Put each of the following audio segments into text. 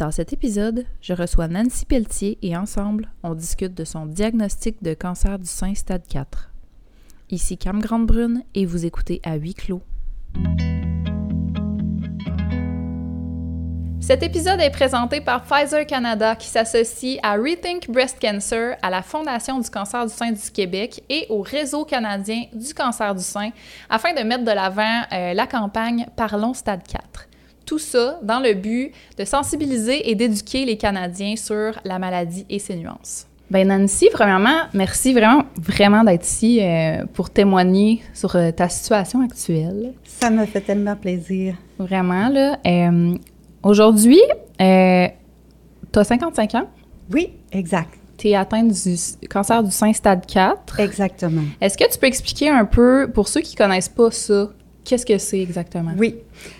Dans cet épisode, je reçois Nancy Pelletier et ensemble, on discute de son diagnostic de cancer du sein stade 4. Ici Cam Grande-Brune et vous écoutez à huis clos. Cet épisode est présenté par Pfizer Canada qui s'associe à Rethink Breast Cancer, à la Fondation du cancer du sein du Québec et au Réseau canadien du cancer du sein afin de mettre de l'avant euh, la campagne Parlons Stade 4. Tout ça dans le but de sensibiliser et d'éduquer les Canadiens sur la maladie et ses nuances. Ben Nancy, premièrement, merci vraiment, vraiment d'être ici euh, pour témoigner sur euh, ta situation actuelle. Ça me fait tellement plaisir. Vraiment, là. Euh, Aujourd'hui, euh, tu as 55 ans? Oui, exact. Tu es atteinte du cancer du sein stade 4. Exactement. Est-ce que tu peux expliquer un peu, pour ceux qui connaissent pas ça, qu'est-ce que c'est exactement? Oui,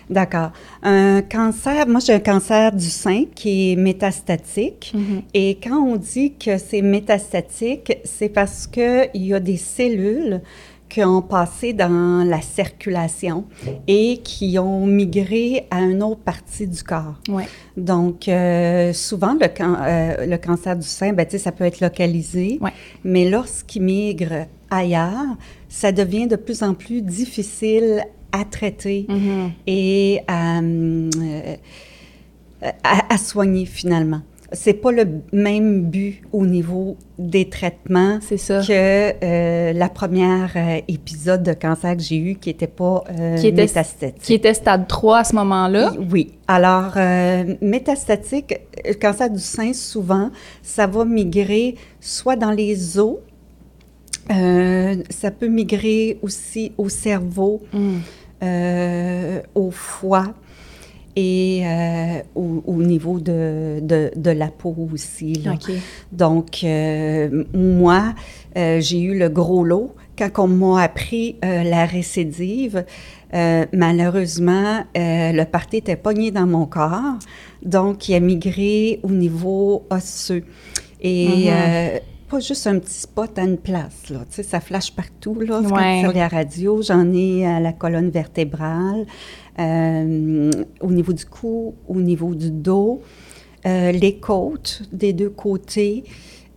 d'accord. Un cancer, moi j'ai un cancer du sein qui est métastatique. Mhm. Et quand on dit que c'est métastatique, c'est parce qu'il y a des cellules qui ont passé dans la circulation et qui ont migré à une autre partie du corps. Ouais. Donc, euh, souvent, le, can- euh, le cancer du sein, ben, ça peut être localisé, Ouais. mais lorsqu'il migre ailleurs, ça devient de plus en plus difficile à traiter Mhm. et à, hum, euh, à- à soigner finalement. C'est pas le même but au niveau des traitements ça. que euh, la première euh, épisode de cancer que j'ai eu qui n'était pas euh, Qui était- métastatique. Qui était stade 3 à ce moment-là? Oui. Alors, euh, métastatique, le cancer du sein, souvent, ça va migrer soit dans les os, euh, ça peut migrer aussi au cerveau, Mm. euh, au foie et euh, au, au niveau de, de, de la peau aussi. là. Donc, moi, j'ai eu le gros lot. Quand on m'a appris la récidive, malheureusement, le parti était pogné dans mon corps. Donc, il a migré au niveau osseux. Et Mhm. euh, pas juste un petit spot à une place, là. Tu sais, ça flash partout, là. C'est Ouais. Quand sur la radio, j'en ai à la colonne vertébrale, euh, au niveau du cou, au niveau du dos, euh, les côtes des deux côtés,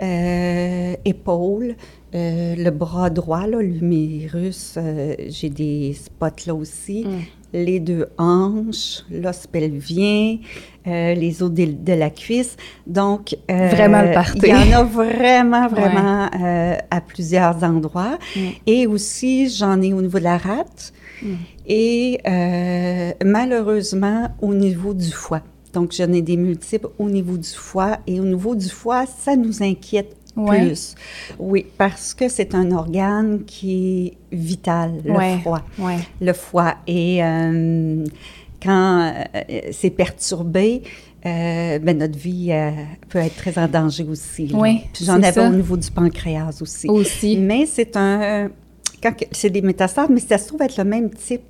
euh, épaules, euh, le bras droit, là, l'humérus, euh, j'ai des spots là aussi. Mm. Les deux hanches, l'os pelvien, euh, les os de, de la cuisse. Donc, euh, Vraiment le party. Il y en a vraiment, vraiment à plusieurs endroits. Mm. Et aussi, j'en ai au niveau de la rate Mm. et malheureusement au niveau du foie. Donc, j'en ai des multiples au niveau du foie. Et au niveau du foie, ça nous inquiète Ouais. plus. Oui, parce que c'est un organe qui est vital, le Ouais. foie. Ouais. Le foie. Et euh, quand euh, c'est perturbé, euh, ben, notre vie euh, peut être très en danger aussi. là. Oui, Puis j'en avais ça. au niveau du pancréas aussi. Aussi. Mais c'est un. Quand c'est des métastases, mais ça se trouve être le même type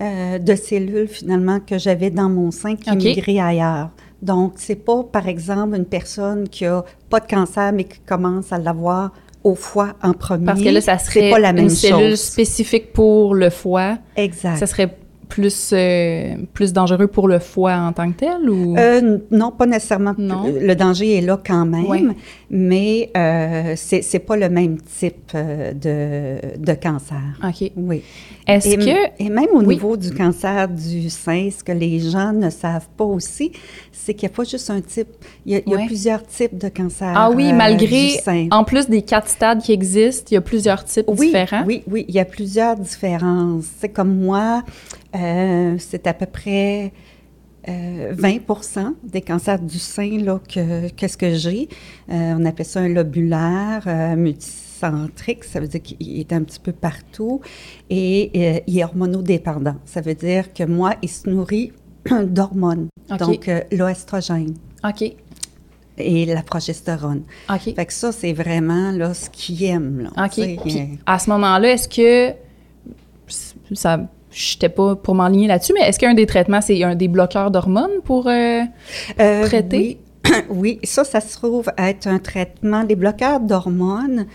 euh, de cellules finalement que j'avais dans mon sein qui OK. migrait ailleurs. Donc, c'est pas, par exemple, une personne qui a pas de cancer, mais qui commence à l'avoir au foie en premier. Parce que là, ça serait pas la même une cellule chose. spécifique pour le foie. Exact. Ça serait plus, euh, plus dangereux pour le foie en tant que tel ou... Euh, non, pas nécessairement. Non. Le danger est là quand même, mais euh, c'est c'est pas le même type euh, de, de cancer. OK. Oui. Est-ce et, que... et même au Oui. niveau du cancer du sein, ce que les gens ne savent pas aussi, c'est qu'il n'y a pas juste un type. Il y a, il y a Ouais. plusieurs types de cancer. Ah oui, euh, malgré, du sein. en plus des quatre stades qui existent, il y a plusieurs types Oui, différents. oui, oui, il y a plusieurs différences. C'est comme moi, euh, c'est à peu près euh, 20% des cancers du sein là, que, qu'est-ce que j'ai. Euh, on appelle ça un lobulaire euh, ça veut dire qu'il est un petit peu partout. Et euh, il est hormonodépendant. Ça veut dire que moi, il se nourrit d'hormones, donc euh, l'oestrogène OK. et la progestérone. OK. Fait que ça, c'est vraiment là, ce qu'il aime. Là, OK. Puis, euh, à ce moment-là, est-ce que... Ça... Je n'étais pas pour m'enligner là-dessus, mais est-ce qu'un des traitements, c'est un des bloqueurs d'hormones pour... euh, Euh, traité? Oui. oui, ça, ça se trouve être un traitement. Les bloqueurs d'hormones,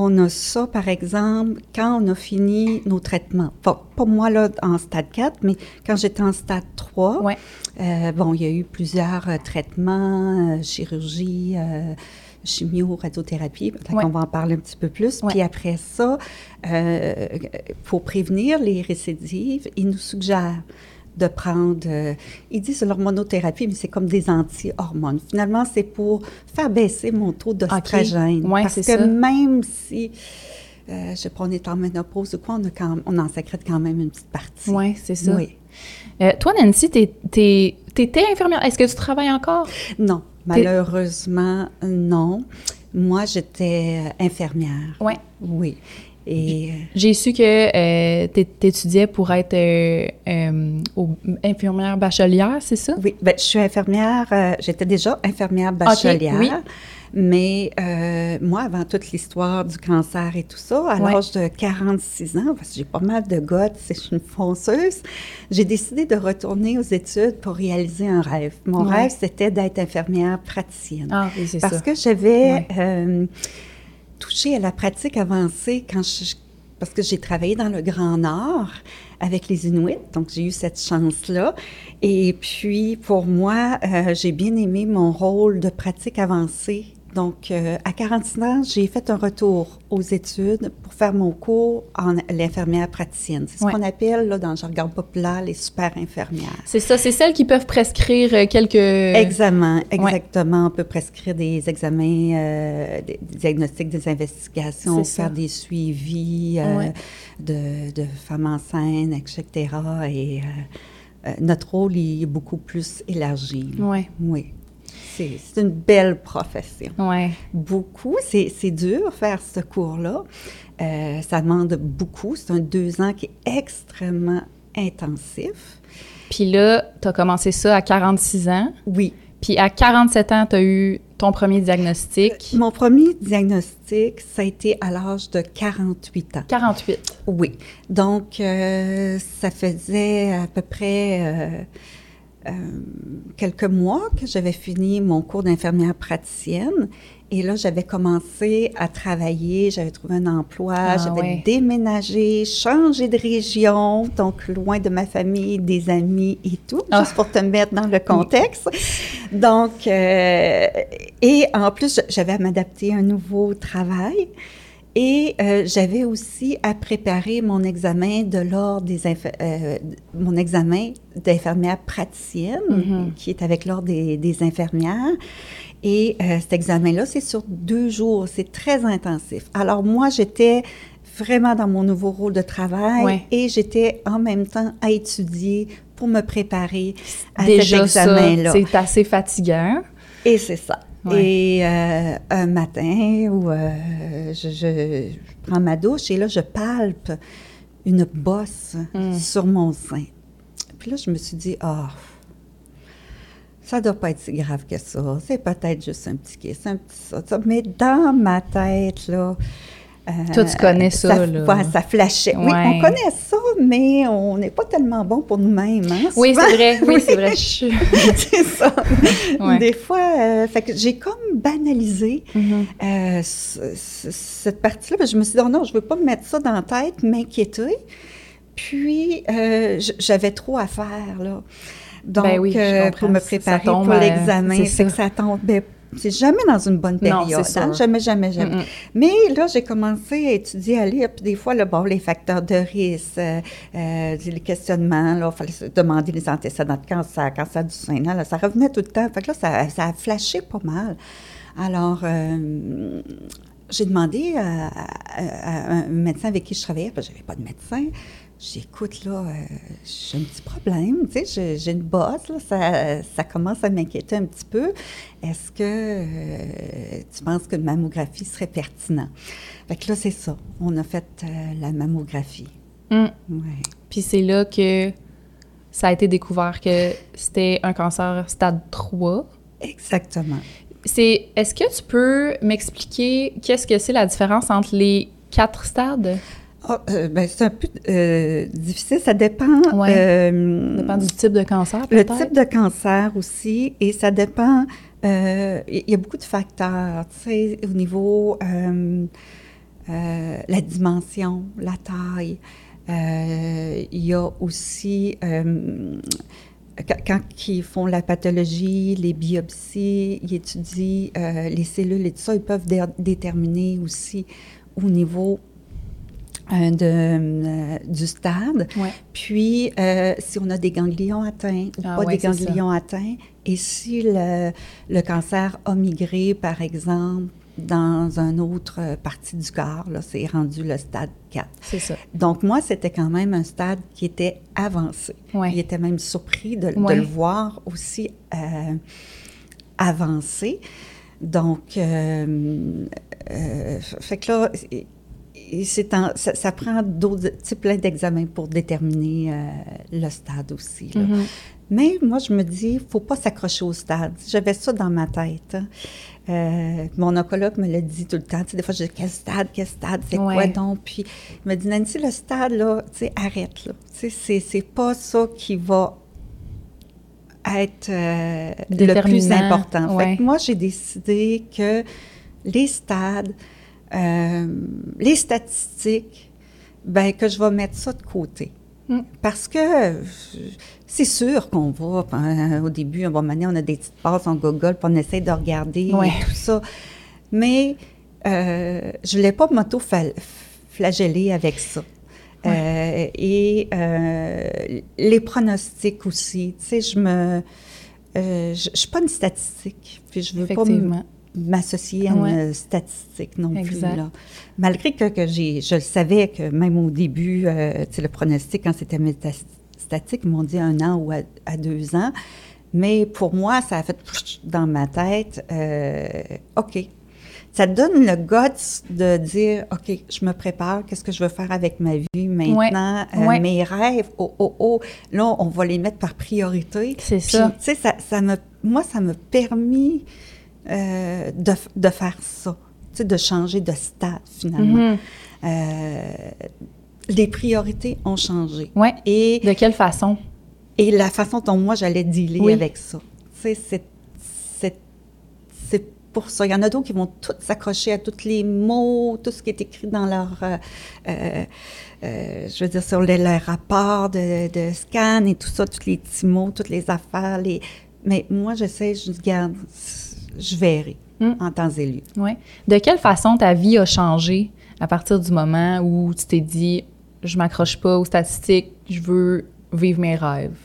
on a ça, par exemple, quand on a fini nos traitements. Pas, pas moi, là, en stade 4, mais quand j'étais en stade 3, Ouais. euh, bon, il y a eu plusieurs euh, traitements, euh, chirurgie, chimio, radiothérapie. Peut-être Ouais. qu'on va en parler un petit peu plus. Ouais. Puis après ça, pour prévenir les récidives, ils nous suggèrent de prendre, euh, ils disent l'hormonothérapie, mais c'est comme des anti-hormones. Finalement, c'est pour faire baisser mon taux d'oestrogène. Ouais, parce que ça. même si, euh, je sais pas, on est en ménopause ou quoi, on, a quand, on en sécrète quand même une petite partie. Oui, c'est ça. Oui. Euh, toi, Nancy, t'es- t'étais infirmière. Est-ce que tu travailles encore? Non, malheureusement, non. Moi, j'étais euh, infirmière. Oui. Oui. Et euh, J'ai su que euh, t'é- t'étudiais pour être euh, euh, au- infirmière bachelière, c'est ça? oui, ben, je suis infirmière. j'étais déjà infirmière bachelière. oui. Mais moi, avant toute l'histoire du cancer et tout ça, à Ouais. l'âge de 46 ans, parce que j'ai pas mal de gouttes, je suis une fonceuse, j'ai décidé de retourner aux études pour réaliser un rêve. Mon Ouais. rêve, c'était d'être infirmière praticienne. Ah, oui, c'est Parce ça. que j'avais Ouais. Touché à la pratique avancée quand je, parce que j'ai travaillé dans le Grand Nord avec les Inuits, donc j'ai eu cette chance-là. Et puis, pour moi, euh, j'ai bien aimé mon rôle de pratique avancée. Donc, euh, à 46 ans, j'ai fait un retour aux études pour faire mon cours en l'infirmière praticienne. C'est ce Ouais. qu'on appelle, là, dans le jargon populaire, les super infirmières. C'est ça, c'est celles qui peuvent prescrire euh, quelques... Examen, exactement. On peut prescrire des examens, euh, des, diagnostics, des investigations, faire des suivis euh, Ouais. de, de femmes enceintes, etc. Et notre rôle est beaucoup plus élargi. Ouais. Oui. C'est une belle profession. Ouais. Beaucoup. C'est dur faire ce cours-là. Euh, ça demande beaucoup. C'est un deux ans qui est extrêmement intensif. Puis là, t'as commencé ça à 46 ans? Oui. Puis à 47 ans, t'as eu ton premier diagnostic? Mon premier diagnostic, ça a été à l'âge de 48 ans. 48. Oui. Donc, euh, ça faisait à peu près euh, quelques mois que j'avais fini mon cours d'infirmière praticienne. Et là, j'avais commencé à travailler, j'avais trouvé un emploi, Ah, j'avais ouais. déménagé, changé de région, donc loin de ma famille, des amis et tout, Ah. juste pour te mettre dans le contexte. Donc, euh, et en plus, j'avais à m'adapter à un nouveau travail. Et euh, j'avais aussi à préparer mon examen de l'ordre des inf- euh, mon examen d'infirmière praticienne, Mhm. qui est avec l'ordre des, des infirmières. Et euh, cet examen-là, c'est sur deux jours, c'est très intensif. Alors moi, j'étais vraiment dans mon nouveau rôle de travail Ouais. et j'étais en même temps à étudier pour me préparer à Déjà cet examen-là. c'est assez fatigant. Et c'est ça. Ouais. Et euh, un matin où euh, je, prends ma douche et là, je palpe une bosse Mm. sur mon sein. Puis là, je me suis dit, ah, ça doit pas être si grave que ça. C'est peut-être juste un petit kiss, un petit ça. ça. Mais dans ma tête, là. euh, Toi, tu connais ça, là. ouais, ça flashait. Oui, on connaît ça, mais on n'est pas tellement bon pour nous-mêmes. Hein, Oui, c'est vrai. Oui, c'est vrai. C'est ça. Ouais. Des fois, euh, fait que j'ai comme banalisé Mhm. euh, ce- ce- cette partie-là. Je me suis dit, oh non, je veux pas me mettre ça dans la tête, m'inquiéter. Puis, euh, j'avais trop à faire, là. Donc, Ben oui, euh, comprends. pour me préparer pour l'examen, c'est que ça tombe. C'est jamais dans une bonne période. hein? Jamais, jamais, jamais. Mais là, j'ai commencé à étudier, à lire, puis des fois, là, bon, les facteurs de risque, euh, euh, les questionnements, là, il fallait se demander les antécédents de cancer, cancer du sein, là, là, ça revenait tout le temps. Fait que là, ça, ça a flashé pas mal. Alors, euh, j'ai demandé à, à- à un médecin avec qui je travaillais, parce que je n'avais pas de médecin. J'ai dit, écoute, là, euh, j'ai un petit problème, tu sais, j'ai- une bosse, là, ça, ça commence à m'inquiéter un petit peu. Est-ce que euh, tu penses qu'une mammographie serait pertinent? Fait que là, c'est ça. On a fait euh, la mammographie. Mm. Ouais. Puis c'est là que ça a été découvert que c'était un cancer stade 3. Exactement. C'est, est-ce que tu peux m'expliquer qu'est-ce que c'est la différence entre les quatre stades? Ah, euh, ben, c'est un peu euh, difficile. Ça dépend. Ouais. euh, Ça dépend du type de cancer, Le type de cancer aussi, et ça dépend, il y a beaucoup de facteurs, tu sais, au niveau la dimension, la taille. Il y a aussi, quand, quand ils font la pathologie, les biopsies, ils étudient euh, les cellules et tout ça, ils peuvent dé- déterminer aussi au niveau euh, de, euh, du stade. Ouais. Puis, euh, si on a des ganglions atteints ou Ah pas ouais, des ça. ganglions atteints, et si le, le cancer a migré, par exemple, dans une autre partie du corps, là, c'est rendu le stade 4. C'est ça. Donc, moi, c'était quand même un stade qui était avancé. Ouais. Il était même surpris de, le voir aussi euh, avancé. Donc, fait que là, et- et c'est en- ça, ça prend d'autres, plein d'examens pour déterminer euh, le stade aussi. là. Mhm. Mais moi, je me dis, faut pas s'accrocher au stade. J'avais ça dans ma tête. hein. Euh, mon oncologue me l'a dit tout le temps. Tu sais, des fois, je dis, quel stade, quel stade, c'est quoi donc? Puis il m'a dit, Nancy, le stade, là, tu sais, arrête, là. Tu sais, c'est, c'est pas ça qui va être euh, le plus important. Fait que moi, j'ai décidé que les stades, euh, les statistiques, ben que je vais mettre ça de côté. Mm. Parce que c'est sûr qu'on va, euh, au début, à un moment donné, on a des petites passes en Google, puis on essaie de regarder Ouais. et tout ça. Mais euh, je ne voulais pas m'auto-flageller avec ça. Euh, et euh, les pronostics aussi. Tu sais, je me. euh, je ne suis pas une statistique, puis je veux pas. M'associer à Ouais. une statistique non Exact. plus. Là. Malgré que, que j'ai, je le savais que même au début, euh, le pronostic, quand c'était métastatique, ils m'ont dit un an ou à, à deux ans. Mais pour moi, ça a fait dans ma tête, euh, OK. Ça donne le guts de dire, OK, je me prépare, qu'est-ce que je veux faire avec ma vie maintenant, Euh, Ouais. mes rêves, oh, oh, oh, là, on va les mettre par priorité. C'est ça. Tu sais, ça, ça me, moi, ça m'a permis euh, de, de faire ça, de changer de stade, finalement. Mhm. Euh, les priorités ont changé. Ouais. Et, De quelle façon? et la façon dont moi, j'allais dealer Oui. avec ça. Tu sais, c'est, c'est, c'est pour ça. Il y en a d'autres qui vont tout s'accrocher à tous les mots, tout ce qui est écrit dans leur... euh, euh, je veux dire, sur les, les rapports de, de scan et tout ça, tous les petits mots, toutes les affaires. Les... Mais moi, j'essaie, je garde, je verrai Mm. en temps et lieu. Ouais. De quelle façon ta vie a changé à partir du moment où tu t'es dit je m'accroche pas aux statistiques, je veux vivre mes rêves?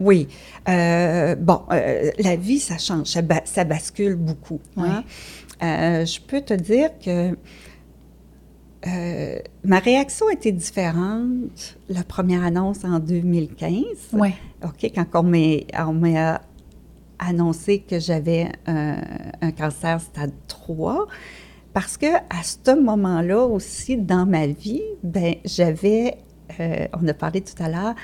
Oui. Euh, bon, euh, la vie, ça change, ça, ba- ça bascule beaucoup. hein. Euh, je peux te dire que ma réaction était différente la première annonce en 2015. Ouais. OK, quand on m'a annoncé que j'avais un, un cancer stade 3, parce que à ce moment-là aussi, dans ma vie, ben j'avais, euh, on a parlé tout à l'heure,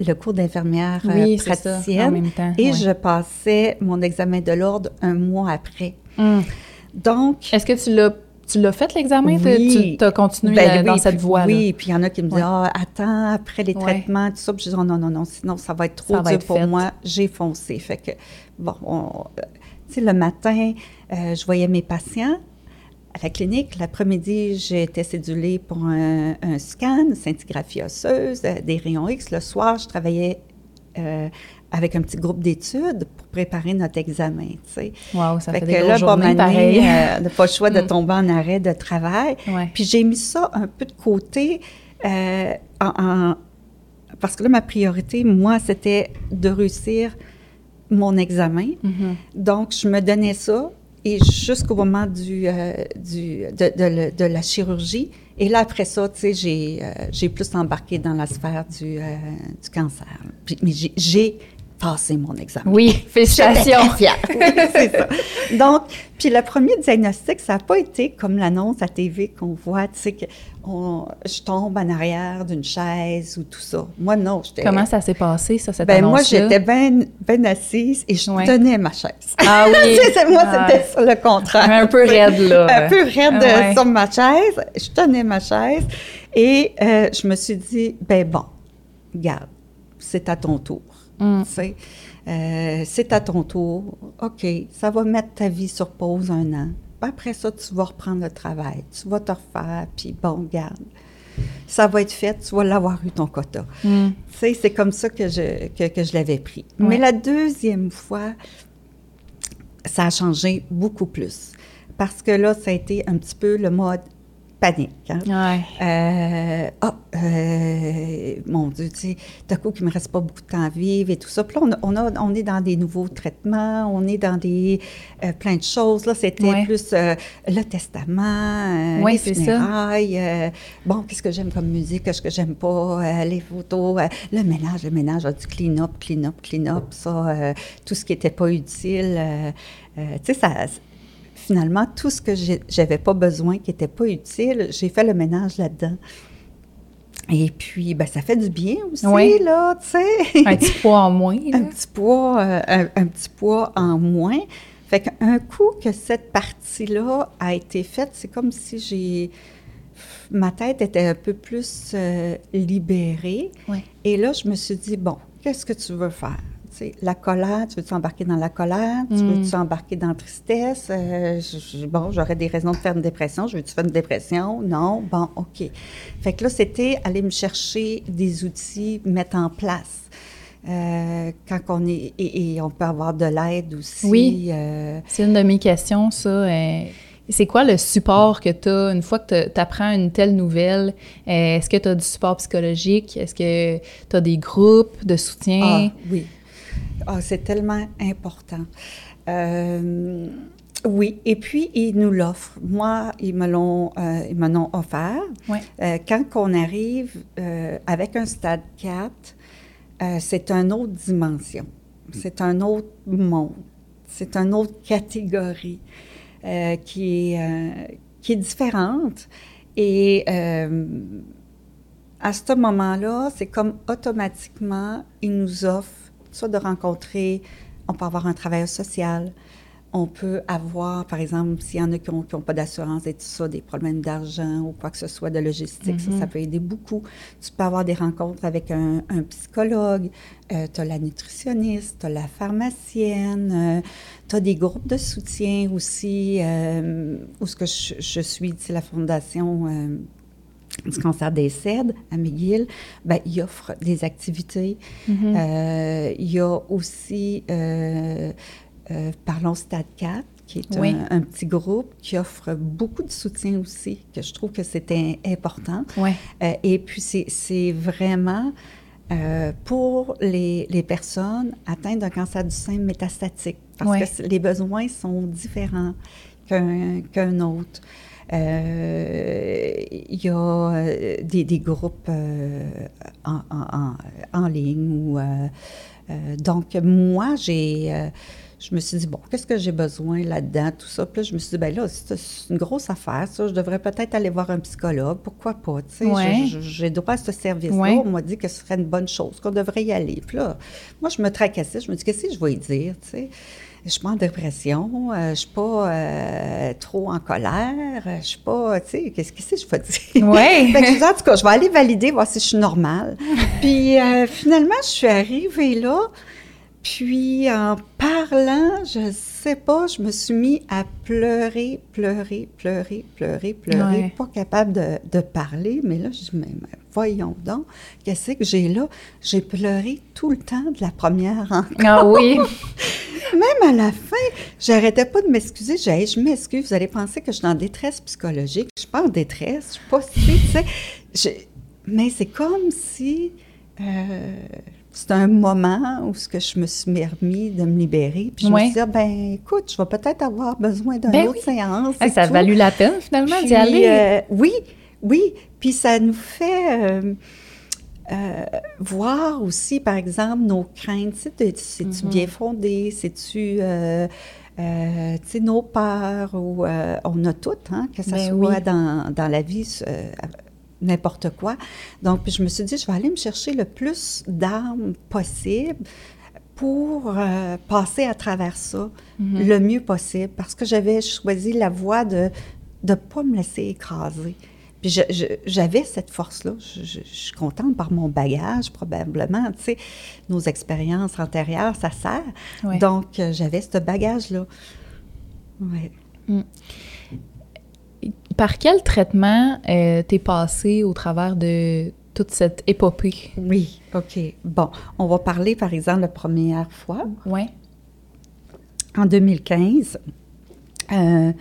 le- cours d'infirmière euh, Oui, ça, praticienne, en même temps. et je passais mon examen de l'ordre un mois après. Hum. Donc, Est-ce que tu l'as tu l'as fait l'examen? Tu- Oui. Tu as continué Ben oui, dans cette voie-là? Oui, puis il y en a qui me disent Ouais. Ah, attends, après les Ouais. traitements, tout ça. Puis je dis Oh, non, non, non, sinon ça va être trop Ça dur être pour fait. moi. J'ai foncé. Fait que, bon, on- tu sais, le matin, euh, je voyais mes patients à la clinique. L'après-midi, j'étais cédulée pour un, un scan, une scintigraphie osseuse, euh, des rayons X. Le soir, je travaillais euh, avec un petit groupe d'études pour préparer notre examen, tu sais. Wow, ça fait, Fait des que là, bon, pareil. euh, pas le choix de Mm. tomber en arrêt de travail. Ouais. Puis j'ai mis ça un peu de côté euh, en, en- parce que là, ma priorité, moi, c'était de réussir mon examen. Mhm. Donc, je me donnais ça et jusqu'au moment du, euh, du, de, de le- de la chirurgie. Et là, après ça, tu sais, j'ai, euh, j'ai plus embarqué dans la sphère du, euh, du cancer. Puis, mais j'ai passé mon examen. Oui, félicitations. c'est ça. Donc, puis le premier diagnostic, ça n'a pas été comme l'annonce à TV qu'on voit, tu sais, que on- je tombe en arrière d'une chaise ou tout ça. Moi, non, j'étais... Comment ça s'est passé, ça, cette Ben moi, annonce-là? j'étais bien ben assise et je Ouais. tenais ma chaise. Ah oui. Moi, Ah. c'était sur le contraire. Un peu raide, là. Un peu raide Ah ouais. sur ma chaise. Je tenais ma chaise et euh, je me suis dit, ben bon, regarde, c'est à ton tour. Mm. Euh, c'est à ton tour. OK, ça va mettre ta vie sur pause un an. après ça, tu vas reprendre le travail, tu vas te refaire, puis bon, garde. Ça va être fait, tu vas l'avoir eu ton quota. Mm. C'est comme ça que je, que, que je l'avais pris. Ouais. Mais la deuxième fois, ça a changé beaucoup plus. Parce que là, ça a été un petit peu le mode panique. hein. Ouais. Euh, euh, mon Dieu, tu sais, d'un coup, qu'il me reste pas beaucoup de temps à vivre et tout ça. Puis là, on, a- on, a- on est dans des nouveaux traitements, on est dans des euh, plein de choses. Là, c'était Ouais. plus euh, le testament, euh, Ouais, les funérailles. bon, qu'est-ce que j'aime comme musique, qu'est-ce que j'aime pas, les photos, le ménage, le ménage, du clean-up, clean-up, clean-up, ça, tout ce qui était pas utile. tu sais, ça finalement, tout ce que j'avais pas besoin, qui n'était pas utile, j'ai fait le ménage là-dedans. Et puis, ben, ça fait du bien aussi, Oui. là, tu sais. Un petit poids en moins. là. un petit poids, euh, un, un petit poids en moins. Fait qu'un coup que cette partie-là a été faite, c'est comme si j'ai... Ma tête était un peu plus euh, libérée. Et là, je me suis dit, bon, qu'est-ce que tu veux faire? La colère, tu veux-tu embarquer dans la colère? Tu Mm. veux-tu embarquer dans la tristesse? Euh, je- je- bon, j'aurais des raisons de faire une dépression. Je veux-tu faire une dépression? Non? Bon, OK. Fait que là, c'était aller me chercher des outils, mettre en place. Euh, quand on est... Et, et on peut avoir de l'aide aussi. Oui. euh, C'est une de mes questions, ça. c'est quoi le support que tu as une fois que tu apprends une telle nouvelle? Est-ce que tu as du support psychologique? Est-ce que tu as des groupes de soutien? Ah, oui. Ah, c'est tellement important. Euh, oui, et puis ils nous l'offrent. Moi, ils me l'ont, euh, ils me l'ont offert. Euh, quand on arrive euh, avec un stade 4, euh, c'est une autre dimension. C'est un autre monde. C'est une autre catégorie euh, qui, est, euh, qui est différente. Et euh, à ce moment-là, c'est comme automatiquement, ils nous offrent soit de rencontrer, on peut avoir un travailleur social, on peut avoir, par exemple, s'il y en a qui n'ont pas d'assurance et tout ça, des problèmes d'argent ou quoi que ce soit de logistique, ça, ça peut aider beaucoup. Tu peux avoir des rencontres avec un, un psychologue, tu as la nutritionniste, tu as la pharmacienne, tu as des groupes de soutien aussi, euh, où ce que je, je suis, c'est la fondation... du cancer des cèdres à McGill, ben, il offre des activités. Mhm. Euh, il y a aussi euh, euh, Parlons Stade 4, qui est Oui. un, un petit groupe qui offre beaucoup de soutien aussi, que je trouve que c'était important. Et puis, c'est- c'est vraiment pour les, les personnes atteintes d'un cancer du sein métastatique, parce que les besoins sont différents qu'un qu'un autre. Euh, Il y a euh, des, des groupes euh, en, en- en- ligne. Euh, euh, donc, moi, j'ai... euh, je me suis dit, bon, qu'est-ce que j'ai besoin là-dedans, tout ça? Puis là, je me suis dit, ben là, c'est une grosse affaire, ça. Je devrais peut-être aller voir un psychologue. Pourquoi pas? Tu sais, Ouais. j'ai droit à ce service-là. Ouais. On m'a dit que ce serait une bonne chose, qu'on devrait y aller. Puis là, moi, je me tracassais. Je me dis, qu'est-ce que je vais y dire, tu sais? Je suis pas en dépression, euh, je suis pas euh, trop en colère, je suis pas, tu sais, qu'est-ce que c'est je vais dire? Fait que je dis, en tout cas, je vais aller valider, voir si je suis normale. Puis euh, finalement, je suis arrivée là, puis en parlant, je sais pas, je me suis mis à pleurer, pleurer, pleurer, pleurer, pleurer, Ouais. pas capable de, de parler. Mais là, je dis, mais, mais voyons donc, qu'est-ce que j'ai là? J'ai pleuré tout le temps de la première rencontre. Ah oui. Même à la fin, j'arrêtais pas de m'excuser. J'ai je m'excuse, vous allez penser que je suis en détresse psychologique. Je suis pas en détresse, je suis pas si, tu sais. Mais c'est comme si euh, c'était un moment où ce que je me suis remis de me libérer. Puis je Ouais. me suis dit, ah, ben écoute, je vais peut-être avoir besoin d'une Ben autre oui. séance. Et ça a valu la peine, finalement, d'y aller. euh, oui, oui. Puis ça nous fait euh, euh, voir aussi, par exemple, nos craintes. C'est-tu Mhm. bien fondé? C'est-tu, euh, tu sais, nos peurs? Ou, euh, on a toutes, hein, que ce Ben soit oui. dans, dans la vie, euh, n'importe quoi. Donc, puis je me suis dit, je vais aller me chercher le plus d'armes possible pour euh, passer à travers ça Mhm. le mieux possible parce que j'avais choisi la voie de ne pas me laisser écraser. Puis j'avais cette force-là. Je, je- je suis contente par mon bagage, probablement. Tu sais, nos expériences antérieures, ça sert. Ouais. Donc, euh, j'avais ce bagage-là. Ouais. Par quel traitement euh, t'es passé au travers de toute cette épopée? Oui, OK. Bon, on va parler, par exemple, la première fois. Oui. En 2015, euh,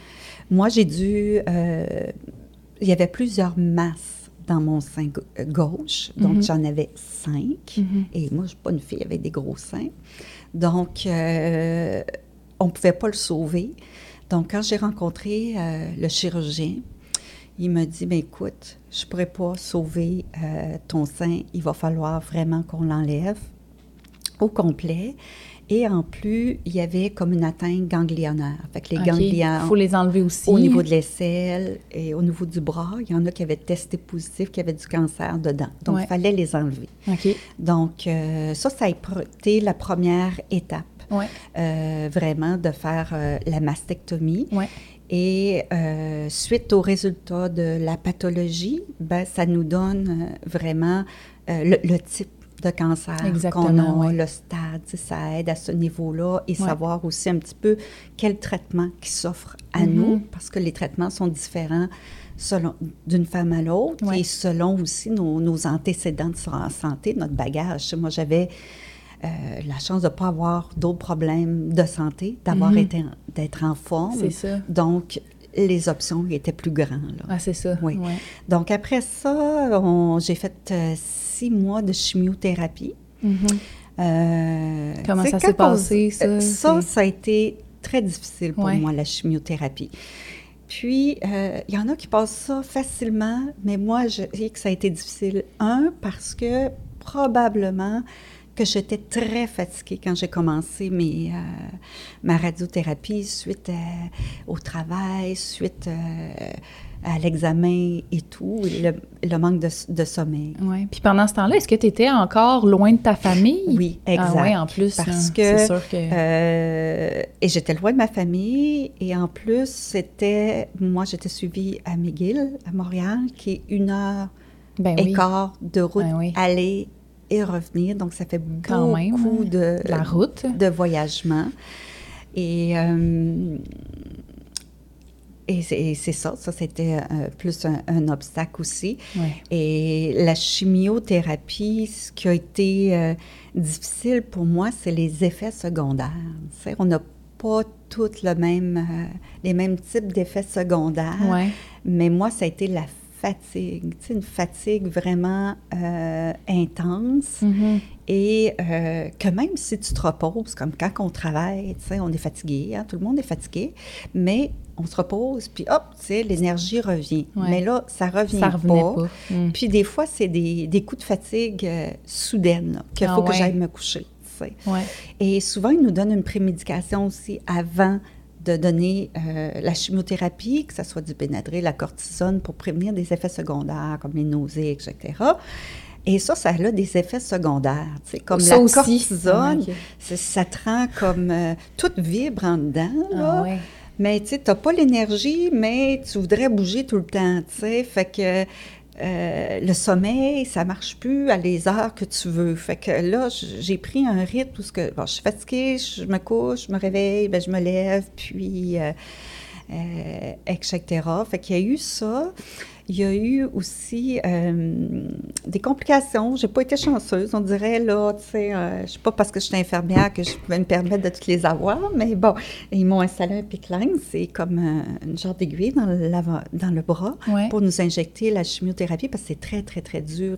moi, j'ai dû... euh, il y avait plusieurs masses dans mon sein ga- gauche. Donc, Mhm. j'en avais cinq. Mhm. Et moi, je ne suis pas une fille avec des gros seins. Donc, euh, on ne pouvait pas le sauver. Donc, quand j'ai rencontré euh, le chirurgien, il m'a dit, ben écoute, je ne pourrais pas sauver euh, ton sein. Il va falloir vraiment qu'on l'enlève au complet. Et en plus, il y avait comme une atteinte ganglionnaire. Fait que les ganglions faut les enlever aussi. au niveau de l'aisselle et au niveau du bras, il y en a qui avaient testé positif, qui avaient du cancer dedans. Donc, Ouais. il fallait les enlever. Donc, euh, ça, ça a été la première étape, Ouais. euh, vraiment, de faire euh, la mastectomie. Ouais. Et euh, suite au résultat de la pathologie, ben, ça nous donne vraiment le, le type de cancer qu'on a, ouais. le stade, ça aide à ce niveau-là et savoir aussi un petit peu quel traitement qui s'offre à Mhm. nous, parce que les traitements sont différents selon d'une femme à l'autre Ouais. et selon aussi nos, nos antécédents de sa- santé, notre bagage. Moi, j'avais euh, la chance de ne pas avoir d'autres problèmes de santé, d'avoir Mhm. été d'être en forme. C'est ça. Donc, les options étaient plus grandes. là. Ah, c'est ça. Oui. Ouais. Donc, après ça, j'ai fait euh, six mois de chimiothérapie. Mhm. Euh, Comment ça s'est passé, ça? Ça, a été très difficile pour Ouais. moi, la chimiothérapie. Puis, euh, il y en a qui passent ça facilement, mais moi, je dis que ça a été difficile. Un, parce que probablement que j'étais très fatiguée quand j'ai commencé mes, euh, ma radiothérapie suite à- au travail, suite euh, à l'examen et tout, et le, le manque de, de sommeil. Ouais. Puis pendant ce temps-là, est-ce que tu étais encore loin de ta famille? Oui, exact. Ah ouais, en plus. Parce hein, que, sûr que. Euh, et j'étais loin de ma famille. Et en plus, c'était. Moi, j'étais suivie à McGill, à Montréal, qui est une heure ben et oui. quart de route Ben oui. aller et revenir. Donc, ça fait Quand beaucoup même, de, La route. de voyagement. Et. euh, et c'est ça, ça c'était euh, plus un, un obstacle aussi. Ouais. Et la chimiothérapie, ce qui a été euh, difficile pour moi, c'est les effets secondaires. On n'a pas tous le même, les mêmes types d'effets secondaires, Ouais. mais moi, ça a été la fatigue, une fatigue vraiment euh, intense Mhm. et euh, que même si tu te reposes, comme quand on travaille, on est fatigué, hein, tout le monde est fatigué, mais on se repose, puis hop, l'énergie revient. Ouais. Mais là, ça revient Ça pas. pas. Mm. Puis des fois, c'est des, des coups de fatigue euh, soudaines, qu'il Ah faut que ouais. j'aille me coucher. Ouais. Et souvent, ils nous donnent une prémédication aussi avant de donner euh, la chimiothérapie, que ce soit du Benadryl, la cortisone, pour prévenir des effets secondaires comme les nausées, etc. Et ça, ça a des effets secondaires. tu sais, Comme Ça la aussi. cortisone, Ah, ça te rend comme... euh, tout vibre en dedans, là. Ah ouais. Mais tu sais, n'as pas l'énergie, mais tu voudrais bouger tout le temps, tu sais. Fait que euh, le sommeil, ça marche plus à les heures que tu veux. Fait que là, j'ai pris un rythme où que, bon, je suis fatiguée, je me couche, je me réveille, ben, je me lève, puis euh, euh, etc. Fait qu'il y a eu ça. Il y a eu aussi euh, des complications. J'ai pas été chanceuse, on dirait, là, tu sais, euh, je sais pas parce que je suis infirmière que je pouvais me permettre de toutes les avoir, mais bon, ils m'ont installé un pickline, c'est comme euh, une genre d'aiguille dans, dans le bras Ouais. pour nous injecter la chimiothérapie parce que c'est très, très, très dur,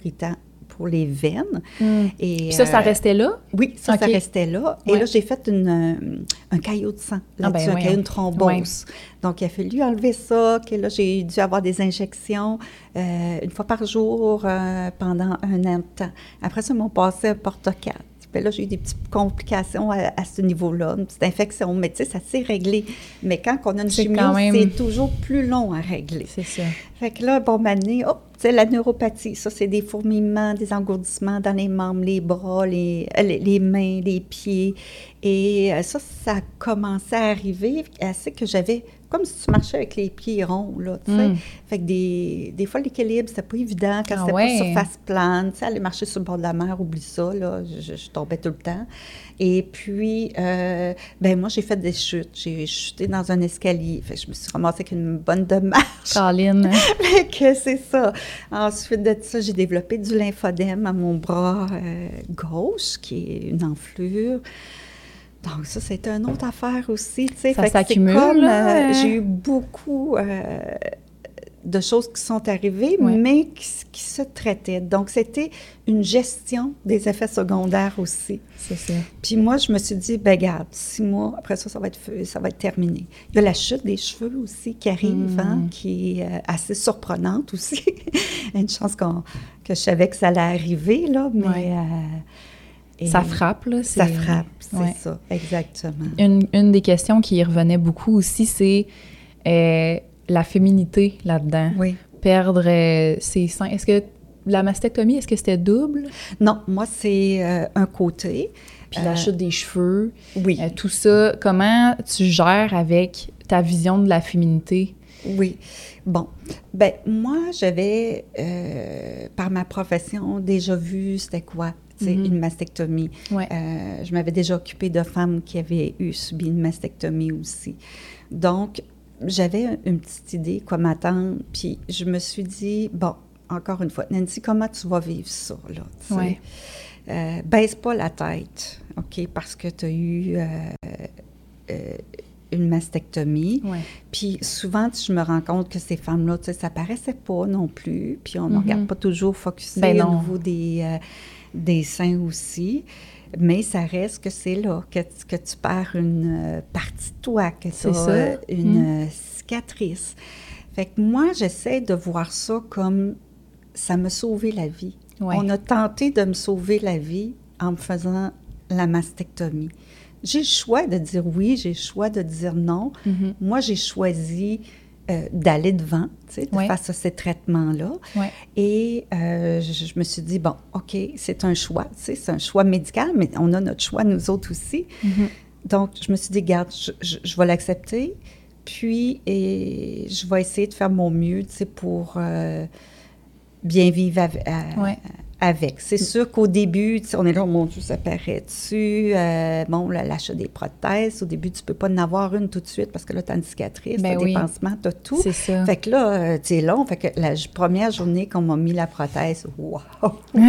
pour les veines. Mm. Et, Puis ça, ça euh, restait là? oui, ça, restait là. Et Ouais. là, j'ai fait une, euh, un caillot de sang Ah, ben là-dessus, un caillot de thrombose. Donc, il a fallu enlever ça. que là, j'ai dû avoir des injections euh, une fois par jour euh, pendant un an de temps. Après ça, ils m'ont passé un porte-4. Puis là, j'ai eu des petites complications à, à ce niveau-là, une petite infection. Mais tu sais, ça s'est réglé. Mais quand on a une chimio, même- c'est toujours plus long à régler. C'est ça. Fait que là, bon, mané, hop, tu sais, la neuropathie, ça, c'est des fourmillements, des engourdissements dans les membres, les bras, les, euh, les, les mains, les pieds. Et euh, ça, ça a commencé à arriver assez que j'avais comme si tu marchais avec les pieds ronds, là, tu sais. Mm. Fait que des, des fois, l'équilibre, c'était pas évident quand Ah c'était ouais. pas sur face plane. Tu sais, aller marcher sur le bord de la mer, oublie ça, là. Je, je tombais tout le temps. Et puis, euh, ben moi, j'ai fait des chutes. J'ai chuté dans un escalier. Fait que je me suis ramassée avec une bonne de marche. Caroline. Fait que c'est ça. Ensuite de ça, j'ai développé du lymphodème à mon bras euh, gauche, qui est une enflure. Donc ça, c'est une autre affaire aussi, tu sais. Ça s'accumule, euh. J'ai eu beaucoup euh, de choses qui sont arrivées, mais qui, qui se traitaient. Donc, c'était une gestion des effets secondaires aussi. C'est ça. Puis moi, je me suis dit, ben garde, six mois, après ça, ça va être, fait- ça va être terminé. Il y a la chute des cheveux aussi qui arrive, Mm. hein, qui est euh, assez surprenante aussi. Une chance qu'on- que je savais que ça allait arriver, là, mais... Euh, et Ça frappe, là. Ça c'est- frappe, c'est ouais. ça, exactement. Une, une des questions qui revenait beaucoup aussi, c'est euh, la féminité là-dedans. Oui. Perdre euh, ses seins. Est-ce que la mastectomie, est-ce que c'était double? Non, moi, c'est euh, un côté. Puis Euh, la chute des cheveux, Oui, euh, tout ça, comment tu gères avec ta vision de la féminité? oui. Bon, ben moi, j'avais, euh, par ma profession, déjà vu c'était quoi, Mhm. une mastectomie. Ouais. Euh, je m'avais déjà occupée de femmes qui avaient eu subi une mastectomie aussi. Donc, j'avais une petite idée quoi m'attendre. Puis je me suis dit, bon, encore une fois, Nancy, comment tu vas vivre ça, là? Ouais. Euh, baisse pas la tête, OK, parce que tu as eu euh, euh, une mastectomie. Ouais. Puis souvent, je me rends compte que ces femmes-là, tu sais, ça paraissait pas non plus. Puis on ne Mhm. regarde pas toujours focusé Ben au niveau des, des seins aussi. Mais ça reste que c'est là que, tu- que tu perds une euh, partie de toi, que tu ça. as une Mhm. euh, cicatrice. Fait que moi, j'essaie de voir ça comme ça m'a sauvé la vie. Ouais. On a tenté de me sauver la vie en me faisant la mastectomie. J'ai le choix de dire oui, j'ai le choix de dire non. Mhm. Moi, j'ai choisi euh, d'aller devant, tu sais, de face à ces traitements-là. Et euh, je, je me suis dit, bon, OK, c'est un choix, tu sais, c'est un choix médical, mais on a notre choix, nous autres aussi. Mhm. Donc, je me suis dit, garde, je, je- je vais l'accepter, puis et je vais essayer de faire mon mieux, tu sais, pour euh, bien vivre av- à- Ouais. Avec. C'est sûr qu'au début, on est là, oh mon Dieu, ça paraît-tu? Euh, bon, l'achat des prothèses, au début, tu peux pas en avoir une tout de suite parce que là, tu as une cicatrice, Ben tu as oui. des pansements, tu as tout. C'est ça. Fait que là, euh, c'est long. Fait que la première journée qu'on m'a mis la prothèse, wow!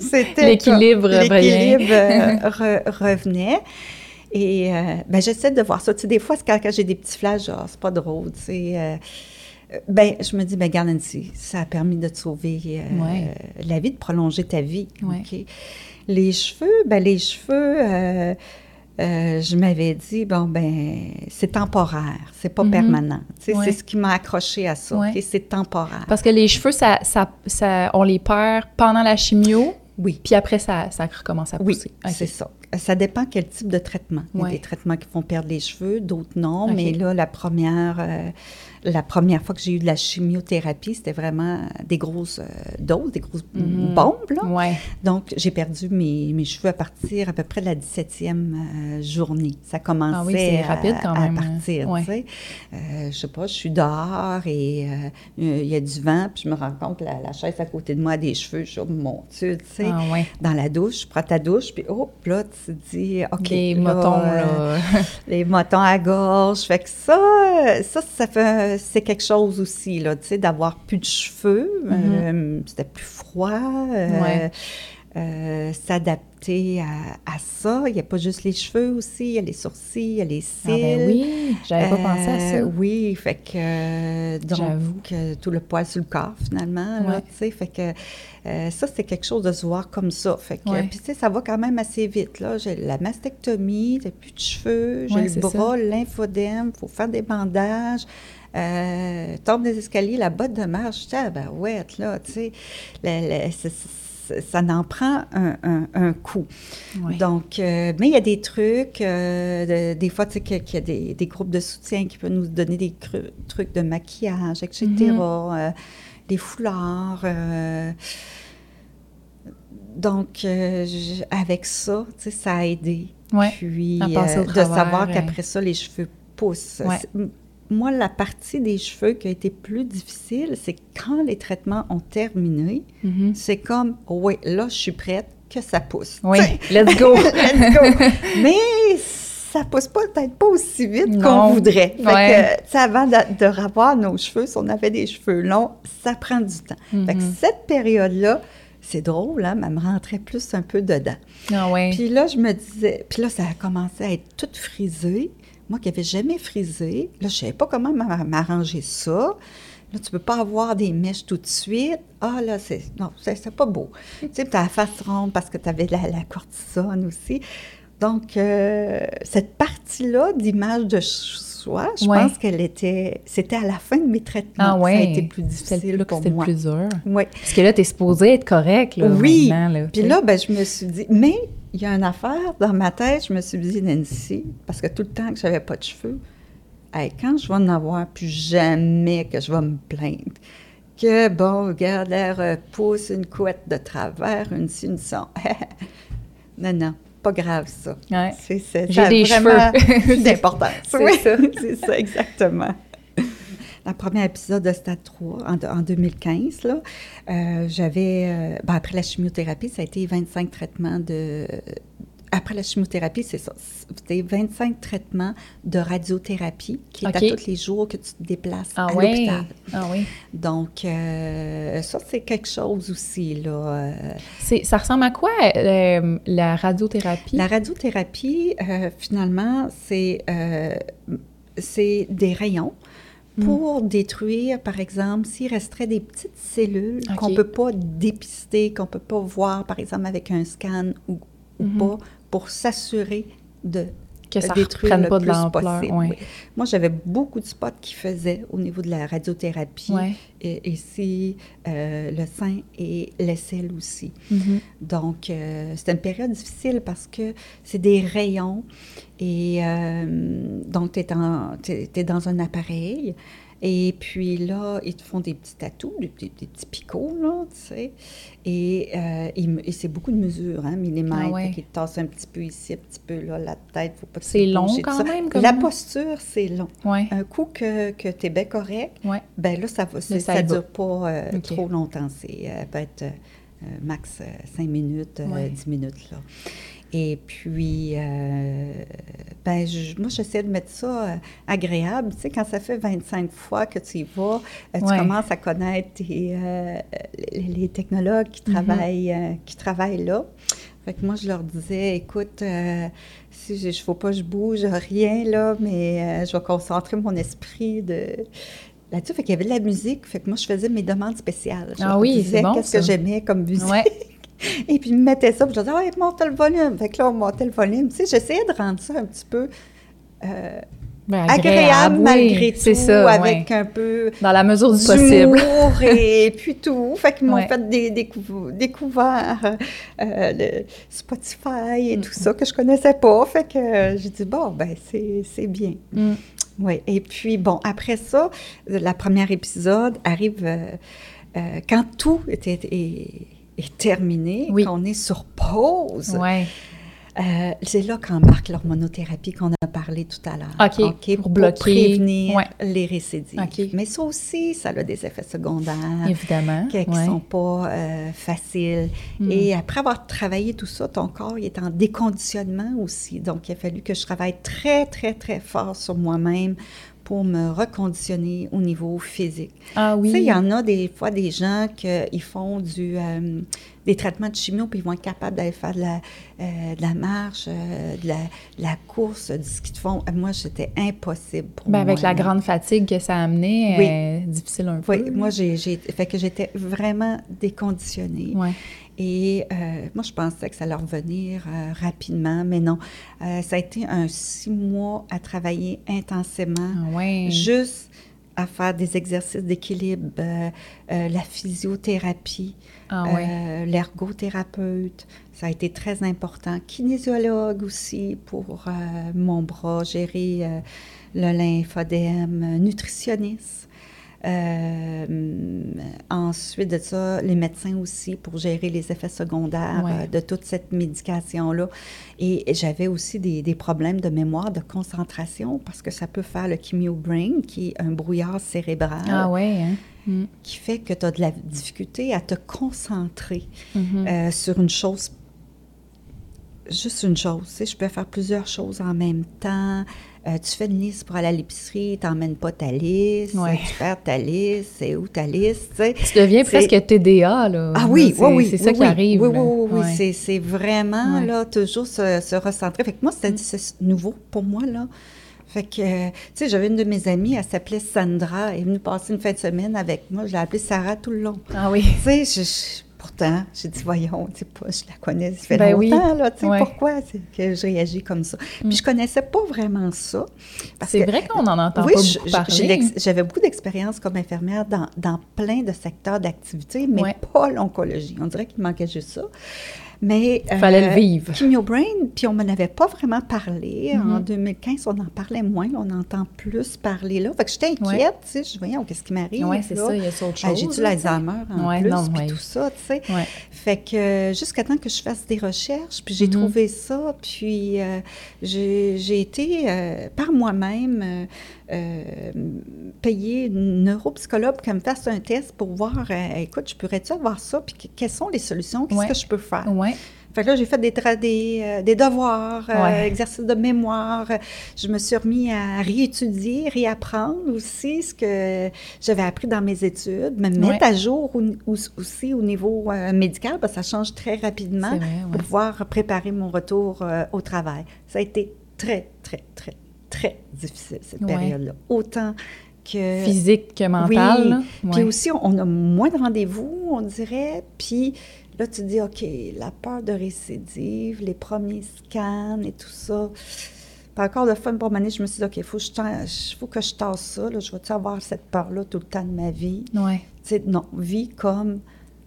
C'était L'équilibre euh, re- revenait. Et euh, ben, j'essaie de voir ça. Tu sais, des fois, c'est quand, quand j'ai des petits flashs, genre, c'est pas drôle, tu sais. euh, euh, ben, je me dis, ben, Nancy, ça a permis de te sauver euh, Ouais. la vie, de prolonger ta vie. Ouais. Les cheveux, ben, les cheveux, euh, euh, je m'avais dit, bon, ben, c'est temporaire, c'est pas Mhm. permanent. Ouais. C'est ce qui m'a accroché à ça. C'est temporaire. Parce que les cheveux, ça, ça, ça- on les perd pendant la chimio, Oui. puis après, ça, ça recommence à Oui, pousser. Ok. c'est ça. Ça dépend quel type de traitement. Il y a Ouais. des traitements qui font perdre les cheveux, d'autres non. Mais là, la première, euh, la première fois que j'ai eu de la chimiothérapie, c'était vraiment des grosses euh, doses, des grosses Mhm. bombes. Là. Ouais. Donc, j'ai perdu mes, mes cheveux à partir à peu près de la 17e euh, journée. Ça commençait Ah oui, à- rapide quand à, même, partir. ouais. tu sais. Euh, je sais pas, je suis dehors et euh, il y a du vent, puis je me rends compte que la, la chaise à côté de moi a des cheveux. Je suis, oh mon Dieu, tu sais Ah ouais. dans la douche, je prends ta douche, puis hop, là, tu te dis, OK. les là, motons, euh, là. les motons à gorge. Fait que ça, euh, ça, ça fait, c'est quelque chose aussi, là, tu sais, d'avoir plus de cheveux. euh, c'était plus froid. euh. Ouais. euh, s'adapter à, à ça. Il n'y a pas juste les cheveux aussi, il y a les sourcils, il y a les cils. Ah ben oui, j'avais pas pensé à ça. Euh, Oui, fait que euh, J'avoue. donc euh, tout le poil sur le corps finalement, Ouais. tu sais, fait que euh, ça c'est quelque chose de se voir comme ça, fait que puis tu sais ça va quand même assez vite là. J'ai la mastectomie, j'ai plus de cheveux, j'ai Ouais, le bras, l'infodème, faut faire des bandages. Euh, tombe des escaliers, la botte de marche, ouais, là, tu sais, ça, ça en prend un, un- un coup. Donc, euh, mais il y a des trucs, euh, de- des fois, tu sais, qu'il y a- des, des groupes de soutien qui peuvent nous donner des trucs de maquillage, etc., Mhm. des foulards. donc, je- avec ça, tu sais, ça a aidé. Ouais, Puis, euh, de savoir qu'après ça, les cheveux poussent. Ouais. Moi, la partie des cheveux qui a été plus difficile, c'est quand les traitements ont terminé, Mhm. c'est comme, oui, là, je suis prête, que ça pousse. Oui, let's go! Let's go. Mais ça pousse pas peut-être pas aussi vite qu'on voudrait. Fait Ouais. que, avant de, de revoir nos cheveux, si on avait des cheveux longs, ça prend du temps. Fait que Mhm. cette période-là, c'est drôle, hein, mais elle me rentrait plus un peu dedans. Ah ouais. Puis là, je me disais, puis là, ça a commencé à être tout frisé. Moi qui n'avais jamais frisé, là, je savais pas comment m'a- m'arranger ça. Là, tu peux pas avoir des mèches tout de suite. Ah, là, c'est. Non, c'est pas beau. tu sais, tu as la face ronde parce que tu avais la, la cortisone aussi. Donc, euh, cette partie-là d'image de soi, je Ouais. pense qu'elle était. C'était à la fin de mes traitements. Ah ouais. Ça a été plus C'était difficile là que pour c'était moi. plus dur. Oui. Parce que là, t'es supposé être correct, là, Oui. là, Puis tu là, ben, je me suis dit, mais il y a une affaire dans ma tête, je me suis dit, Nancy, parce que tout le temps que j'avais pas de cheveux, hey, quand je vais en avoir, plus jamais que je vais me plaindre. Que, bon, regarde, l'air euh, pousse une couette de travers, une ci, une ça. non, non, pas grave, ça. Ouais. C'est, J'ai des vraiment cheveux. C'est ça. c'est ça, exactement. Le premier épisode de Stade 3, en, en 2015, là, euh, j'avais, euh, ben, après la chimiothérapie, ça a été 25 traitements de... Après la chimiothérapie, c'est ça. C'était 25 traitements de radiothérapie qui est OK. à tous les jours que tu te déplaces Ah à ouais? l'hôpital. Ah oui. Donc, euh, ça, c'est quelque chose aussi, là. C'est- Ça ressemble à quoi, la radiothérapie? La radiothérapie, finalement, c'est c'est des rayons Mm. pour détruire, par exemple, s'il resterait des petites cellules qu'on ne peut pas dépister, qu'on ne peut pas voir, par exemple, avec un scan ou, ou Mhm. pas, pour s'assurer de que ça détruire le pas de plus possible, ouais. oui. Moi, j'avais beaucoup de spots qui faisaient au niveau de la radiothérapie, Ouais. et, ici, euh, le sein et l'aisselle aussi. Mhm. Donc, euh, c'était une période difficile parce que c'est des rayons et euh, donc tu es, dans un appareil et puis là, ils te font des petits tatous, des, petits- des petits picots, là, tu sais. Et, euh, ils et c'est beaucoup de mesures, hein, millimètres. Ah ouais. Te tassent un petit peu ici, un petit peu là, la tête, faut pas C'est long quand même, comme- La posture, c'est long. Ouais. Un coup que, que tu es bien correct, Ouais. ben là, ça ne dure pas euh, trop longtemps. C'est euh, peut être max 5 minutes, euh, Ouais. 10 minutes. Là. Et puis, euh, ben, je- moi, j'essaie de mettre ça euh, agréable. Tu sais, quand ça fait 25 fois que tu y vas, euh, tu Ouais. commences à connaître tes, les, les technologues qui Mhm. travaillent, qui travaillent là. Fait que moi, je leur disais, écoute, si je ne faut pas que je bouge, rien, là, mais je vais concentrer mon esprit de là-dessus. Fait qu'il y avait de la musique. Fait que moi, je faisais mes demandes spéciales. Je Ah oui, disais c'est bon, qu'est-ce que j'aimais comme musique. Ouais. Et puis, ils me mettaient ça, puis je disais, ouais, monte le volume. Fait que là, on montait le volume. Tu sais, j'essayais de rendre ça un petit peu euh, Ben, agréable, oui, malgré tout, c'est ça, avec ouais. un peu Dans la mesure du possible. et puis tout. Fait qu'ils m'ont Ouais. fait des, des euh, le Spotify et tout ça que je connaissais pas. Fait que euh, j'ai dit, bon, ben c'est c'est bien. Mm. Oui, et puis bon, après ça, la première épisode arrive euh, quand tout était, est terminé, Oui. qu'on est sur pause. Ouais. Euh, c'est là qu'embarque l'hormonothérapie qu'on a parlé tout à l'heure. OK, pour bloquer. prévenir Ouais. les récidives. Mais ça aussi, ça a des effets secondaires Évidemment. qui ne ouais. sont pas euh, faciles. Mm. Et après avoir travaillé tout ça, ton corps il est en déconditionnement aussi. Donc, il a fallu que je travaille très, très, très fort sur moi-même pour me reconditionner au niveau physique. Ah oui. Tu sais, il y en a des fois des gens qui font du, euh, des traitements de chimio, puis ils vont être capables d'aller faire de la, euh, de la marche, euh, de, la, de la course, du ski de fond. Moi, c'était impossible pour Ben, moi. avec la grande fatigue que ça a amené, Oui. difficile un peu. Oui, moi, j'ai- fait que j'étais vraiment déconditionnée. Ouais. Et euh, moi, je pensais que ça allait revenir euh, rapidement, mais non. Euh, ça a été un six mois à travailler intensément, Ah juste à faire des exercices d'équilibre, la physiothérapie, Ah l'ergothérapeute. Ça a été très important. Kinésiologue aussi pour mon bras, gérer le lymphodème, nutritionniste. Euh, ensuite de ça, les médecins aussi pour gérer les effets secondaires Ouais. euh, de toute cette médication-là. Et j'avais aussi des, des problèmes de mémoire, de concentration, parce que ça peut faire le chemio brain, qui est un brouillard cérébral, Ah ouais, hein? Mm. qui fait que tu as de la difficulté à te concentrer Mhm. euh, sur une chose, juste une chose. Tu sais, je peux faire plusieurs choses en même temps. Euh, tu fais une liste pour aller à l'épicerie, tu n'emmènes pas ta liste, Ouais. tu perds ta liste, c'est où ta liste, tu sais? Tu deviens presque TDA, là. Ah oui, C'est- oui, oui. C'est ça oui, qui arrive. Oui, oui, oui, oui. C'est, c'est vraiment. Mm. là, toujours se, se recentrer. Fait que moi, c'était, c'est nouveau pour moi, là. Fait que, euh, tu sais, j'avais une de mes amies, elle s'appelait Sandra, elle est venue passer une fin de semaine avec moi. Je l'ai appelée Sarah tout le long. Ah oui. Tu sais, pourtant, j'ai dit, voyons, tu pas, je la connais, ça fait Ben oui. longtemps, là, tu sais, Ouais. pourquoi que je réagis comme ça? Mm. Puis je connaissais pas vraiment ça. C'est vrai qu'on n'en entend oui, pas je- beaucoup parler. j'avais beaucoup d'expérience comme infirmière dans, dans plein de secteurs d'activité, mais Ouais. pas l'oncologie. On dirait qu'il manquait juste ça. Mais, euh, Fallait le vivre. Chemio Brain, puis on m'en avait pas vraiment parlé. En Mhm. 2015, on en parlait moins. là, on entend plus parler là. Fait que j'étais inquiète, Ouais. tu sais. Je voyais, oh, qu'est-ce qui m'arrive? Oui, c'est là? ça, il y a autre Ah, chose. J'ai-tu l'Alzheimer en Ouais, plus, puis tout ça, tu sais. Ouais. Fait que euh, jusqu'à temps que je fasse des recherches, puis j'ai Mhm. trouvé ça, puis euh, j'ai été euh, par moi-même euh, euh, payer une neuropsychologue qu'elle me fasse un test pour voir, euh, écoute, je pourrais-tu avoir ça, puis que- quelles sont les solutions, qu'est-ce que je peux faire? Fait que là, j'ai fait des, euh, des devoirs, euh, Ouais. exercices de mémoire. Je me suis remis à réétudier, réapprendre aussi ce que j'avais appris dans mes études, me mettre Ouais. à jour au- au- aussi au niveau euh, médical, parce que ça change très rapidement C'est vrai, ouais. pour pouvoir préparer mon retour euh, au travail. Ça a été très, très, très, très difficile, cette période-là. Autant que... Physique que mental. Oui. là. Puis aussi, on on a moins de rendez-vous, on dirait. Puis là, tu te dis, OK, la peur de récidive, les premiers scans et tout ça. Puis encore de fois, une bonne année, je me suis dit, OK, il faut, que je tan- faut que je tasse ça. Là. Je vais-tu avoir cette peur-là tout le temps de ma vie? Ouais. Tu sais, non, vie comme,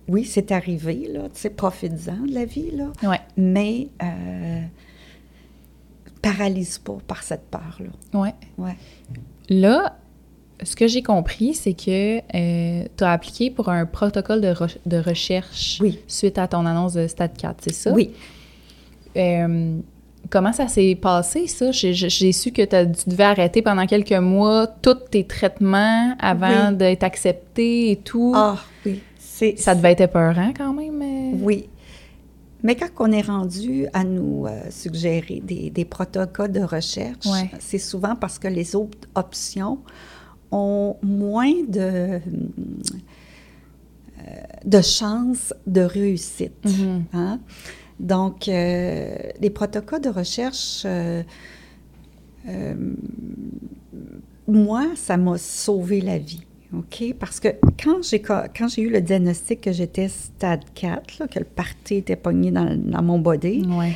oui, c'est arrivé, là, tu sais, profites-en de la vie, là, Ouais. mais euh, paralyse pas par cette peur-là. Ouais. Ouais. Là, ce que j'ai compris, c'est que tu as appliqué pour un protocole de, re- de recherche Oui. suite à ton annonce de Stade 4, c'est ça? Oui. Euh, comment ça s'est passé, ça? J'ai- su que t'as- tu devais arrêter pendant quelques mois tous tes traitements avant Oui. d'être accepté et tout. Ah, oui. Ça devait être épeurant quand même. euh. Oui. Mais quand on est rendu à nous euh, suggérer des, des protocoles de recherche, Ouais. c'est souvent parce que les autres options ont moins de, euh, de chances de réussite. Mhm. hein. Donc, euh, les protocoles de recherche, euh, euh, moi, ça m'a sauvé la vie. OK? Parce que quand j'ai, co- quand j'ai eu le diagnostic que j'étais stade 4, là, que le parti était pogné dans, dans mon body, Ouais.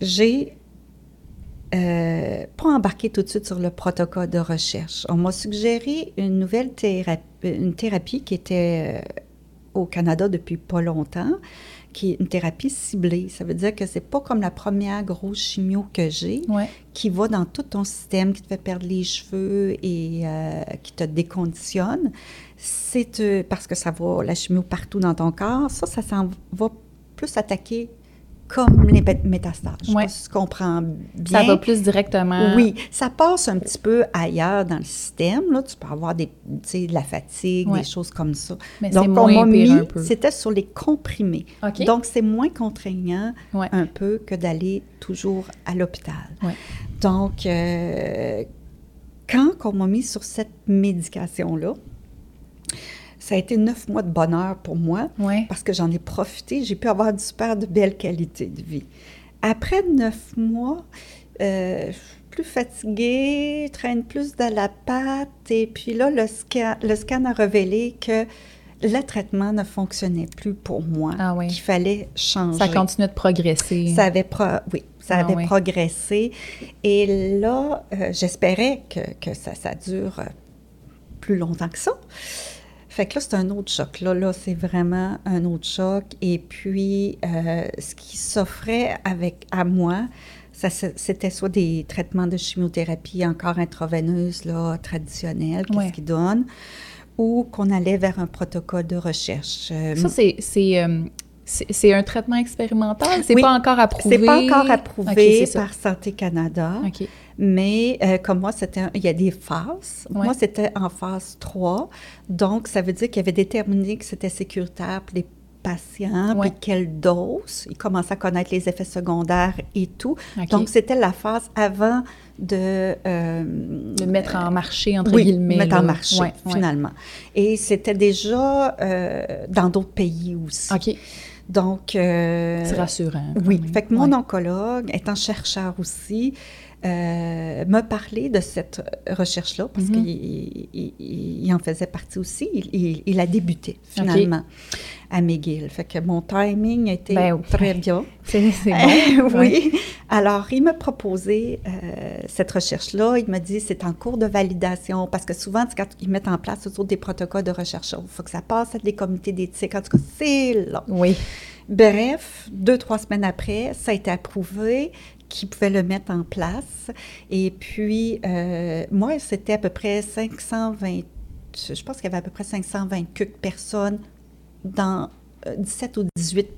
j'ai euh, pas embarqué tout de suite sur le protocole de recherche. On m'a suggéré une nouvelle thérapie, une thérapie qui était euh, au Canada depuis pas longtemps, qui est une thérapie ciblée. Ça veut dire que c'est pas comme la première grosse chimio que j'ai, Ouais. qui va dans tout ton système, qui te fait perdre les cheveux et euh, qui te déconditionne. C'est euh, parce que ça va, la chimio partout dans ton corps. Ça, ça s'en va plus attaquer comme les mé- métastases. Je Ouais. comprends bien. Ça va plus directement. Oui, ça passe un petit peu ailleurs dans le système. Là, tu peux avoir des, de la fatigue, Ouais. des choses comme ça. Mais c'est Donc, moins on c'était sur les comprimés. OK. Donc, c'est moins contraignant Ouais. un peu que d'aller toujours à l'hôpital. Donc, euh, quand on m'a mis sur cette médication-là, ça a été neuf mois de bonheur pour moi Ouais. parce que j'en ai profité. J'ai pu avoir du super de belle qualité de vie. Après neuf mois, euh, plus fatiguée, traîne plus dans la patte. Et puis là, le scan, le scan a révélé que le traitement ne fonctionnait plus pour moi, Ah oui. qu'il fallait changer. Ça continue de progresser. Ça avait, pro- oui, ça Ah avait oui. progressé. Et là, euh, j'espérais que, que ça, ça dure plus longtemps que ça. Fait que là, c'est un autre choc. Là, là c'est vraiment un autre choc. Et puis, euh, ce qui s'offrait avec à moi, ça, c'était soit des traitements de chimiothérapie encore intraveineuses, là, traditionnels, qu'est-ce qu'ils donnent, ou qu'on allait vers un protocole de recherche. Euh, ça, c'est... C'est un traitement expérimental? C'est pas encore approuvé? C'est pas encore approuvé par Santé Canada. Mais euh, comme moi, c'était il y a des phases. Moi, c'était en phase 3. Donc, ça veut dire qu'il avait déterminé que c'était sécuritaire pour les patients, puis quelle dose. Il commençait à connaître les effets secondaires et tout. Donc, c'était la phase avant de... Euh, de mettre en marché, entre oui, guillemets. mettre en marché, finalement. Et c'était déjà euh, dans d'autres pays aussi. OK. Donc... C'est rassurant. Oui. Fait que mon oncologue, étant chercheur aussi, euh, me parler de cette recherche-là, parce mhm. qu'il en faisait partie aussi. Il, a débuté, finalement, à McGill. Fait que mon timing était ben, très bien. C'est bon. oui. Alors, il m'a proposé euh, cette recherche-là. Il m'a dit c'est en cours de validation, parce que souvent, quand ils mettent en place autour des protocoles de recherche, il faut que ça passe à des comités d'éthique. En tout cas, c'est là. Oui. Bref, deux, trois semaines après, ça a été approuvé qui pouvait le mettre en place. Et puis, euh, moi, c'était à peu près 520, je pense qu'il y avait à peu près 520 personnes dans 17 euh, ou 18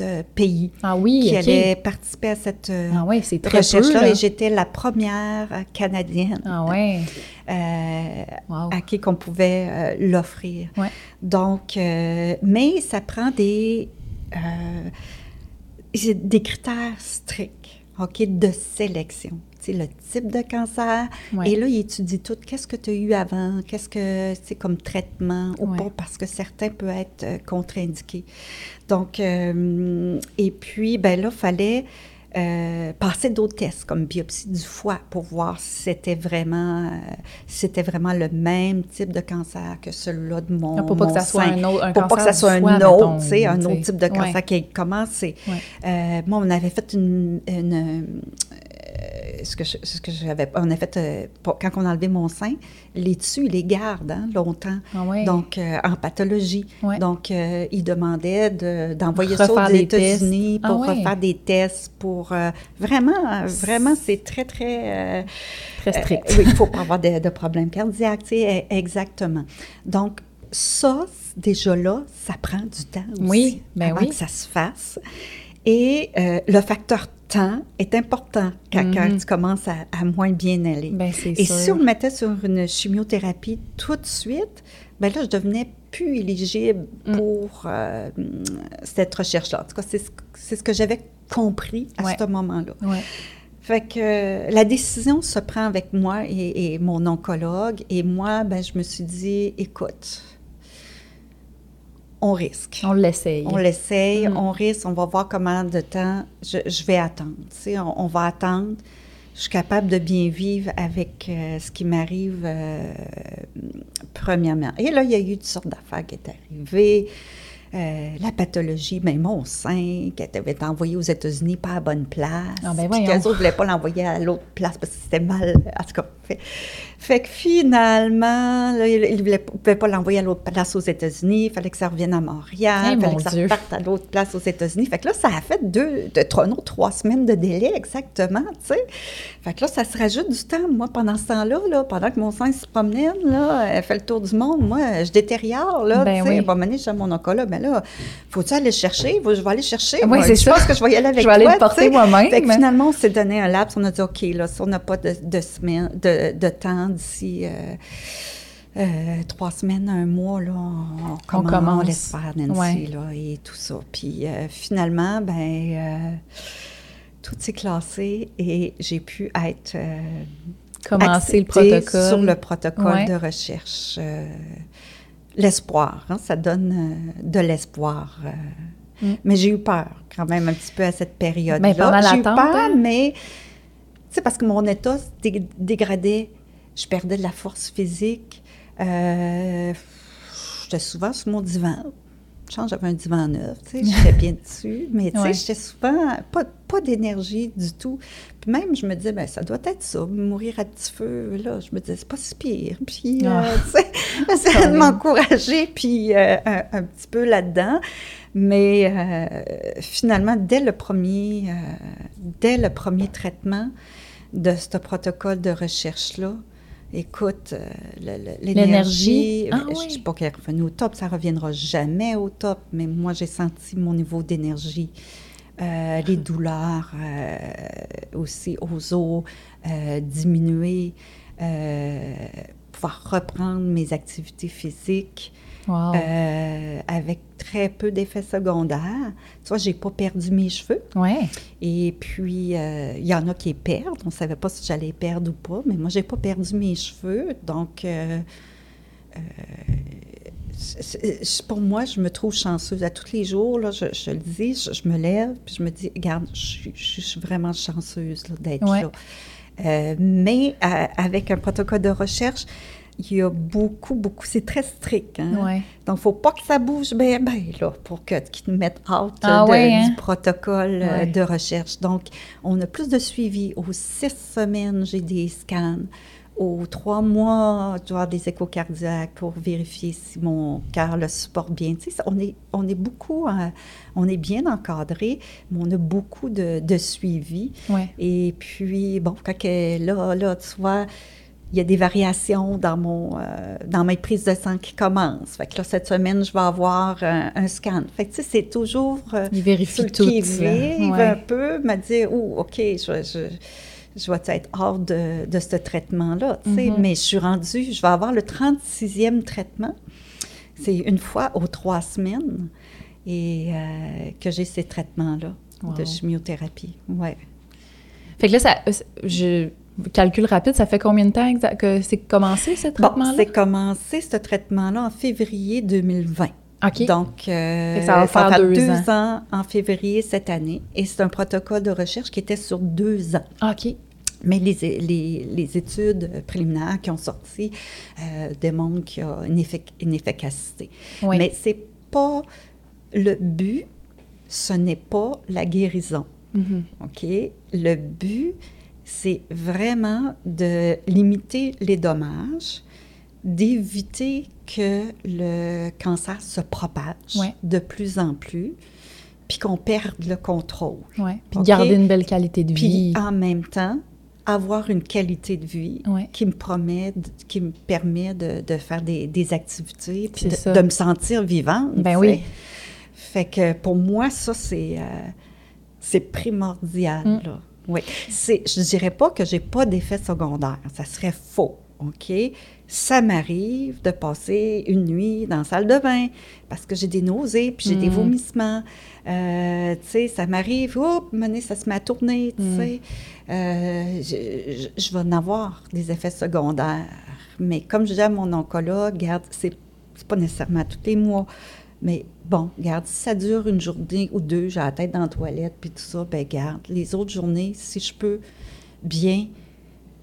euh, pays ah oui, qui allaient participer à cette ah oui, recherche-là. Et j'étais la première Canadienne ah à qui qu'on pouvait l'offrir. Donc, mais ça prend des, des critères stricts. OK, de sélection. C'est le type de cancer. Et là, il étudie tout. Qu'est-ce que tu as eu avant? Qu'est-ce que c'est comme traitement ou pas? Parce que certains peuvent être euh, contre-indiqués. Donc, euh, et puis, ben là, il fallait euh, passer d'autres tests comme biopsie du foie pour voir si c'était vraiment, euh, c'était vraiment le même type de cancer que celui-là de mon, Pour pas que ça soit un autre, un Pour pas que ça soit un autre, un autre type de cancer qui commence. Euh, moi, on avait fait une ce que, ce que j'avais, on a fait, euh, quand on a enlevé mon sein, les tissus, ils les gardent hein, longtemps. Ah Donc, euh, en pathologie. Donc, euh, ils demandaient d'envoyer ça aux États-Unis pour ah refaire des tests, pour vraiment, vraiment, c'est très, très... très strict. oui, il ne faut pas avoir de, problèmes cardiaques, tu sais, e, exactement. Donc, ça, déjà là, ça prend du temps aussi oui, ben avant que ça se fasse. Et le facteur temps est important quand, mhm. tu commences à, moins bien aller. Ben, Et si on me mettait sur une chimiothérapie tout de suite, ben là, je devenais plus éligible mm. pour euh, cette recherche-là. En tout cas, c'est ce, que j'avais compris à ce moment-là. Fait que la décision se prend avec moi et, et, mon oncologue. Et moi, ben, je me suis dit, écoute, on risque. On l'essaye. On l'essaye, mm. on risque, on va voir comment de temps je, vais attendre. Sais, on, va attendre. Je suis capable de bien vivre avec euh, ce qui m'arrive euh, premièrement. Et là, il y a eu toutes sortes d'affaires qui sont arrivées. Euh, la pathologie, même mon sein, qui avait été envoyé aux États-Unis pas à bonne place. Ah ben puis autres ne voulaient pas l'envoyer à l'autre place parce que c'était mal. En tout cas, fait, que finalement, il ne pouvait pas l'envoyer à l'autre place aux États-Unis. Il fallait que ça revienne à Montréal. il fallait que ça reparte à l'autre place aux États-Unis. Fait que là, ça a fait deux, de, trois, non, trois semaines de délai exactement, tu sais. Fait que là, ça se rajoute du temps. Moi, pendant ce temps-là, là, pendant que mon sein se promène, là, elle fait le tour du monde, moi, je détériore, là, ben tu sais. Oui. Va mener chez mon oncologue. Ben là, faut-tu aller chercher? Je vais aller chercher. Oui, c'est Je pense que je vais y aller avec toi. Je vais aller le porter moi-même. finalement, on s'est donné un laps. On a dit, OK, là, si on n'a pas de, de, semaine, de, de temps d'ici... Euh, euh, trois semaines, un mois, là, on, on commence, on laisse faire Nancy, là, et tout ça. Puis euh, finalement, ben, tout s'est classé et j'ai pu être commencer le protocole sur le protocole de recherche l'espoir. Hein, ça donne euh, de l'espoir. Euh. Mm. Mais j'ai eu peur quand même un petit peu à cette période-là. Mais pendant J'ai eu peur, hein? mais c'est parce que mon état se dégradait. Je perdais de la force physique. Euh, j'étais souvent sur mon divan. j'avais un divan neuf, tu sais, j'étais bien dessus, mais tu sais, Ouais. j'étais souvent pas, pas d'énergie du tout. Puis même, je me disais, ben ça doit être ça, mourir à petit feu, là, je me disais, c'est pas si pire. Puis, euh, Ah. tu sais, de m'encourager, puis euh, un, un petit peu là-dedans. Mais finalement, dès le premier, dès le premier traitement de ce protocole de recherche-là, écoute, euh, L'énergie. l'énergie, Ah je ne oui. dis pas qu'elle est revenue au top, ça ne reviendra jamais au top, mais moi, j'ai senti mon niveau d'énergie, euh, les douleurs euh, aussi aux os euh, diminuer, euh, pouvoir reprendre mes activités physiques. Wow. Euh, avec très peu d'effets secondaires. Tu vois, j'ai pas perdu mes cheveux. ouais. Et puis, euh, il y en a qui les perdent. On ne savait pas si j'allais perdre ou pas, mais moi, j'ai pas perdu mes cheveux. Donc, euh, euh, pour moi, je me trouve chanceuse. À tous les jours, là, je, je le dis, je, je me lève, puis je me dis, regarde, je, suis- je suis vraiment chanceuse d'être Ouais. là. Euh, mais euh, avec un protocole de recherche, il y a beaucoup, beaucoup, c'est très strict. Hein? Ouais. Donc, il ne faut pas que ça bouge bien, bien, là, pour que, qu'ils nous mettent out Ah de- ouais, hein? du protocole euh, Ouais. de recherche. Donc, on a plus de suivi. Aux six semaines, j'ai des scans. Aux trois mois, je dois avoir des échos cardiaques pour vérifier si mon cœur le supporte bien. Tu sais, on est, on est beaucoup, euh, on est bien encadré, mais on a beaucoup de, de suivi. Et puis, bon, quand là, là, tu vois, il y a des variations dans, mon, euh, dans mes prises de sang qui commencent. Fait que là, cette semaine, je vais avoir un, un scan. Fait que, tu sais, c'est toujours euh, Il vérifie tout. qui-vive Ouais. un peu, me dire, oh, OK, je, je, je vais être hors de, de ce traitement-là, tu sais. Mhm. Mais je suis rendue, je vais avoir le 36e traitement. C'est une fois aux trois semaines et euh, que j'ai ces traitements-là Wow. de chimiothérapie. Ouais. Fait que là, ça, euh, je calcul rapide, ça fait combien de temps que c'est commencé, ce Bon, traitement-là? c'est commencé ce traitement-là en février 2020. OK. Donc, euh, ça va faire deux ans. en février cette année. Et c'est un protocole de recherche qui était sur deux ans. OK. Mais les, les, les études préliminaires qui ont sorti euh, démontrent qu'il y a une, effic- une efficacité. Oui. Mais c'est pas le but, ce n'est pas la guérison. Mhm. OK? Le but, c'est vraiment de limiter les dommages, d'éviter que le cancer se propage Ouais. de plus en plus, puis qu'on perde le contrôle. Ouais. Puis OK? garder une belle qualité de Puis vie. en même temps, avoir une qualité de vie Ouais. qui me promet, qui me permet de, de faire des, des activités, puis de, me sentir vivante. Ben oui. Fait que pour moi, ça, c'est euh, primordial. Mm. Là. Oui. C'est- Je dirais pas que j'ai pas d'effet secondaire. Ça serait faux. OK? Ça m'arrive de passer une nuit dans la salle de bain parce que j'ai des nausées, puis j'ai des Mm. vomissements. Euh, tu sais, ça m'arrive, oups, mener, ça se met à tourner, tu Mm. sais. Euh, je, je- je vais en avoir des effets secondaires. Mais comme je dis à mon oncologue, regarde, c'est c'est pas nécessairement tous les mois. Mais bon, regarde, si ça dure une journée ou deux, j'ai la tête dans la toilette, puis tout ça, ben garde, les autres journées, si je peux bien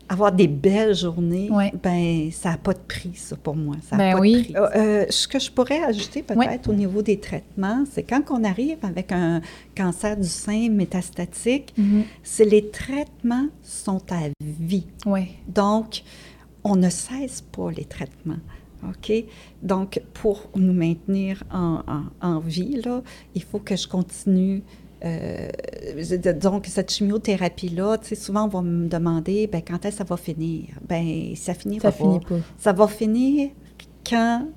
avoir des belles journées, Ouais. ben ça n'a pas de prix, ça, pour moi. Ça Ben pas oui. de prix. Euh, euh, ce que je pourrais ajouter peut-être Ouais. au niveau des traitements, c'est quand on arrive avec un cancer du sein métastatique, Mhm. c'est les traitements sont à vie. Ouais. Donc, on ne cesse pas les traitements. OK? Donc, pour nous maintenir en, en- en vie, là, il faut que je continue. euh, donc, cette chimiothérapie-là, tu sais, souvent, on va me demander, ben, quand est-ce que ça va finir? Ben, ça finira Ça pas. finit pas. Ça va finir quand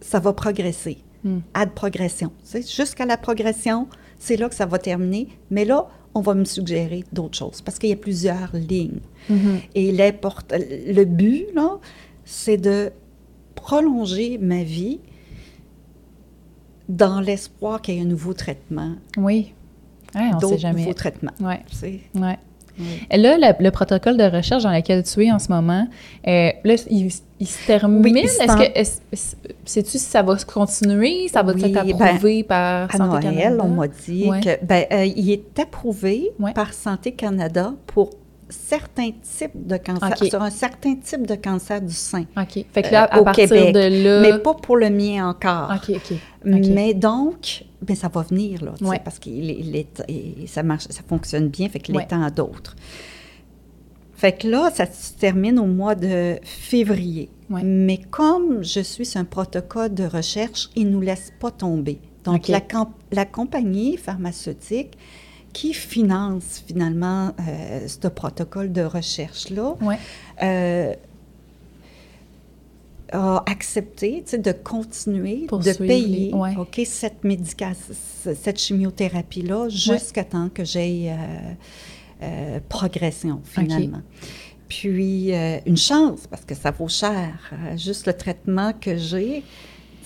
ça va progresser, Mm. à de progression. Tu sais, Jusqu'à la progression, c'est là que ça va terminer. Mais là, on va me suggérer d'autres choses parce qu'il y a plusieurs lignes. Mhm. Et l'import- le but, là, c'est de prolonger ma vie dans l'espoir qu'il y ait un nouveau traitement, Oui. Ouais, on sait jamais. nouveaux traitements. Ouais. Tu sais. Ouais. Oui. Et là, le, le protocole de recherche dans lequel tu es en ce moment, euh, là, il, il se termine. Oui, Est-ce que, sais-tu si ça va se continuer? Ça va Oui, être approuvé par À Santé Noël, Canada? on m'a dit Ouais. que ben, euh, il est approuvé Ouais. par Santé Canada pour certains types de cancer, sur un certain type de cancer du sein. OK. Fait que là, Euh, à au partir Québec. de là... Mais pas pour le mien encore. OK, OK. OK. Mais donc, ben ça va venir, là, Ouais. parce que ça marche, ça fonctionne bien, fait qu'il Ouais. est temps d'autres. Fait que là, ça se termine au mois de février. Ouais. Mais comme je suis sur un protocole de recherche, ils ne nous laissent pas tomber. Donc, la, la compagnie pharmaceutique qui finance finalement euh, ce protocole de recherche-là, Ouais. euh, a accepté de continuer, de payer les- ouais. OK, cette, chimiothérapie-là jusqu'à temps que j'aie euh, euh, progression, finalement. Puis, une chance, parce que ça vaut cher. Juste le traitement que j'ai,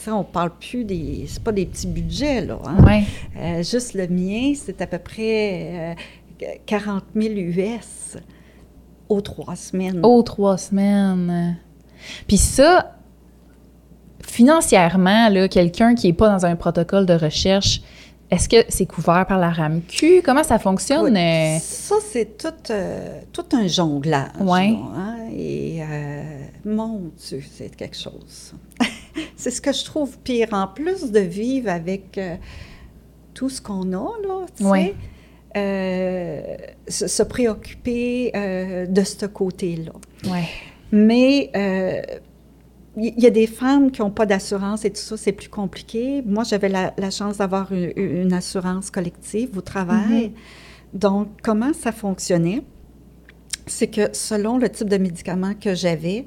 sais, on parle plus des... C'est pas des petits budgets, là. hein. Ouais. Euh, juste le mien, c'est à peu près euh, 40 000 US aux trois semaines. Oh, trois semaines. Puis ça, financièrement, là, quelqu'un qui n'est pas dans un protocole de recherche, est-ce que c'est couvert par la RAMQ? Comment ça fonctionne? Oui. euh? Ça, c'est tout, euh, tout un jonglage. Ouais. là, hein, Et euh, mon Dieu, c'est quelque chose. c'est ce que je trouve pire. En plus de vivre avec euh, tout ce qu'on a, là, tu sais, euh, se, se préoccuper euh, de ce côté-là. Mais il y, a des femmes qui n'ont pas d'assurance et tout ça, c'est plus compliqué. Moi, j'avais la, la chance d'avoir une, une assurance collective au travail. Donc, comment ça fonctionnait? C'est que selon le type de médicament que j'avais,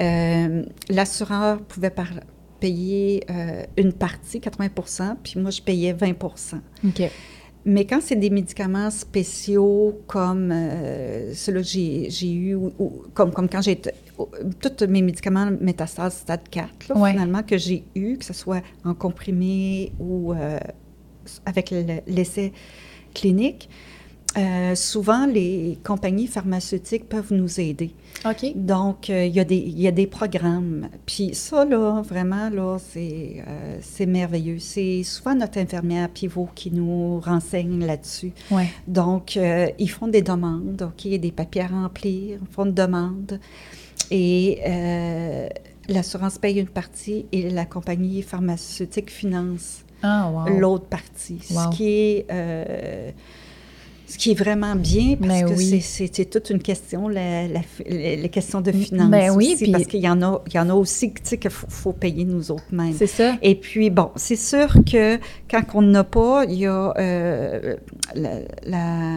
euh, l'assureur pouvait par- payer euh, une partie, 80 puis moi, je payais 20 OK. mais quand c'est des médicaments spéciaux comme euh, ceux-là que j'ai, eu, ou, ou comme, comme quand j'ai... été- ou- Tous mes médicaments métastase stade 4, là, Ouais. finalement, que j'ai eu, que ce soit en comprimé ou euh, avec le- l'essai clinique, euh, souvent les compagnies pharmaceutiques peuvent nous aider. OK. Donc, euh, il y, a des- il y a des programmes. Puis ça, là, vraiment, là, c'est euh, c'est merveilleux. C'est souvent notre infirmière pivot qui nous renseigne là-dessus. Ouais. Donc, ils font des demandes, OK, il y a des papiers à remplir, ils font une demande. Et l'assurance paye une partie et la compagnie pharmaceutique finance Ah, wow. l'autre partie. Wow. Ce qui est... ce qui est vraiment bien parce que oui. c'est- toute une question, la, la, les les questions de finances Ben oui, aussi, parce qu'il y en a, il y en a aussi, tu sais, qu'il faut, faut payer nous autres mêmes. C'est ça. Et puis, bon, c'est sûr que quand on n'a pas, il y a euh, la,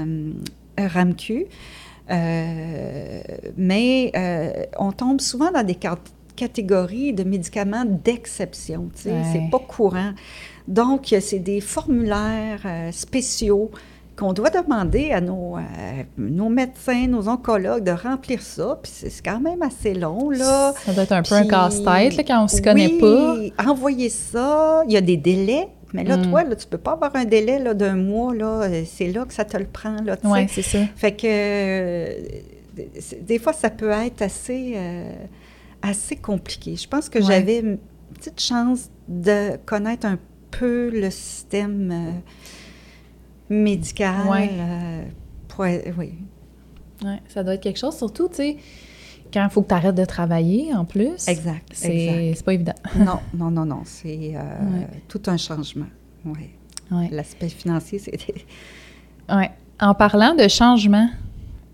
euh, RAMQ, euh, mais euh, on tombe souvent dans des cat- catégories de médicaments d'exception, tu sais, Ouais. c'est pas courant. Donc, c'est des formulaires spéciaux qu'on doit demander à nos, euh, nos médecins, nos oncologues de remplir ça, puis c'est quand même assez long, là. Ça doit être un peu un casse-tête quand on s'y connaît oui, pas. envoyer ça, il y a des délais. Mais là, Mm. toi, là, tu peux pas avoir un délai d'un mois. Là, c'est là que ça te le prend. Là. Oui, c'est ça. Fait que euh, des fois, ça peut être assez, euh, assez compliqué. Je pense que Ouais. j'avais une petite chance de connaître un peu le système euh, médical. Ouais. euh, pour- oui. Ouais, ça doit être quelque chose, surtout, tu sais, quand il faut que tu arrêtes de travailler en plus. Exact. C'est pas évident. Non, non, non, non. C'est euh, Ouais. tout un changement. Oui. Ouais. L'aspect financier, c'est. Ouais. En parlant de changement,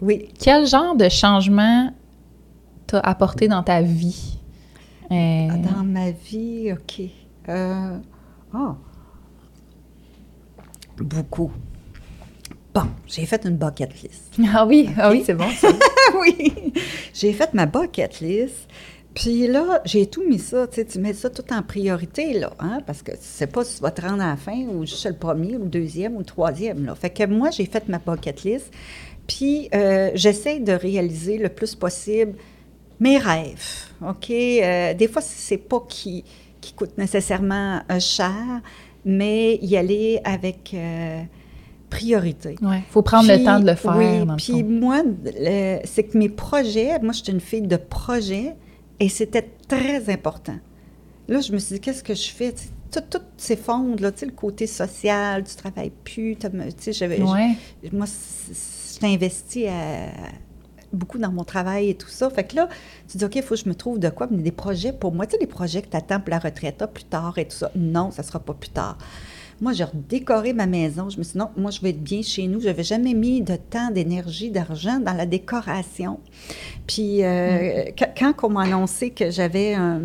Oui. quel genre de changement t'as apporté dans ta vie? Euh, Dans ma vie, OK. Euh, ah. Beaucoup. Bon, j'ai fait une bucket list. Ah oui, ah oui, c'est bon ça. oui, j'ai fait ma bucket list. Puis là, j'ai tout mis ça, tu sais, tu mets ça tout en priorité, là, hein, parce que tu sais pas si tu vas te rendre à la fin ou juste le premier ou le deuxième ou le troisième, là. Fait que moi, j'ai fait ma bucket list, puis euh, j'essaie de réaliser le plus possible mes rêves, OK? Euh, des fois, c'est pas qui, qui coûte nécessairement euh, cher, mais y aller avec euh, priorité. Ouais, faut prendre le temps de le faire. Oui, dans puis moi, c'est que mes projets, moi, j'étais une fille de projet et c'était très important. Là, je me suis dit, qu'est-ce que je fais? Tu sais, Tout, tout s'effondre, là, tu sais, le côté social, tu travailles plus, t'as- tu sais, j'avais, Ouais. moi, j'étais investie à, beaucoup dans mon travail et tout ça. Fait que là, tu dis, OK, il faut que je me trouve de quoi, mais des projets pour moi. Tu sais, des projets que tu attends pour la retraite, plus tard et tout ça. Non, ça sera pas plus tard. Moi, j'ai redécoré ma maison. Je me suis dit, non, moi, je vais être bien chez nous. Je n'avais jamais mis de temps, d'énergie, d'argent dans la décoration. Puis, euh, mm. quand on m'a annoncé que j'avais un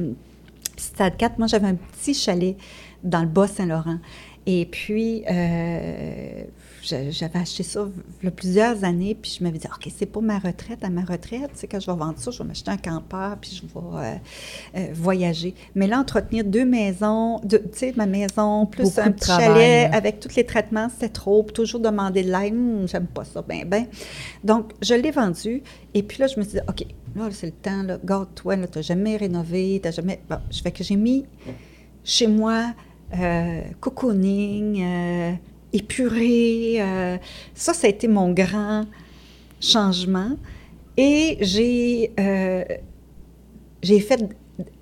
stade 4, moi, j'avais un petit chalet dans le Bas-Saint-Laurent. Et puis, euh, j'avais acheté ça il y a plusieurs années, puis je m'avais dit, OK, c'est pour ma retraite. À ma retraite, c'est quand je vais vendre ça, je vais m'acheter un campeur, puis je vais euh, euh, voyager. Mais là, entretenir deux maisons, tu sais, ma maison, plus un petit chalet avec tous les traitements, c'était trop. toujours demander de l'aide, hum, j'aime pas ça, ben, ben. Donc, je l'ai vendu, et puis là, je me suis dit, OK, là, c'est le temps, là, garde-toi, tu n'as jamais rénové, tu n'as jamais. Bon, je fais que j'ai mis chez moi euh, cocooning, euh, épuré. Euh, ça, ça a été mon grand changement. Et j'ai, j'ai fait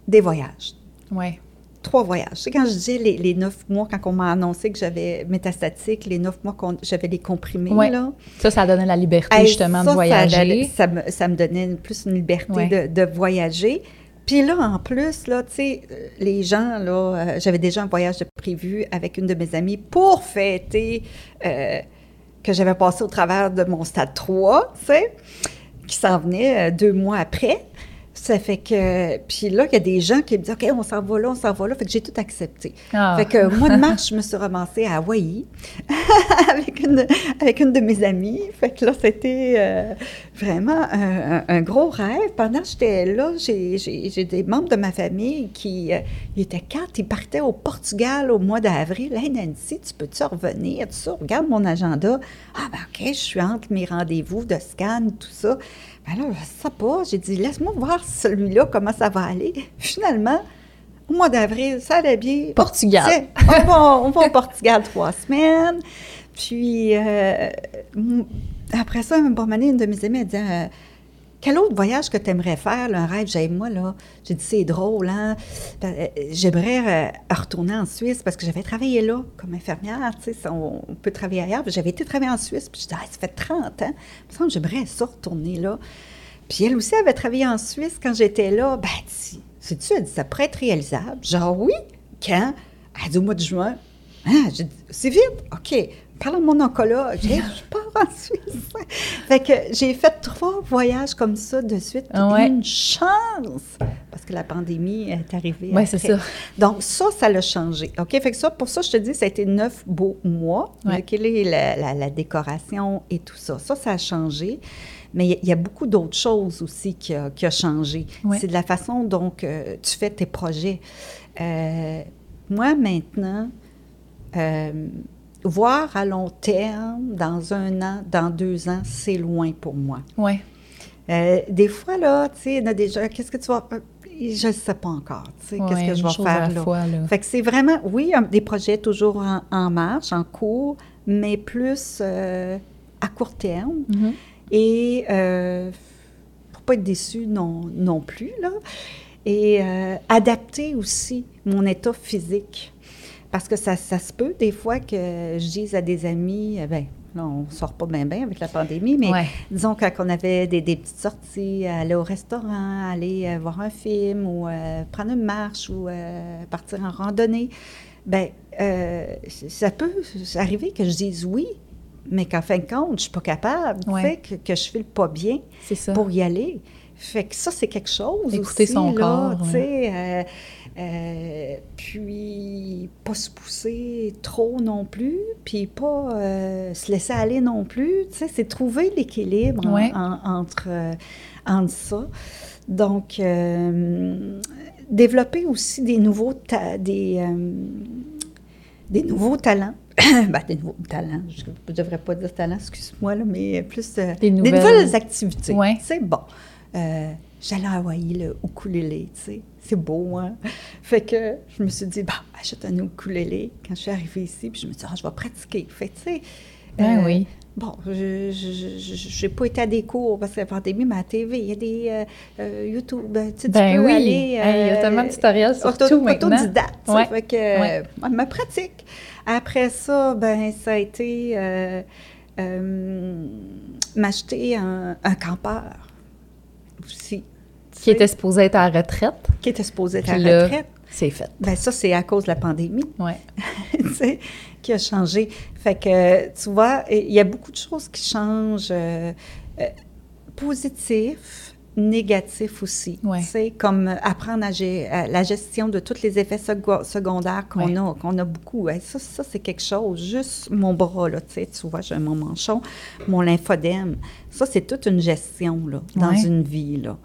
des voyages. Ouais. Trois voyages. C'est quand je disais les, neuf mois, quand on m'a annoncé que j'avais métastatique, les neuf mois qu'on j'avais les comprimés, là. Ça, ça donnait la liberté, justement, de voyager. Ça, me, ça, me, donnait plus une liberté de, de, voyager. Puis là, en plus, là, tu les gens, là, euh, j'avais déjà un voyage prévu avec une de mes amies pour fêter euh, que j'avais passé au travers de mon stade 3, tu sais, qui s'en venait euh, deux mois après. Ça fait que, puis là, il y a des gens qui me disent, OK, on s'en va là, on s'en va là. Fait que j'ai tout accepté. Ah. Fait que, mois de mars, je me suis ramassée à Hawaï avec, une, avec une de mes amies. Fait que là, c'était euh, vraiment un, gros rêve. Pendant que j'étais là, j'ai des membres de ma famille qui, euh, ils étaient quatre, ils partaient au Portugal au mois d'avril. Hey, Nancy, tu peux-tu revenir? Tout ça, regarde mon agenda. Ah, ben, OK, je suis entre mes rendez-vous de scan, tout ça. Ben là, je sais pas. J'ai dit, laisse-moi voir celui-là, comment ça va aller. Finalement, au mois d'avril, ça allait bien. Portugal. On va, on va au Portugal trois semaines. Puis, euh, après ça, un bon moment une de mes amies a dit, euh, quel autre voyage que tu aimerais faire, un rêve, j'ai moi, là? J'ai dit, c'est drôle, hein? Euh, j'aimerais euh, retourner en Suisse parce que j'avais travaillé là comme infirmière, tu sais, on, peut travailler ailleurs. J'avais été travailler en Suisse, puis je dit, ah, ça fait 30 ans. Il me semble j'aimerais ça retourner là. Puis elle aussi avait travaillé en Suisse quand j'étais là. Ben, c'est-tu, elle dit, ça pourrait être réalisable. Genre, oui. Quand? Elle dit, au mois de juin. Ah, j'ai dit, c'est vite. OK parle à mon oncologue. je pars en Suisse. fait que j'ai fait trois voyages comme ça de suite. Une chance! Parce que la pandémie est arrivée. Oui, c'est ça. Donc, ça, ça l'a changé. OK? Fait que ça, pour ça, je te dis, ça a été neuf beaux mois. Quelle est la, décoration et tout ça? Ça, ça a changé. Mais il y, a beaucoup d'autres choses aussi qui a, qui a changé. C'est de la façon dont euh, tu fais tes projets. Euh, moi, maintenant, euh, voir à long terme, dans un an, dans deux ans, c'est loin pour moi. Oui. Euh, des fois, là, tu sais, il y en a déjà, qu'est-ce que tu vas. Je ne sais pas encore, tu sais, qu'est-ce que je vais faire là. Fois, là. Fait que c'est vraiment, oui, des projets toujours en, marche, en cours, mais plus euh, à court terme. Mm-hmm. Et euh, pour pas être déçu non, non plus, là. Et adapter aussi mon état physique. Parce que ça, ça, se peut des fois que je dise à des amis, eh bien, là, on ne sort pas bien bien avec la pandémie, mais disons quand on avait des, petites sorties, aller au restaurant, aller euh, voir un film ou euh, prendre une marche ou euh, partir en randonnée, bien, ça peut arriver que je dise oui, mais qu'en fin de compte, je ne suis pas capable, fait, que, que je file pas bien pour y aller. Fait que ça, c'est quelque chose Écouter son corps. Euh, puis, pas se pousser trop non plus, puis pas euh, se laisser aller non plus. Tu sais, c'est trouver l'équilibre entre, euh, entre ça. Donc, développer aussi des nouveaux, des, des nouveaux talents. ben, des nouveaux talents, je ne devrais pas dire talent, excuse-moi, mais plus des, nouvelles... activités. C'est bon. J'allais à Hawaï, le ukulélé, tu sais c'est beau, hein? Fait que je me suis dit, bah, achète un ukulélé quand je suis arrivée ici, puis je me suis dit, ah, je vais pratiquer. Fait tu sais. Ben euh, oui. Bon, je n'ai pas été à des cours parce que la pandémie, mais à la TV, il y a des euh, euh, YouTube, ben, tu, sais, ben peux oui. aller... il y a tellement de tutoriels sur tout maintenant. Autodidacte, ouais. fait que ouais. ma pratique. Après ça, ben ça a été m'acheter un, un campeur aussi. Qui était supposé être à la retraite. Qui était supposé être à la retraite. C'est fait. Ben ça, c'est à cause de la pandémie. Ouais. tu sais, qui a changé. Fait que, tu vois, il y a beaucoup de choses qui changent. Euh, euh, positif, négatif aussi. Ouais. Tu sais, comme apprendre à, la gestion de tous les effets secondaires qu'on Ouais. a, qu'on a beaucoup. Hey, ça, ça c'est quelque chose. Juste mon bras, là, tu sais, tu vois, j'ai mon manchon, mon lymphodème. Ça, c'est toute une gestion, là, dans Ouais. une vie, là.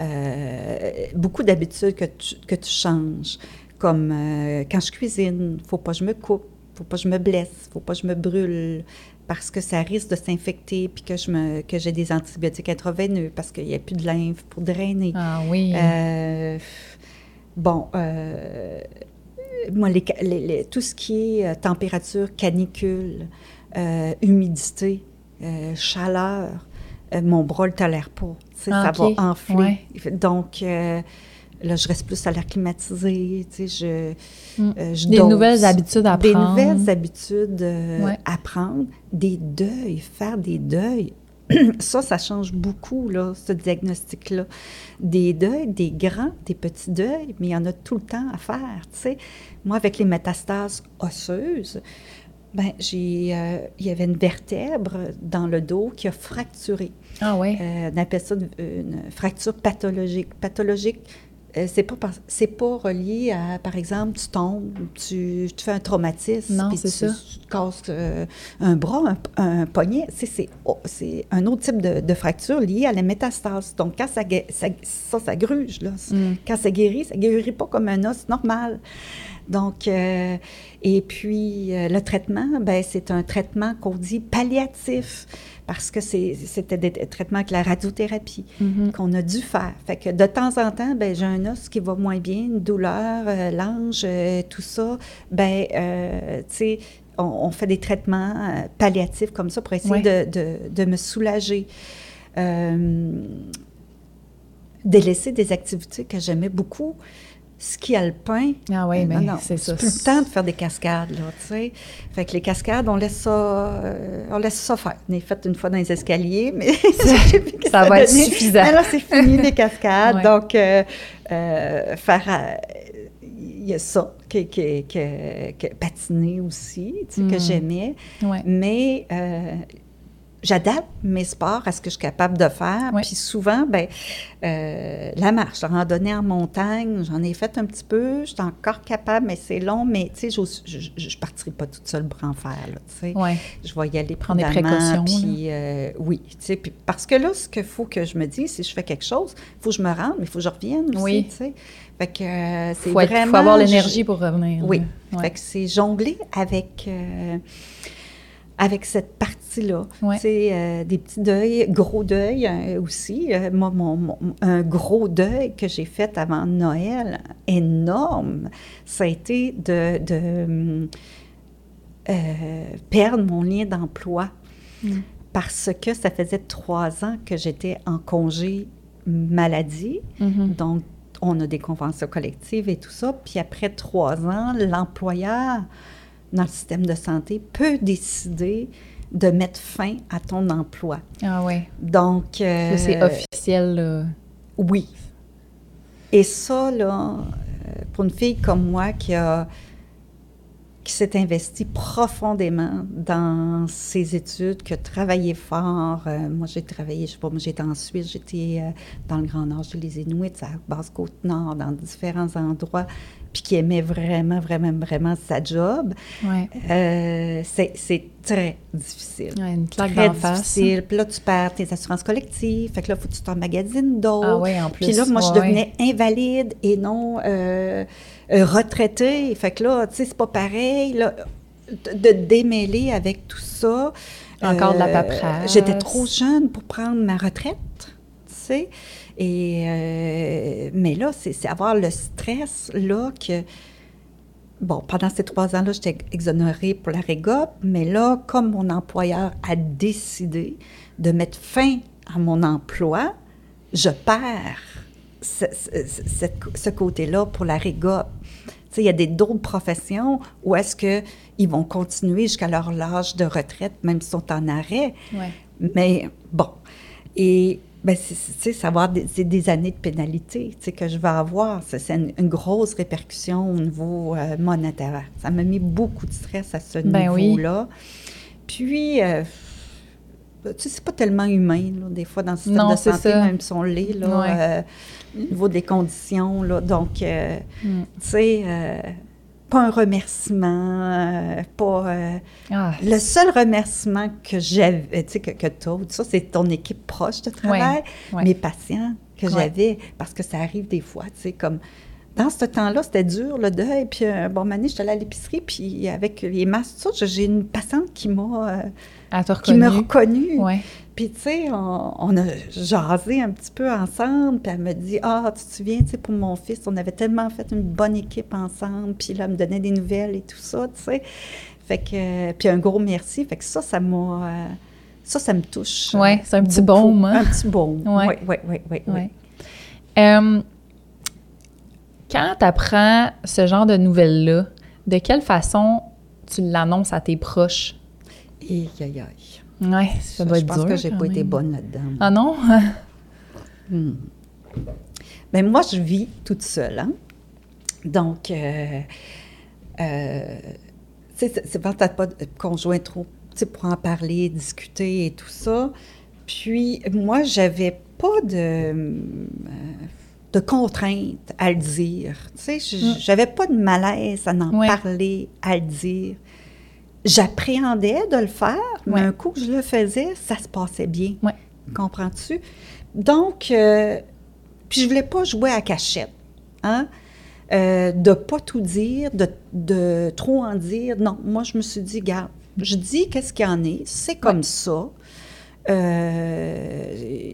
Euh, beaucoup d'habitudes que tu, que tu changes. Comme euh, quand je cuisine, faut pas que je me coupe, faut pas que je me blesse, faut pas que je me brûle parce que ça risque de s'infecter puis que je me que j'ai des antibiotiques intraveineux parce qu'il n'y a plus de lymphe pour drainer. Ah oui. Euh, bon, euh, moi, les ca- les- les- tout ce qui est température, canicule, euh, humidité, chaleur, mon bras ne le tolère pas. Ah, ça ok. va enfler. Ouais. Donc, euh, là, je reste plus à l'air climatisé. Tu sais, je, Mm. euh, je Des dose. nouvelles habitudes à Des prendre. nouvelles habitudes euh, Ouais. à prendre. Des deuils, faire des deuils. ça, ça change beaucoup, là, ce diagnostic-là. Des deuils, des grands, des petits deuils, mais il y en a tout le temps à faire, tu sais. Moi, avec les métastases osseuses, ben, j'ai, euh, il y avait une vertèbre dans le dos qui a fracturé. Ah ouais. Euh, on appelle ça une, une fracture pathologique. Pathologique, euh, c'est pas c'est pas relié à, par exemple, tu tombes, tu, tu fais un traumatisme, Non, puis tu, ça. tu te casses euh, un bras, un, un poignet. C'est, oh, un autre type de, de fracture liée à la métastase. Donc, quand ça, ça, ça gruge, là. Mm. Quand ça guérit, ça guérit pas comme un os normal. Donc, euh, et puis, euh, le traitement, ben, c'est un traitement qu'on dit palliatif, parce que c'était des traitements avec la radiothérapie Mhm. qu'on a dû faire. Fait que de temps en temps, ben, j'ai un os qui va moins bien, une douleur, euh, l'ange, euh, tout ça. Ben, euh, tu sais, on, on fait des traitements palliatifs comme ça pour essayer Ouais. de, de- de me soulager. Délaisser des activités que j'aimais beaucoup. Ski alpin. Ah oui, Euh, mais c'est ça. plus le temps de faire des cascades, là, tu sais. Fait que les cascades, on laisse ça, euh, on laisse ça faire. On est fait une fois dans les escaliers, mais que Ça va être suffisant. Mais là, c'est fini, les cascades. Ouais. Donc, euh, euh, faire... Il y a ça, que, que, que- que patiner aussi, tu sais, que Mm. j'aimais. Ouais. Mais j'adapte mes sports à ce que je suis capable de faire. Puis souvent, ben, euh, la marche, la randonnée en montagne, j'en ai fait un petit peu. Je suis encore capable, mais c'est long. Mais tu sais, je ne partirai pas toute seule bras en fer. Là, tu sais. Ouais. Je vais y aller Prendre des précautions, Puis, euh, oui, tu sais, puis parce que là, ce qu'il faut que je me dise, si je fais quelque chose, il faut que je me rende, mais il faut que je revienne aussi, Oui. tu sais. Fait que euh, c'est vraiment... faut avoir l'énergie pour revenir. oui. Fait que c'est jongler avec, avec cette partie-là. Ouais. Euh, des petits deuils, gros deuils euh, aussi. Euh, moi, mon, mon- un gros deuil que j'ai fait avant Noël, énorme, ça a été de, de perdre mon lien d'emploi Mm. parce que ça faisait trois ans que j'étais en congé maladie. Mhm. Donc, on a des conventions collectives et tout ça. Puis après trois ans, l'employeur, dans le système de santé, peut décider de mettre fin à ton emploi. Ah ouais. Donc, euh, c'est officiel. là. oui. Et ça, là, euh, pour une fille comme moi qui a qui s'est investie profondément dans ses études, qui a travaillé fort. euh, moi, j'ai travaillé, je sais pas, moi, j'étais en Suisse, j'étais euh, dans le Grand Nord, les Inuits, à Basse-Côte-Nord, dans différents endroits, puis qui aimait vraiment, vraiment, vraiment sa job. Ouais. Euh, c'est très difficile. Ouais, une claque Très face. difficile. Puis là, tu perds tes assurances collectives. Fait que là, il faut que tu t'emmagasines d'autres. Ah oui, en plus. Puis là, moi, je devenais invalide et non euh, euh, retraitée. Fait que là, tu sais, c'est pas pareil. Là, de démêler avec tout ça. Encore de la paperasse. J'étais trop jeune pour prendre ma retraite, tu sais. Et, euh, mais là, c'est avoir le stress, là, que... Bon, pendant ces trois ans-là, j'étais exonérée pour la REGOP, mais là, comme mon employeur a décidé de mettre fin à mon emploi, je perds ce, ce- cette- ce côté-là pour la REGOP. Tu sais, il y a d'autres professions où est-ce qu'ils vont continuer jusqu'à leur âge de retraite, même s'ils sont en arrêt. Ouais. Mais bon. Et ben, c'est- des, des années de pénalité que je vais avoir. C'est une, une grosse répercussion au niveau euh, monétaire. Ça m'a mis beaucoup de stress à ce Ben oui. niveau-là. Puis, euh, tu sais, c'est pas tellement humain, là, des fois, dans le système Non, de santé, ça. même si on l'est, là, Ouais. euh, au niveau des conditions. Là, donc, euh, Mm. tu sais, pas un remerciement, euh, pas... euh, Ah, le seul remerciement que j'avais, tu sais, que, que as, ça, c'est ton équipe proche de travail, ouais. mes patients que Ouais. j'avais, parce que ça arrive des fois, tu sais, comme... Dans ce temps-là, c'était dur, le deuil. Puis, euh, bon, Mané, j'étais allée à l'épicerie, puis avec les masques, tout ça, j'ai une patiente qui m'a qui reconnu. reconnue. Puis, tu sais, on, on a jasé un petit peu ensemble, puis elle me dit Ah, tu te souviens, tu sais, pour mon fils, on avait tellement fait une bonne équipe ensemble, puis là, elle me donnait des nouvelles et tout ça, tu sais. Fait que, euh, puis un gros merci. Fait que ça, ça m'a. euh, ça, ça me touche. euh, Ouais, c'est un petit baume, hein? Un petit baume. Oui, oui, oui, oui. Ouais. Euh, quand tu apprends ce genre de nouvelles-là, de quelle façon tu l'annonces à tes proches? Et aïe, aïe. Ouais, ça Je, doit je être pense dur, que j'ai pas été bonne là-dedans. Ah non? Hmm. Ben, moi, je vis toute seule. Hein? Donc, euh, euh, c'est- pas peut-être pas de conjoint trop, pour en parler, discuter et tout ça. Puis, moi, j'avais pas de, euh, de contrainte à le dire. Tu sais, je- Mm. j'avais pas de malaise à en parler, à le dire. J'appréhendais de le faire, mais Ouais. un coup que je le faisais, ça se passait bien. Ouais. Comprends-tu? Donc, euh, puis je voulais pas jouer à cachette, hein? Euh, de pas tout dire, de, de trop en dire. Non, moi, je me suis dit, garde, je dis qu'est-ce qu'il y en est, c'est comme ça. Euh,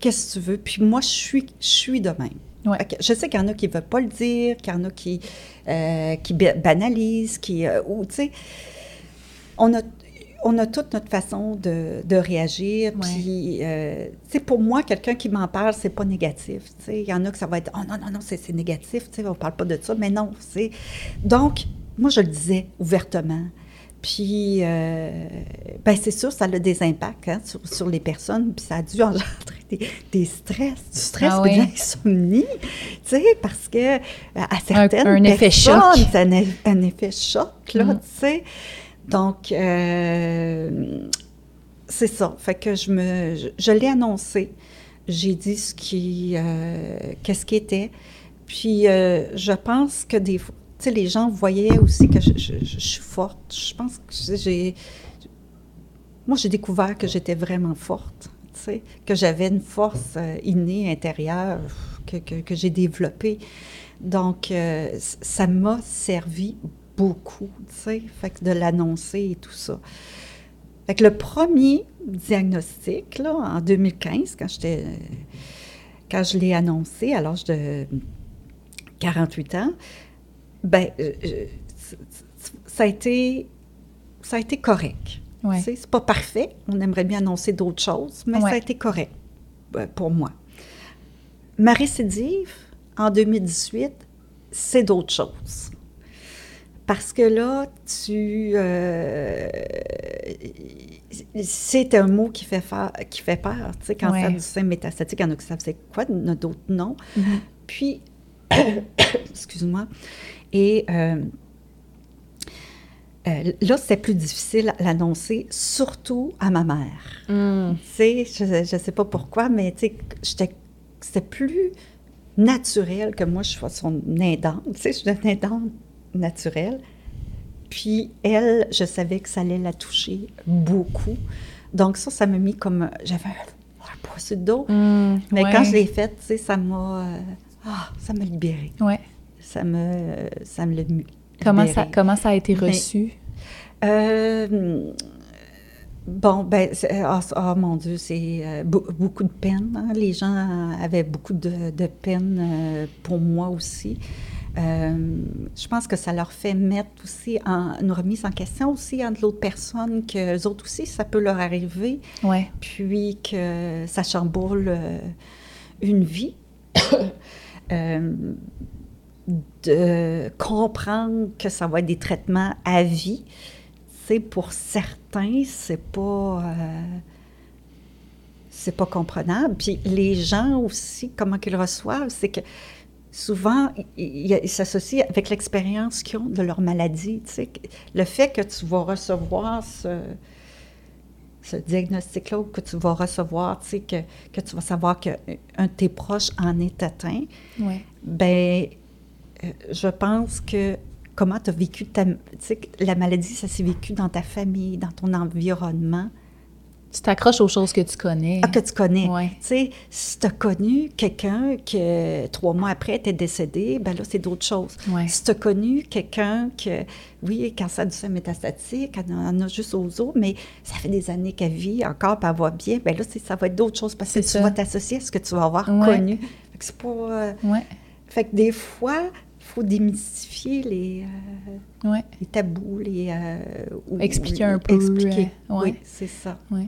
qu'est-ce que tu veux? Puis moi, je suis, je suis de même. Ouais. Je sais qu'il y en a qui ne veulent pas le dire, qu'il y en a qui, euh, qui ba- banalisent, qui. euh, ou, tu sais, on a, on a toute notre façon de, de réagir. Ouais. Puis, euh, tu sais, pour moi, quelqu'un qui m'en parle, c'est pas négatif. Tu sais, il y en a que ça va être, oh non, non, non, c'est c'est négatif, tu sais, on parle pas de ça, mais non, sais. Donc, moi, je le disais ouvertement. Puis, euh, ben c'est sûr, ça a des impacts hein, sur, sur les personnes, puis ça a dû engendrer des, des stress, du stress Ah de l'insomnie, tu sais, parce que à certaines un effet personnes, choc. c'est un, un effet choc, là, Mhm. tu sais. Donc, euh, c'est ça. Fait que je me, je, je l'ai annoncé. J'ai dit ce qui, euh, qu'est-ce qui était. Puis, je pense que des fois, les gens voyaient aussi que je, suis forte. Je pense que j'ai, moi, j'ai découvert que j'étais vraiment forte. Tu sais, que j'avais une force euh, innée intérieure que, que, j'ai développée. Donc, euh, ça m'a servi beaucoup, tu sais, fait que de l'annoncer et tout ça. Fait que le premier diagnostic, là, en 2015, quand j'étais, quand je l'ai annoncé à l'âge de 48 ans, ben, euh, euh, ça a été, ça a été correct. Ouais. C'est pas parfait. On aimerait bien annoncer d'autres choses, mais ça a été correct euh, pour moi. Ma récidive, en 2018, c'est d'autres choses. Parce que là, tu. euh, c'est un mot qui fait, fa- qui fait peur. Tu sais, cancer Ouais. du sein métastatique, il y en a qui savent c'est quoi, il y en a d'autres non. Mhm. Puis, excuse-moi. Et euh, euh, là, c'était plus difficile à l'annoncer, surtout à ma mère. Mm. Tu sais, je ne sais pas pourquoi, mais tu sais, c'était plus naturel que moi, je sois son aidante. Tu sais, je suis une aidante naturelle. Puis elle, je savais que ça allait la toucher beaucoup. Donc ça, ça m'a mis comme... J'avais un, un poids sur le dos. Mm. Mais Ouais. quand je l'ai faite, tu sais, ça m'a... euh, ah, ça m'a libérée. Ouais. Ça me... Ça me l'a Comment ça, comment ça a été Mais- reçu? Euh, bon, ben, ah, mon Dieu, c'est euh, beau- beaucoup de peine. hein. Les gens avaient beaucoup de, de peine euh, pour moi aussi. Euh, je pense que ça leur fait mettre aussi en, une remise en question aussi entre l'autre personne, que les autres aussi, ça peut leur arriver, Ouais. puis que ça chamboule une vie. De comprendre que ça va être des traitements à vie, sais, pour certains, c'est pas... euh, c'est pas comprenable. Puis les gens aussi, comment qu'ils reçoivent, c'est que souvent, ils s'associent avec l'expérience qu'ils ont de leur maladie. Tu sais. Le fait que tu vas recevoir ce, ce diagnostic-là, que tu vas recevoir, tu sais, que, que tu vas savoir qu'un de tes proches en est atteint, ouais. ben je pense que comment tu as vécu ta, la maladie, ça s'est vécu dans ta famille, dans ton environnement. Tu t'accroches aux choses que tu connais. Ah, que tu connais. Ouais. Tu sais, si tu as connu quelqu'un qui, trois mois après, était décédé, ben là, c'est d'autres choses. Ouais. Si tu as connu quelqu'un que, oui, cancer du sein métastatique, elle en a juste aux os, mais ça fait des années qu'elle vit encore, puis elle va bien, ben là, ça va être d'autres choses parce que tu vas t'associer à ce que tu vas avoir Ouais. connu. Fait que c'est pas... euh, Ouais. Fait que des fois, faut démystifier les, euh, Ouais. les tabous, les... euh, ou- Expliquer un peu, Expliquer, euh, ouais. oui, c'est ça. Ouais.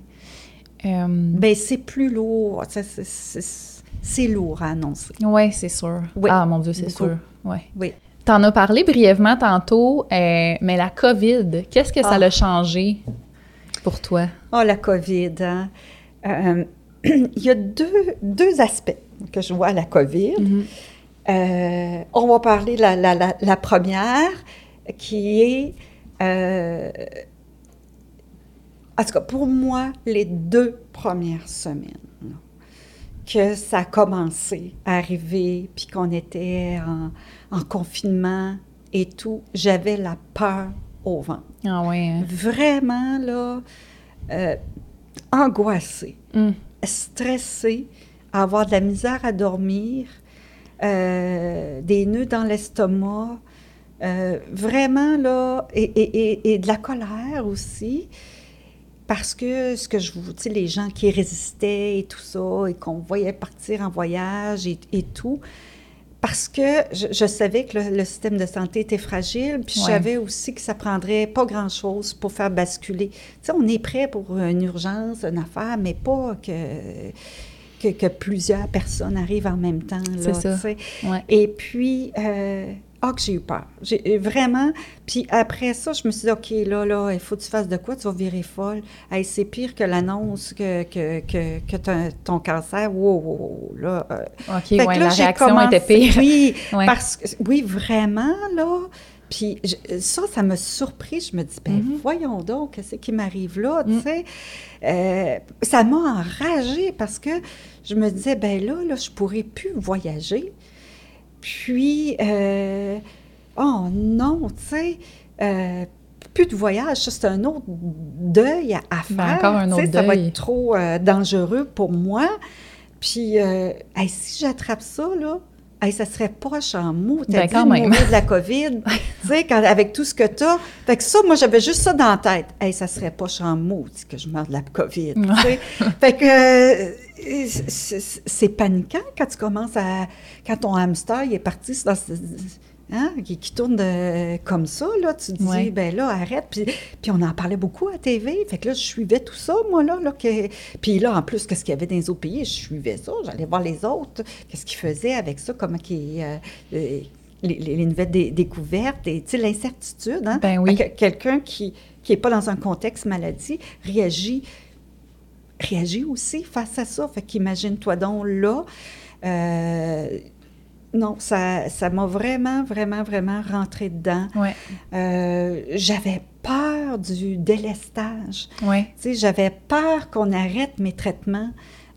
Ben c'est plus lourd, c'est- lourd à annoncer. ouais, c'est sûr. Oui. Ah, mon Dieu, c'est sûr. Ouais. Oui. T'en as parlé brièvement tantôt, euh, mais la COVID, qu'est-ce que ça Ah. l'a changé pour toi? Oh, la COVID, hein? Il y a deux, deux aspects que je vois à la COVID. Mm-hmm. Euh, on va parler de la, la, la, la première, qui est, euh, en tout cas pour moi, les deux premières semaines là, que ça a commencé à arriver, puis qu'on était en, en confinement et tout, j'avais la peur au ventre. Ah hein? Vraiment, là, euh, angoissée Hum. stressée, avoir de la misère à dormir, euh, des nœuds dans l'estomac, euh, vraiment là, et, et- et- et de la colère aussi, parce que ce que je vous, sais, les gens qui résistaient et tout ça, et qu'on voyait partir en voyage et, et tout, parce que je, je savais que le, le système de santé était fragile, puis je Ouais. savais aussi que ça prendrait pas grand-chose pour faire basculer. Tu sais, on est prêt pour une urgence, une affaire, mais pas que, que, que plusieurs personnes arrivent en même temps. là, C'est ça. Ouais. Et puis, euh, ah, que j'ai eu peur. J'ai vraiment. Puis après ça, je me suis dit, OK, là, là, il faut que tu fasses de quoi? Tu vas virer folle. Hey, c'est pire que l'annonce que, que, que, ton cancer. Wow, wow, wow, là. euh, OK, ouais, là, la réaction commencé- était pire. Oui, Ouais. parce que, oui, vraiment, là. Puis je- ça, ça m'a surpris. Je me dis, ben Mhm. voyons donc, qu'est-ce qui m'arrive là, tu sais? Euh, ça m'a enragée parce que je me disais, ben là, là, je pourrais plus voyager. Puis, euh, oh non, tu sais, euh, plus de voyage, ça, c'est un autre deuil à, à faire. Ben, encore un autre Ça va deuil. être trop dangereux pour moi. Puis, hey, si j'attrape ça, là, hey, ça serait poche en mou. T'as Ben, dit quand même. mourir de la COVID, tu sais, quand- avec tout ce que t'as. Fait que ça, moi, j'avais juste ça dans la tête. Hey, ça serait poche en mou que je meurs de la COVID, tu. Fait que euh, c'est paniquant quand tu commences à... Quand ton hamster, il est parti dans... Hein, qui, qui tourne de- comme ça, là, tu te dis, Ouais. ben là, arrête. Puis, puis on en parlait beaucoup à TV. Fait que là, je suivais tout ça, moi, là. là que... Puis là, en plus, qu'est-ce qu'il y avait dans les autres pays? Je suivais ça. J'allais voir les autres. Qu'est-ce qu'ils faisaient avec ça? Comment qu'ils... euh, euh, les, les- les nouvelles dé- découvertes et, l'incertitude, hein? Ben oui. Quelqu'un qui n'est pas dans un contexte maladie réagit réagit aussi face à ça. Fait qu'imagine-toi donc là. euh, non, ça ça m'a vraiment, vraiment, vraiment rentré dedans. Ouais, Euh, j'avais peur du délestage. ouais. J'avais peur qu'on arrête mes traitements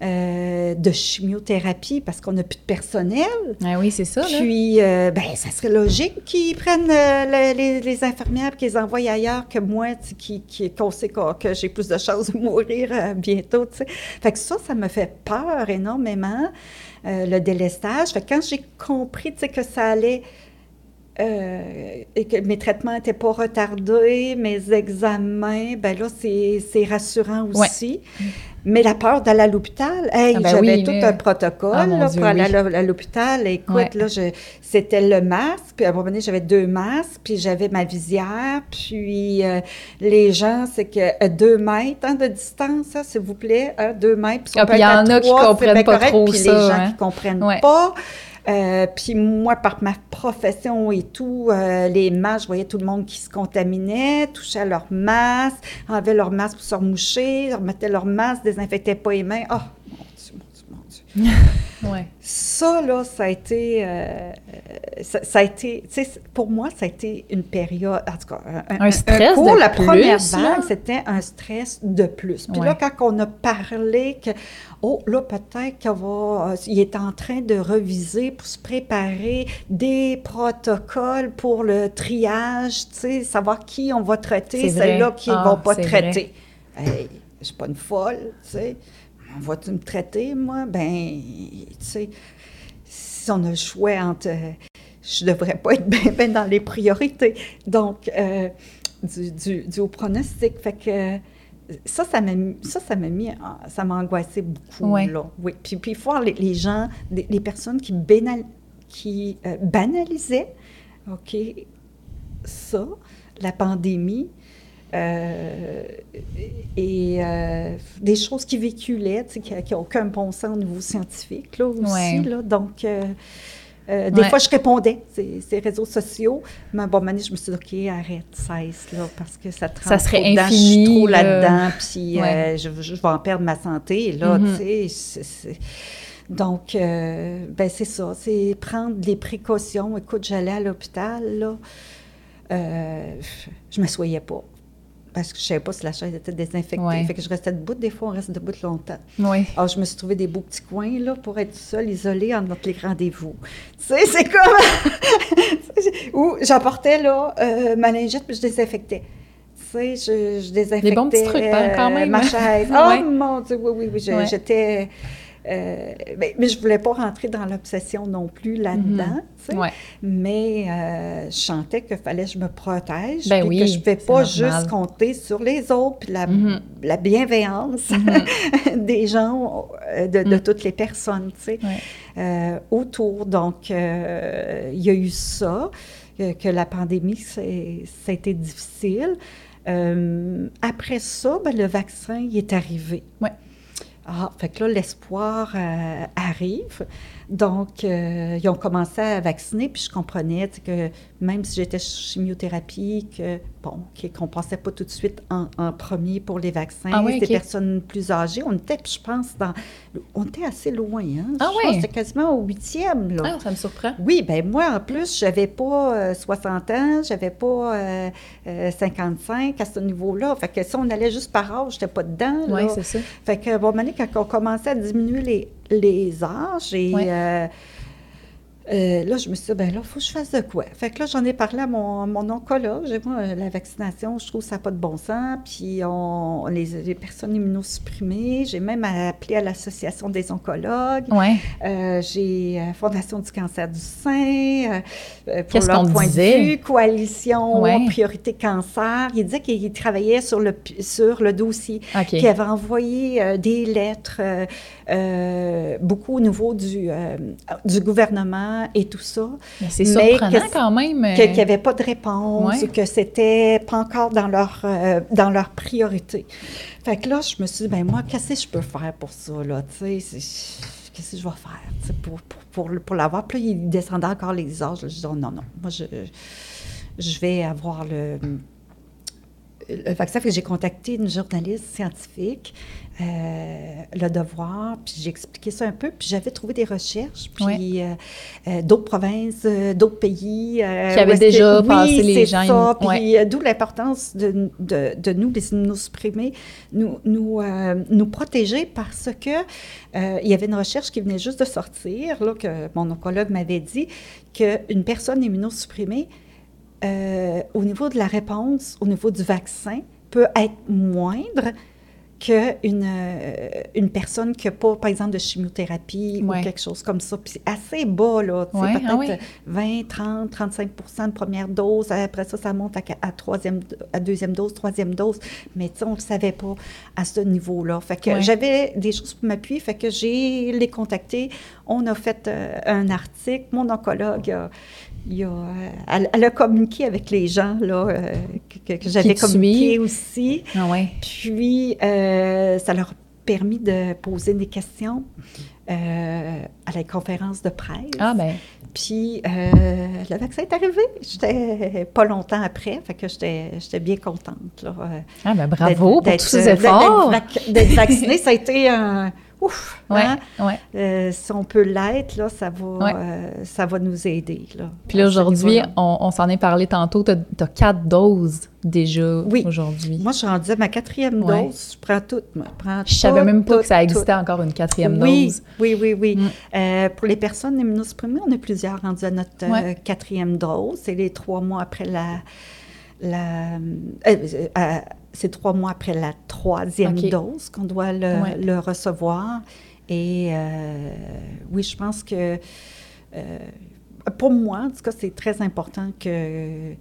euh, de chimiothérapie parce qu'on n'a plus de personnel. Ah oui, c'est ça, là. Puis, euh, ben, ça serait logique qu'ils prennent euh, le- les, les infirmières qu'ils les envoient ailleurs que moi, qui, qui, qu'on sait que j'ai plus de chances de mourir bientôt, tu sais. Fait que ça, ça me fait peur énormément, le délestage. Fait quand j'ai compris, que ça allait... euh, et que mes traitements n'étaient pas retardés, mes examens, ben là, c'est rassurant Ouais. aussi. Mais la peur d'aller à l'hôpital, hey, Ah ben j'avais oui, tout mais- un protocole Ah, mon là, Dieu, pour aller oui. à l'hô- à l'hôpital. Écoute, Ouais. là, c'était le masque, puis à un moment donné, j'avais deux masques, puis j'avais ma visière, puis euh, les gens, c'est que euh, deux mètres hein, de distance, hein, s'il vous plaît, hein, deux mètres. puis Ah, il y être à en a qui comprennent pas correct, trop puis ça, les gens hein. qui comprennent Ouais. pas. Euh, puis moi, par ma profession et tout, euh, les masques, je voyais tout le monde qui se contaminait, touchait leur masque, enlevait leur masque pour se remoucher, remettait leur masque, désinfectait pas les mains. Oh, mon Dieu, mon Dieu, mon Dieu. Ouais. Ça, là, ça a été, euh, ça, ça a été, tu sais, pour moi, ça a été une période, en tout cas, un, Un stress pour de la première vague, c'était un stress de plus. Puis Ouais. là, quand on a parlé que, oh, là, peut-être qu'il va, euh, il est en train de reviser pour se préparer des protocoles pour le triage, tu sais, savoir qui on va traiter, celles-là qui ne Ah, vont pas traiter. Hey, je suis pas une folle, tu sais. Vas-tu me traiter, moi? Ben, tu sais, si on a le choix entre... euh, je devrais pas être bien ben dans les priorités. Donc, euh, du, du, du haut pronostic. Fait que ça, ça m'a mis- ça, ça m'a mis... en- Ça m'a angoissé beaucoup, Ouais. là. Oui. Puis, puis voir les, les gens, les, les personnes qui, bénal- qui euh, banalisaient, OK, ça, la pandémie, et euh, des choses qui véhiculaient, tu sais, qui n'ont aucun bon sens au niveau scientifique, là, aussi, Ouais. là. Donc, euh, euh, des Ouais. fois, je répondais, ces, ces réseaux sociaux, mais bon, Mané, je me suis dit, OK, arrête, cesse, là, parce que ça te Ça serait trop dedans, je infini, suis trop là. là-dedans, puis euh, je, je vais en perdre ma santé, là, Mhm. tu sais, c'est- c'est- donc, euh, ben c'est ça, c'est prendre les précautions. Écoute, j'allais à l'hôpital, là, euh, je ne m'assoyais pas parce que je ne savais pas si la chaise était désinfectée. Ouais. Fait que je restais debout. Des fois, on reste debout longtemps. Oui. Alors, je me suis trouvé des beaux petits coins, là, pour être seule, isolée entre les rendez-vous. Tu sais, c'est comme... Ou j'apportais, là, euh, ma lingette, puis je désinfectais. Tu sais, je, je désinfectais Des bons petits trucs, hein, quand euh, même. ma chaise. Oh, Ouais. mon Dieu, oui, oui, oui, Ouais. j'étais... euh, mais, mais je voulais pas rentrer dans l'obsession non plus là-dedans. Ouais. Mais euh, je sentais qu'il fallait que je me protège, Ben oui, que je ne vais pas normal. juste compter sur les autres, puis la, Mhm. la bienveillance des gens, euh, de, de toutes les personnes, tu sais, Ouais. euh, autour. Donc, il y a eu ça, que la pandémie, été difficile. Après ça, ben, le vaccin, il est arrivé. Ouais. Ah, fait que là, l'espoir euh, arrive. Donc, euh, ils ont commencé à vacciner, puis je comprenais que même si j'étais chimiothérapie, que, bon, qu'on ne passait pas tout de suite en, en premier pour les vaccins. Ah oui, Des ok. personnes plus âgées. On était, je pense, dans, on était assez loin. Hein? Ah je oui? pense quasiment au huitième. Là. Ah, ça me surprend. Oui, ben moi, en plus, j'avais pas euh, 60 ans, j'avais pas euh, euh, 55 à ce niveau-là. Fait que si on allait juste par âge, j'étais pas dedans. Oui, c'est ça. Fait que, bon, quand on commençait à diminuer les, les âges, et. Euh, là, je me suis dit, ben là, il faut que je fasse de quoi? Fait que là, j'en ai parlé à mon, mon oncologue. J'ai dit, moi, euh, la vaccination, je trouve que ça n'a pas de bon sens. Puis, on, les, les personnes immunosupprimées, j'ai même appelé à l'Association des oncologues. Oui. Euh, j'ai Fondation du cancer du sein, euh, pour leur point disait? de vue, Coalition Ouais. Priorité Cancer. Il disait qu'il travaillait sur le, sur le dossier, OK. qu'il avait envoyé des lettres, beaucoup au niveau du, du gouvernement et tout ça, Mais c'est surprenant quand même. euh, qu'il n'y avait pas de réponse Ouais. ou que c'était pas encore dans leur, euh, dans leur priorité. Fait que là, je me suis dit, ben moi, qu'est-ce que je peux faire pour ça, là, tu sais, qu'est-ce que je vais faire, pour, pour, pour, l'avoir? Puis là, il descendait encore les âges. là. Je dis, oh, non, non, moi, je, je vais avoir le, le vaccin. Fait que j'ai contacté une journaliste scientifique, euh, Le Devoir, puis j'ai expliqué ça un peu, puis j'avais trouvé des recherches, puis Ouais. euh, euh, d'autres provinces, euh, d'autres pays. euh, Qui avaient déjà oui, passé les gens ça, immu- puis euh, d'où l'importance de, de, de nous, les immunosupprimés, nous, nous, euh, nous protéger parce que euh, il y avait une recherche qui venait juste de sortir, là, que mon oncologue m'avait dit, qu'une personne immunosupprimée, euh, au niveau de la réponse, au niveau du vaccin, peut être moindre qu'une euh, une personne qui n'a pas, par exemple, de chimiothérapie Ouais. ou quelque chose comme ça. Puis c'est assez bas, là. Ouais, ah peut-être oui. 20, 30, 35 de première dose. Après ça, ça monte à, à, troisième, à deuxième dose, troisième dose. Mais tu sais, on ne le savait pas à ce niveau-là. Fait que Ouais. j'avais des choses pour m'appuyer. Fait que j'ai les contactés. On a fait euh, un article. Mon oncologue a, il a, euh, elle, elle a communiqué avec les gens là, euh, que, que j'avais communiqué aussi. Ah ouais. Puis, euh, ça leur a permis de poser des questions. euh, à la conférence de presse. Ah, ben. Puis euh, le vaccin est arrivé. J'étais pas longtemps après, fait que j'étais bien contente. Là, ah, ben bravo pour tous ces efforts. D'être vaccinée, ça a été un ouf, ouais, hein? ouais. Euh, si on peut l'être, là, ça va, Ouais. euh, ça va nous aider. Là, Puis là, aujourd'hui, on, on s'en est parlé tantôt, tu as, quatre doses déjà Oui. aujourd'hui. Moi, je suis rendue à ma quatrième dose. Je prends toutes. Je, prends Je savais même pas tout, que ça tout. existait encore une quatrième oui, dose. Oui, oui, oui. Mm. Euh, pour les personnes immunosupprimées, on est plusieurs rendus à notre quatrième dose. C'est les trois mois après la... la c'est trois mois après la troisième dose qu'on doit le, Ouais. le recevoir. Et euh, oui, je pense que euh, pour moi, en tout cas, c'est très important que,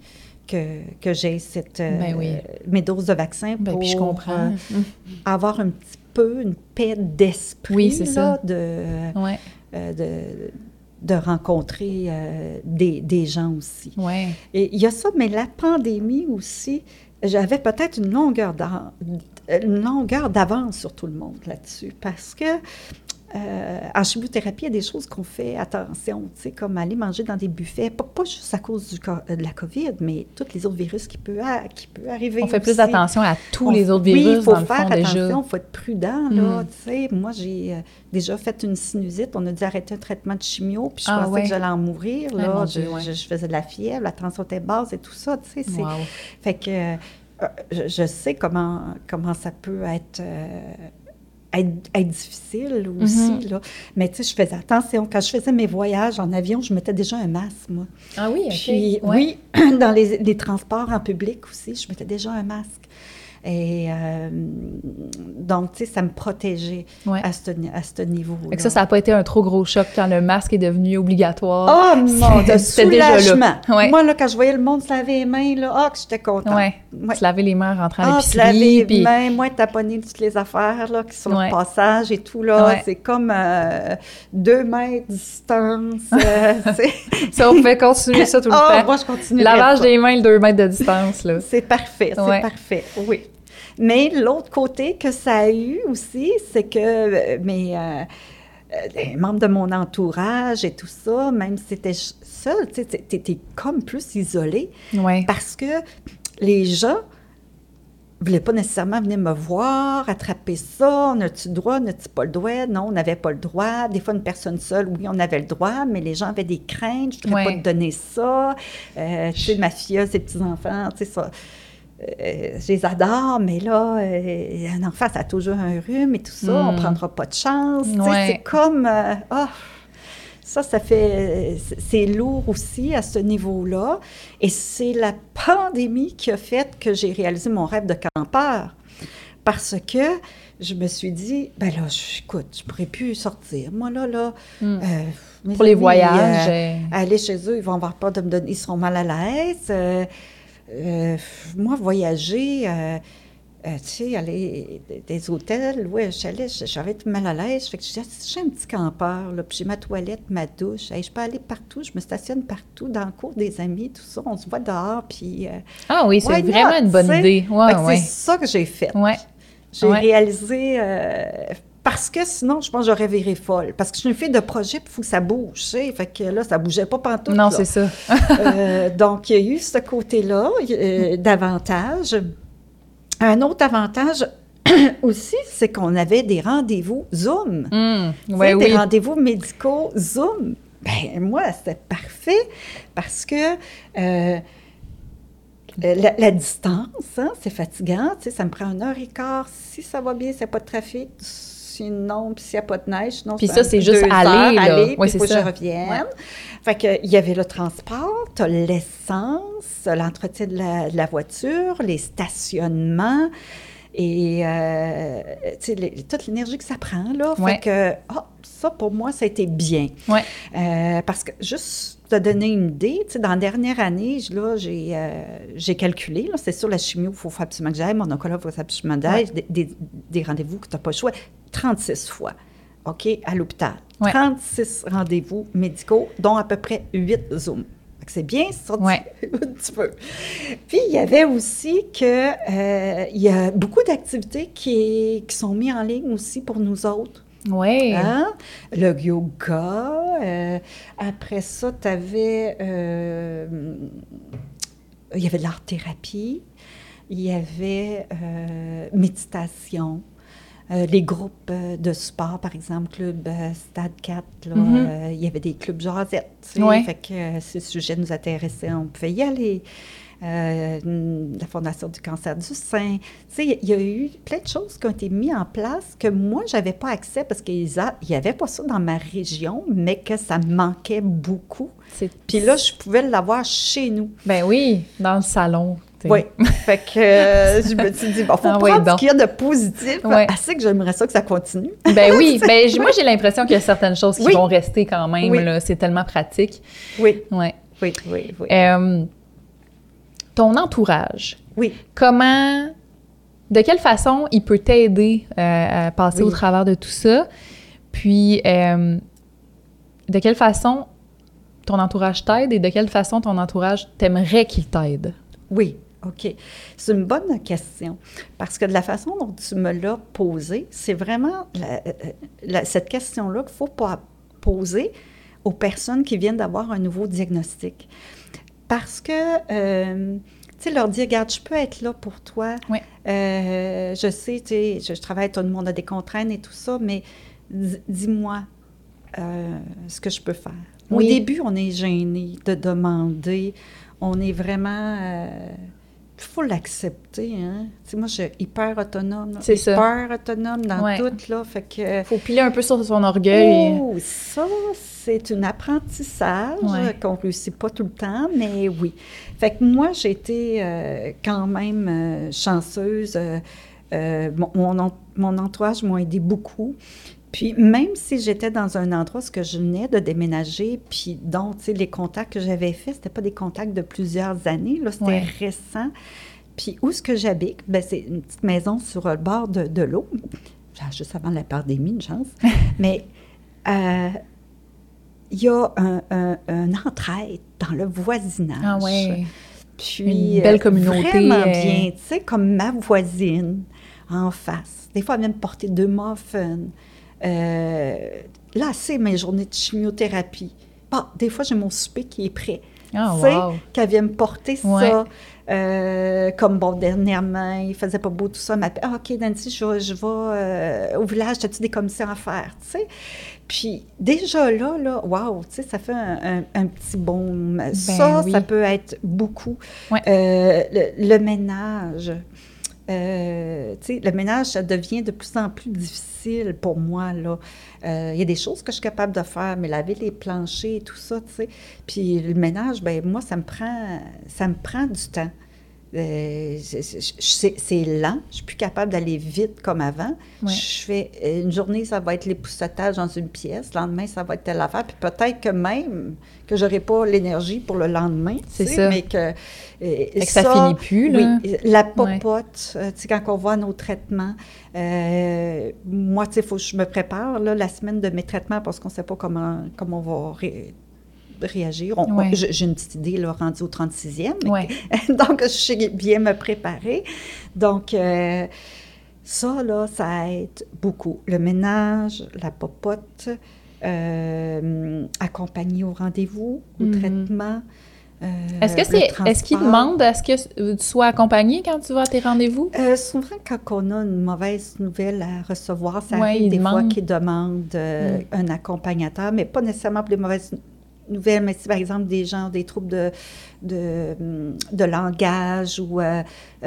que, que j'ai cette, euh, Ben oui. mes doses de vaccin Ben, pour puis je comprends. avoir un petit peu une paix d'esprit Oui, c'est là, ça. de, Ouais, de, de rencontrer euh, des, des gens aussi. ouais. Et il y a ça, mais la pandémie aussi, j'avais peut-être une longueur d'avance sur tout le monde là-dessus, parce que euh, en chimiothérapie, il y a des choses qu'on fait attention, tu sais, comme aller manger dans des buffets, pas, pas juste à cause du, co- de la COVID, mais tous les autres virus qui peuvent qui peut arriver. On fait plus attention à tous On- les autres oui, virus, il faut dans le faire fond, attention, il faut être prudent, là, Mm. tu sais. Moi, j'ai euh, déjà fait une sinusite, on a dû arrêter un traitement de chimio, puis je Ah, pensais ouais. que j'allais en mourir, Ah, là. je, Dieu, ouais. je- je faisais de la fièvre, la tension était basse et tout ça, tu sais. c'est- Wow. Fait que euh, je, je sais comment, comment ça peut être... être, être difficile aussi, Mhm. là. Mais tu sais, je faisais attention. Quand je faisais mes voyages en avion, je mettais déjà un masque, moi. Ah oui. Puis, Ouais. oui, dans les, les transports en public aussi, je mettais déjà un masque. Et euh, donc, tu sais, ça me protégeait Ouais. à ce, ni- à ce niveau-là. Fait que ça, ça n'a pas été un trop gros choc quand le masque est devenu obligatoire. Oh mon Dieu, C'était déjà là. soulagement. Ouais. Moi, là, quand je voyais le monde se laver les mains, là, ah, que j'étais contente. Ouais. Ouais. Se laver les mains en rentrant à Ah, se laver l'épicerie. les puis- mains, moins taponner toutes les affaires là, qui sont le passage et tout. là. C'est comme euh, deux mètres de distance. euh, Ça, on pouvait continuer ça tout le Ah, temps. moi, je continue. Lavage des mains, le 2 mètres de distance, là. C'est parfait, c'est parfait, oui. Mais l'autre côté que ça a eu aussi, c'est que euh, mes, euh, euh, les membres de mon entourage et tout ça, même si c'était seul, tu t'es comme plus isolé Ouais. parce que les gens ne voulaient pas nécessairement venir me voir, attraper ça, on a-tu le droit, on n'a-tu pas le droit? Non, on n'avait pas le droit. Des fois, une personne seule, oui, on avait le droit, mais les gens avaient des craintes, je ne Ouais. pas te donner ça. Euh, tu sais, ma fille, ses petits-enfants, tu sais, ça... euh, je les adore, mais là, euh, un enfant, ça a toujours un rhume et tout ça, on Mm. prendra pas de chance. Ouais. C'est comme, euh, ah, ça, ça fait, c'est- lourd aussi à ce niveau-là. Et c'est la pandémie qui a fait que j'ai réalisé mon rêve de campeur. Parce que je me suis dit, ben là, je- écoute, je pourrais plus sortir. Moi, là, là, Mm. euh, Pour les voyages. euh, euh, aller chez eux, ils vont avoir peur de me donner, ils seront mal à l'aise. Euh, euh, moi, voyager, euh, euh, tu sais, aller des- des hôtels, ouais, allée, j'avais tout mal à l'aise. Fait que je disais, j'ai un petit campeur, là, puis j'ai ma toilette, ma douche, hey, je peux aller partout, je me stationne partout, dans le cours des amis, tout ça, on se voit dehors, puis... euh, Ah oui, c'est not, vraiment une bonne idée. Ouais, ouais. C'est ça que j'ai fait. Ouais. J'ai réalisé... parce que sinon, je pense que j'aurais viré folle. Parce que je suis une fille de projet, il faut que ça bouge, tu sais. Fait que là, ça bougeait pas pantoute. Non, c'est ça. Euh, donc, il y a eu ce côté-là euh, d'avantage. Un autre avantage aussi, c'est qu'on avait des rendez-vous Zoom. Ouais, des rendez-vous médicaux Zoom. Ben moi, c'était parfait parce que euh, la, la distance, hein, c'est fatigant. Ça me prend une heure et quart. Si ça va bien, a pas de trafic. Sinon, puis s'il n'y a pas de neige, sinon Puis ça, c'est juste aller, heures, là. aller, Ouais, puis faut que je revienne. Ouais. Fait que, il y avait le transport, l'essence, l'entretien de la, de la voiture, les stationnements et euh, les- toute l'énergie que ça prend. Là. Ouais. Fait que ah, ça, pour moi, ça a été bien. Ouais. Euh, parce que juste te donner une idée, tu sais, dans la dernière année, là, j'ai, euh, j'ai calculé, là, c'est sûr, la chimio, il faut faire absolument que j'aille, mon oncologue, il faut absolument que j'aille, des, des- des rendez-vous que tu n'as pas le choix, 36 fois, OK, à l'hôpital. Ouais. 36 rendez-vous médicaux, dont à peu près 8 Zooms. C'est bien, ça, tu- Ouais. un petit peu. Puis, il y avait aussi que, euh, il y a beaucoup d'activités qui, qui sont mises en ligne aussi pour nous autres. Oui. Hein? Le yoga. euh, après ça, tu avais. il y avait de l'art-thérapie. Il y avait euh, méditation. Euh, les groupes euh, de sport, par exemple, Club euh, Stade 4, là, Mhm. euh, il y avait des clubs jasettes. tu sais. Fait que euh, ce sujet nous intéressait, on pouvait y aller. Euh, la Fondation du cancer du sein. Tu sais, il y a eu plein de choses qui ont été mises en place que moi, je n'avais pas accès parce qu'il n'y avait pas ça dans ma région, mais que ça me manquait beaucoup. Puis là, je pouvais l'avoir chez nous. Ben oui, dans le salon. Oui. fait que euh, je me suis dit, bon, faut Ah prendre oui, ce qu'il y a de positif. Ouais. Assez que j'aimerais ça que ça continue. Ben oui, ben moi j'ai l'impression qu'il y a certaines choses qui Oui. vont rester quand même. Oui. C'est tellement pratique. Oui, Ouais. oui, oui, oui. Euh, ton entourage, oui. comment, de quelle façon il peut t'aider euh, à passer Oui. au travers de tout ça? Puis, euh, de quelle façon ton entourage t'aide et de quelle façon ton entourage t'aimerait qu'il t'aide? Oui, OK. C'est une bonne question. Parce que de la façon dont tu me l'as posée, c'est vraiment la- la- cette question-là qu'il ne faut pas poser aux personnes qui viennent d'avoir un nouveau diagnostic. Parce que, euh, tu sais, leur dire, regarde, je peux être là pour toi. Oui. Euh, je sais, tu sais, je, je travaille, tout le monde a des contraintes et tout ça, mais di- dis-moi euh, ce que je peux faire. Au début, on est gêné de demander. On est vraiment. Il faut l'accepter, hein. Tu sais, moi, je suis hyper autonome. C'est ça. Hyper autonome dans Ouais. tout, là. Fait que. faut piler un peu sur son orgueil. Oh, ça, c'est un apprentissage Ouais. qu'on réussit pas tout le temps, mais oui. Fait que moi, j'ai été euh, quand même euh, chanceuse. euh, mon, mon, en- mon entourage m'a aidé beaucoup. Puis même si j'étais dans un endroit où je venais de déménager, puis donc, tu sais, les contacts que j'avais faits, c'était pas des contacts de plusieurs années, là, c'était Ouais. récent. Puis où est-ce que j'habite? Ben, c'est une petite maison sur le bord de, de l'eau. Juste avant la pandémie, une chance. Mais euh, il y a un, un, un entraide dans le voisinage. Ah ouais. Puis, Une belle euh, communauté, Vraiment euh, bien, tu sais, comme ma voisine en face. Des fois, elle vient me porter deux muffins. Euh, là, c'est mes journées de chimiothérapie. Bon, des fois, j'ai mon souper qui est prêt. Ah, Tu sais, wow. qu'elle vienne me porter Ouais. ça. Euh, comme, bon, dernièrement, il faisait pas beau, tout ça. Elle m'appelle, ah, OK, Nancy, je, vais- je vais euh, au village, as-tu des commissions à faire, tu sais? Puis, déjà là, là, wow, tu sais, ça fait un, un- un petit baume. ça, Ben oui. ça peut être beaucoup. Ouais. Euh, le, le ménage. Euh, le ménage, ça devient de plus en plus difficile pour moi. Euh, Il y a des choses que je suis capable de faire, mais laver les planchers et tout ça, tu sais. Puis le ménage, ben moi, ça me prend, ça me prend du temps. Euh, c'est- lent, je suis plus capable d'aller vite comme avant. Ouais. Je fais une journée, ça va être l'époussetage dans une pièce, le lendemain, ça va être telle affaire, puis peut-être que même que j'aurai pas l'énergie pour le lendemain, C'est ça. mais que, euh, Fait que ça finit plus, là. Oui, la popote, euh, tu sais, quand on voit nos traitements, euh, moi, tu sais, il faut que je me prépare, là, la semaine de mes traitements, parce qu'on ne sait pas comment, comment on va réagir. Ouais. J'ai une petite idée, là, rendue au 36e. mais- Ouais. Donc, je sais bien me préparer. Donc, euh, ça, là, ça aide beaucoup. Le ménage, la popote, euh, accompagner au rendez-vous, au Mhm. traitement. euh, Est-ce que c'est est-ce qu'ils demandent à ce que tu sois accompagné quand tu vas à tes rendez-vous? Euh, souvent, quand on a une mauvaise nouvelle à recevoir, ça Ouais, arrive des fois qu'ils demandent euh, Mm. un accompagnateur, mais pas nécessairement pour les mauvaises nouvelles, mais si par exemple des gens des troubles de, de, de langage ou euh,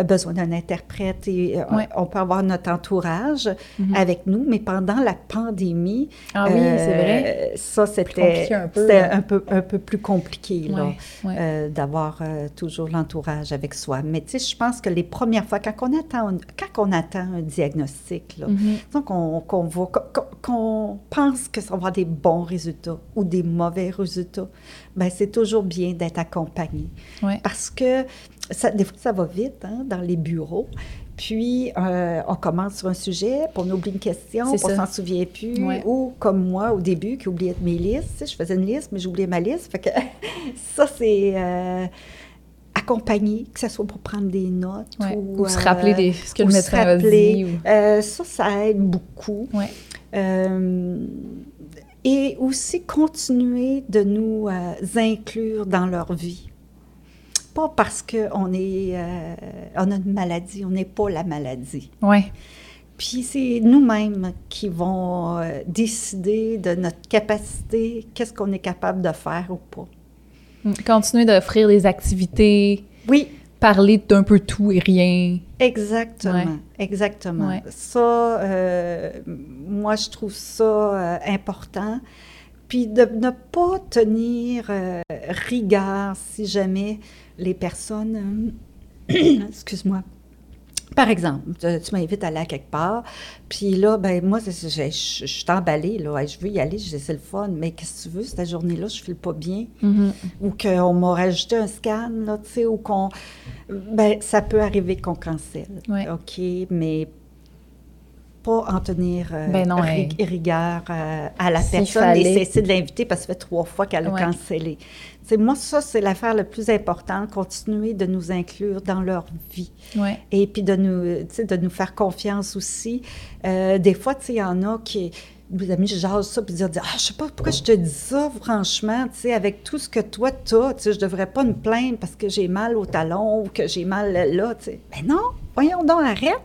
besoin d'un interprète, et, euh, Ouais. on peut avoir notre entourage Mhm. avec nous, mais pendant la pandémie, Ah oui, euh, vrai. ça c'était compliqué un peu, un peu, un peu plus compliqué. Ouais, d'avoir toujours l'entourage avec soi. Mais tu sais, je pense que les premières fois, quand on attend, un- quand on attend un diagnostic, là, Mhm. disons qu'on qu'on va- qu'on- qu'on pense que ça va avoir des bons résultats ou des mauvais résultats, ben c'est toujours bien d'être accompagné. Ouais. Parce que ça, des fois, ça va vite hein, dans les bureaux. Puis, euh, on commence sur un sujet, puis on oublie une question, on s'en souvient plus. Ouais. Ou comme moi, au début, qui oubliait mes listes. Je faisais une liste, mais j'oubliais ma liste. Fait que ça, c'est euh, accompagner, que ce soit pour prendre des notes. Ouais. Ou, Ou se euh, rappeler des, ce que ou le se médecin a rappeler. dit. ou- Euh, ça, ça aide beaucoup. Ouais. Euh, et aussi continuer de nous euh, inclure dans leur vie. Pas parce qu'on est, euh, on a une maladie, on n'est pas la maladie. Oui. Puis c'est nous-mêmes qui vont euh, décider de notre capacité, qu'est-ce qu'on est capable de faire ou pas. Continuer d'offrir des activités. Oui. Parler d'un peu tout et rien. Exactement, Ouais. exactement. Ouais. Ça, euh, moi, je trouve ça euh, important. Puis de ne pas tenir euh, rigueur si jamais les personnes, euh, excuse-moi, par exemple, tu, m'invites à aller à quelque part, puis là, ben moi, je, suis emballée, là, Hey, je veux y aller, c'est le fun, mais qu'est-ce que tu veux, cette journée-là, je ne file pas bien Mhm. ou qu'on m'a rajouté un scan, là, tu sais, ou qu'on... Ben, ça peut arriver qu'on cancelle, Ouais. OK, mais pas en tenir euh, Ben non, hey. rigueur euh, à la personne et cesser de l'inviter parce que ça fait trois fois qu'elle a Ouais. cancellé. Tu sais, moi, ça, c'est l'affaire la plus importante, continuer de nous inclure dans leur vie. Ouais. Et puis de nous, de nous faire confiance aussi. Euh, des fois, il y en a qui, mes amis, je jase ça, puis dire, ah, je sais pas pourquoi je te dis ça, franchement, tu sais, avec tout ce que toi, t'as, tu sais, je devrais pas me plaindre parce que j'ai mal au talon ou que j'ai mal là, tu sais. Mais non, voyons donc, arrête.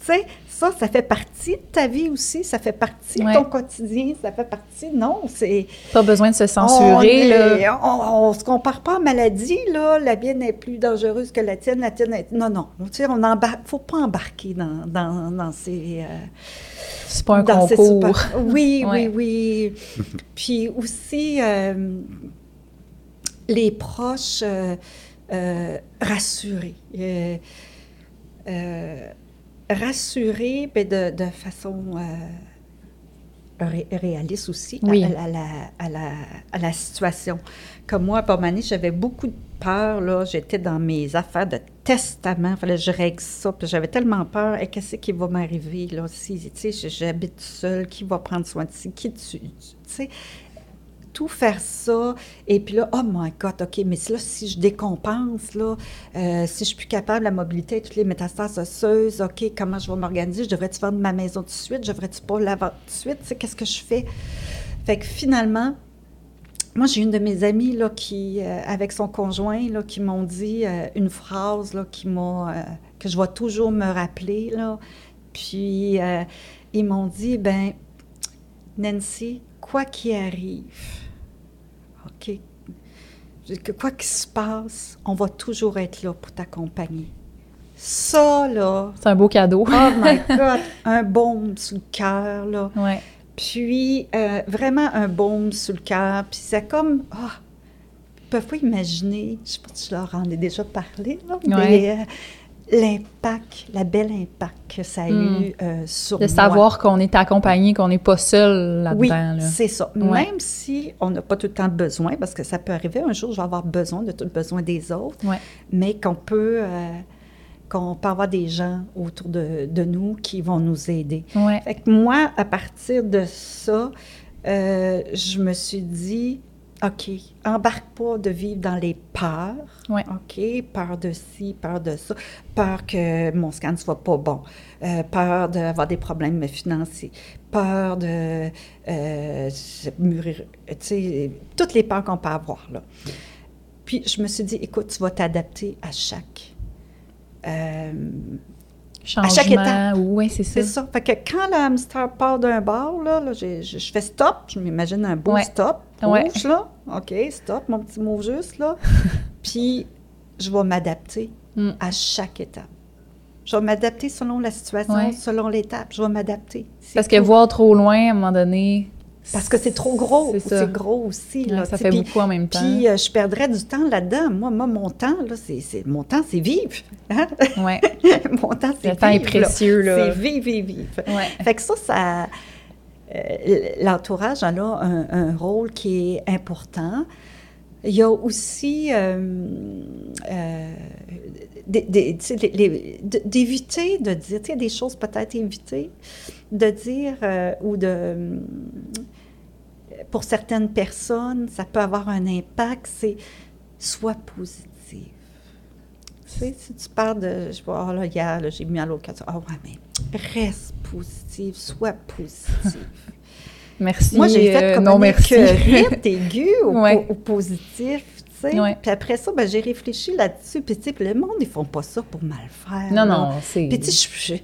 Tu sais, ça, ça fait partie de ta vie aussi, ça fait partie Ouais. de ton quotidien, ça fait partie, non, c'est... Pas besoin de se On censurer, est- là. On, on se compare pas en maladie, là. La mienne est plus dangereuse que la tienne, la tienne est... Non, non. Tu sais, on embarque... faut pas embarquer dans, dans, dans ces... euh, C'est pas un dans concours. super- Oui, Ouais. oui, oui. Puis aussi, euh, les proches euh, euh, rassurés. Euh, rassurés, mais de, de façon euh, ré- réaliste aussi à- la, à, la, à la situation. Comme moi, à année, j'avais beaucoup de peur. là. J'étais dans mes affaires de testament. Il fallait que je règle ça. Puis j'avais tellement peur. Et qu'est-ce qui va m'arriver? là? Si, j'habite seule. Qui va prendre soin de ça? Qui tu... tu sais, faire ça, et puis là, oh my God, OK, mais là, si je décompense, là, euh, si je suis plus capable, la mobilité, toutes les métastases osseuses, OK, comment je vais m'organiser? Je devrais-tu vendre ma maison tout de suite? Je devrais-tu pas la vendre tout de suite? Qu'est-ce que je fais? Fait que finalement, moi, j'ai une de mes amies, là, qui, euh, avec son conjoint, là, qui m'ont dit euh, une phrase, là, qui m'a, que je vais toujours me rappeler, là. Puis, ils m'ont dit, ben, Nancy, quoi qu'il arrive, que quoi qu'il se passe, on va toujours être là pour t'accompagner. Ça, là, C'est un beau cadeau. oh my God, un baume sous le cœur, là. Ouais. Puis, euh, vraiment un baume sous le cœur. Puis, c'est comme, ah, ils peuvent pas imaginer, je sais pas si je leur en ai déjà parlé, là, mais Ouais. euh, l'impact, la belle impact que ça a Mm. eu euh, sur De moi. savoir qu'on est accompagné, qu'on n'est pas seul Oui, là-dedans. là. c'est ça. Ouais. Même si on n'a pas tout le temps besoin, parce que ça peut arriver un jour, je vais avoir besoin de tout le besoin des autres, Ouais. mais qu'on peut, euh, qu'on peut avoir des gens autour de, de nous qui vont nous aider. Ouais. Fait que moi, à partir de ça, euh, je me suis dit, OK, embarque pas de vivre dans les peurs. Ouais. OK, peur de ci, peur de ça, peur que mon scan ne soit pas bon, euh, peur d'avoir des problèmes financiers, peur de euh, mûrir, tu sais, toutes les peurs qu'on peut avoir, là. Puis je me suis dit, écoute, tu vas t'adapter à chaque... euh, Changement. chaque étape. Oui, c'est ça. c'est ça. Fait que quand le hamster part d'un bord, là, là, je, je fais stop. Je m'imagine un beau Ouais. stop. Ouais. Rouge, là? OK, stop, mon petit mot juste, là. Puis, je vais m'adapter Mm. à chaque étape. Je vais m'adapter selon la situation, Ouais. selon l'étape. Je vais m'adapter. Parce que voir trop loin, à un moment donné. Parce que c'est trop gros. C'est gros aussi. Ouais, ça fait beaucoup en même temps. Puis, euh, je perdrais du temps là-dedans. Moi, moi, mon temps, là, c'est, mon temps, c'est vivre. Hein? Ouais. mon temps, c'est Le temps est là. précieux, là. C'est vivre, vivre, vivre. Ouais. Fait que ça, ça l'entourage en a un, un rôle qui est important. Il y a aussi euh, euh, d'éviter de dire, tu sais, des choses peut-être éviter, de dire euh, ou de... Pour certaines personnes, ça peut avoir un impact, c'est soit positif. Tu Tu sais, si tu parles de, je vois, oh là, hier, j'ai mis à l'autre Ah oh, ouais, mais reste positive, sois positive. merci. Moi, j'ai fait euh, comme non, un écœurite aigu au, Ouais. au positif, tu sais. Ouais. Puis après ça, ben, j'ai réfléchi là-dessus. Puis, tu le monde, ils font pas ça pour mal faire. Non, non, c'est. Puis, je,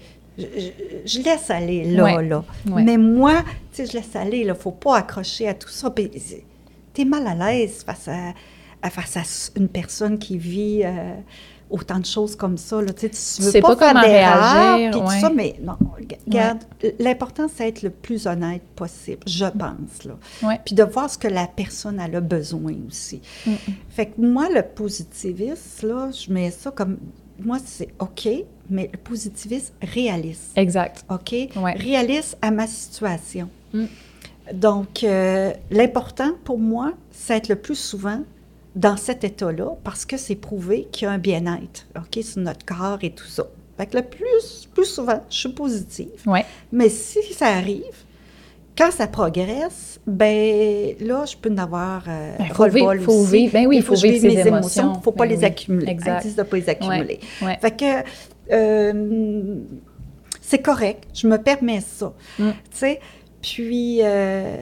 je, laisse aller là, Ouais. là. Ouais. Mais moi, tu sais, je laisse aller, là. Faut pas accrocher à tout ça. Puis, t'es mal à l'aise face à, à- face à une personne qui vit euh, autant de choses comme ça, là. Tu sais, tu veux sais pas, pas faire comment d'erreur, puis tout ouais. ça, mais non, regarde, l'important, c'est être le plus honnête possible, je pense, là. Ouais. Puis de voir ce que la personne elle a besoin aussi. Mm. Fait que moi, le positivisme, là, je mets ça comme... Moi, c'est OK, mais le positivisme réaliste. Exact. OK? Ouais. Réaliste à ma situation. Mm. Donc, euh, l'important pour moi, c'est être le plus souvent dans cet état-là parce que c'est prouvé qu'il y a un bien-être, OK, sur notre corps et tout ça. Fait que le plus, plus souvent, je suis positive. Ouais. Mais si ça arrive, quand ça progresse, ben là, je peux en avoir euh, Ben, faut vivre- faut aussi. vivre. Ben oui, Il faut je vivre ses mes émotions. Il ne faut pas Ben les oui. accumuler. Exact. De pas les accumuler. Ouais. Fait que euh, c'est correct, je me permets ça. Mm. Tu sais, puis, euh,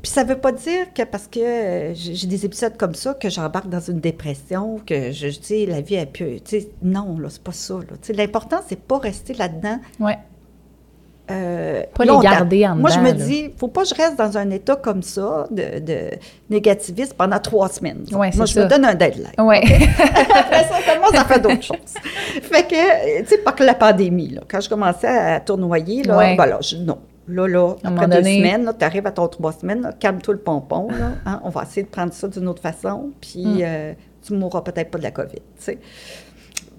puis ça ne veut pas dire que parce que euh, j'ai des épisodes comme ça, que j'embarque dans une dépression, que je je dis la vie. Tu sais, non, là, c'est pas ça. L'important, c'est pas rester là-dedans. Ouais. euh, Pas les garder en Moi, je me là. dis, faut pas que je reste dans un état comme ça, de, de négativiste, pendant trois semaines. Ouais, Moi, je me ça. donne un deadline. Ouais. Après ça, commence à faire d'autres choses. Fait que, tu sais, pas que la pandémie, là, quand je commençais à tournoyer, là, Ouais. ben là, je- non. Là, là, À après deux donné- semaines, tu arrives à ton trois semaines, calme-toi le pompon, là, hein, on va essayer de prendre ça d'une autre façon, puis Mm. euh, tu mourras peut-être pas de la COVID, tu sais.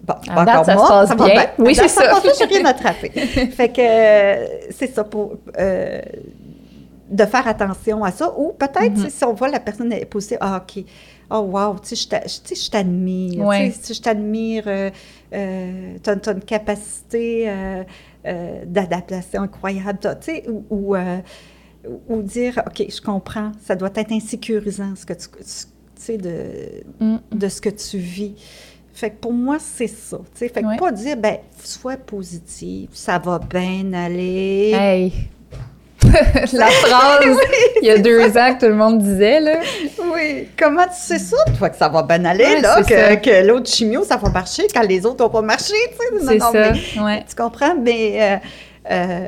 Bon, je pas date, encore ça se morte, passe va bien. Oui, c'est ça. bien, j'ai rien attrapé. fait que, euh, c'est ça, pour... euh, de faire attention à ça, ou peut-être, Mhm. sais, si on voit la personne est posée, ah, OK, oh, wow, tu sais, je t'a- je- tu sais, je t'admire, tu je t'admire, euh, t'as une capacité euh, d'adaptation incroyable, t'as- tu sais, ou, ou, euh, ou dire, OK, je comprends, ça doit être insécurisant, ce que tu, tu sais, de, Mm. de ce que tu vis. Fait que pour moi, c'est ça. tu sais. Fait que Ouais. pas dire, ben, sois positive, ça va bien aller. Hey! La phrase, il y a deux ans que tout le monde disait, là. Oui, comment tu sais ça, toi, que ça va bien aller, Ouais, là, que, que l'autre chimio, ça va marcher quand les autres n'ont pas marché, tu sais. Non, C'est non, ça, mais ouais. tu comprends? Mais euh, euh,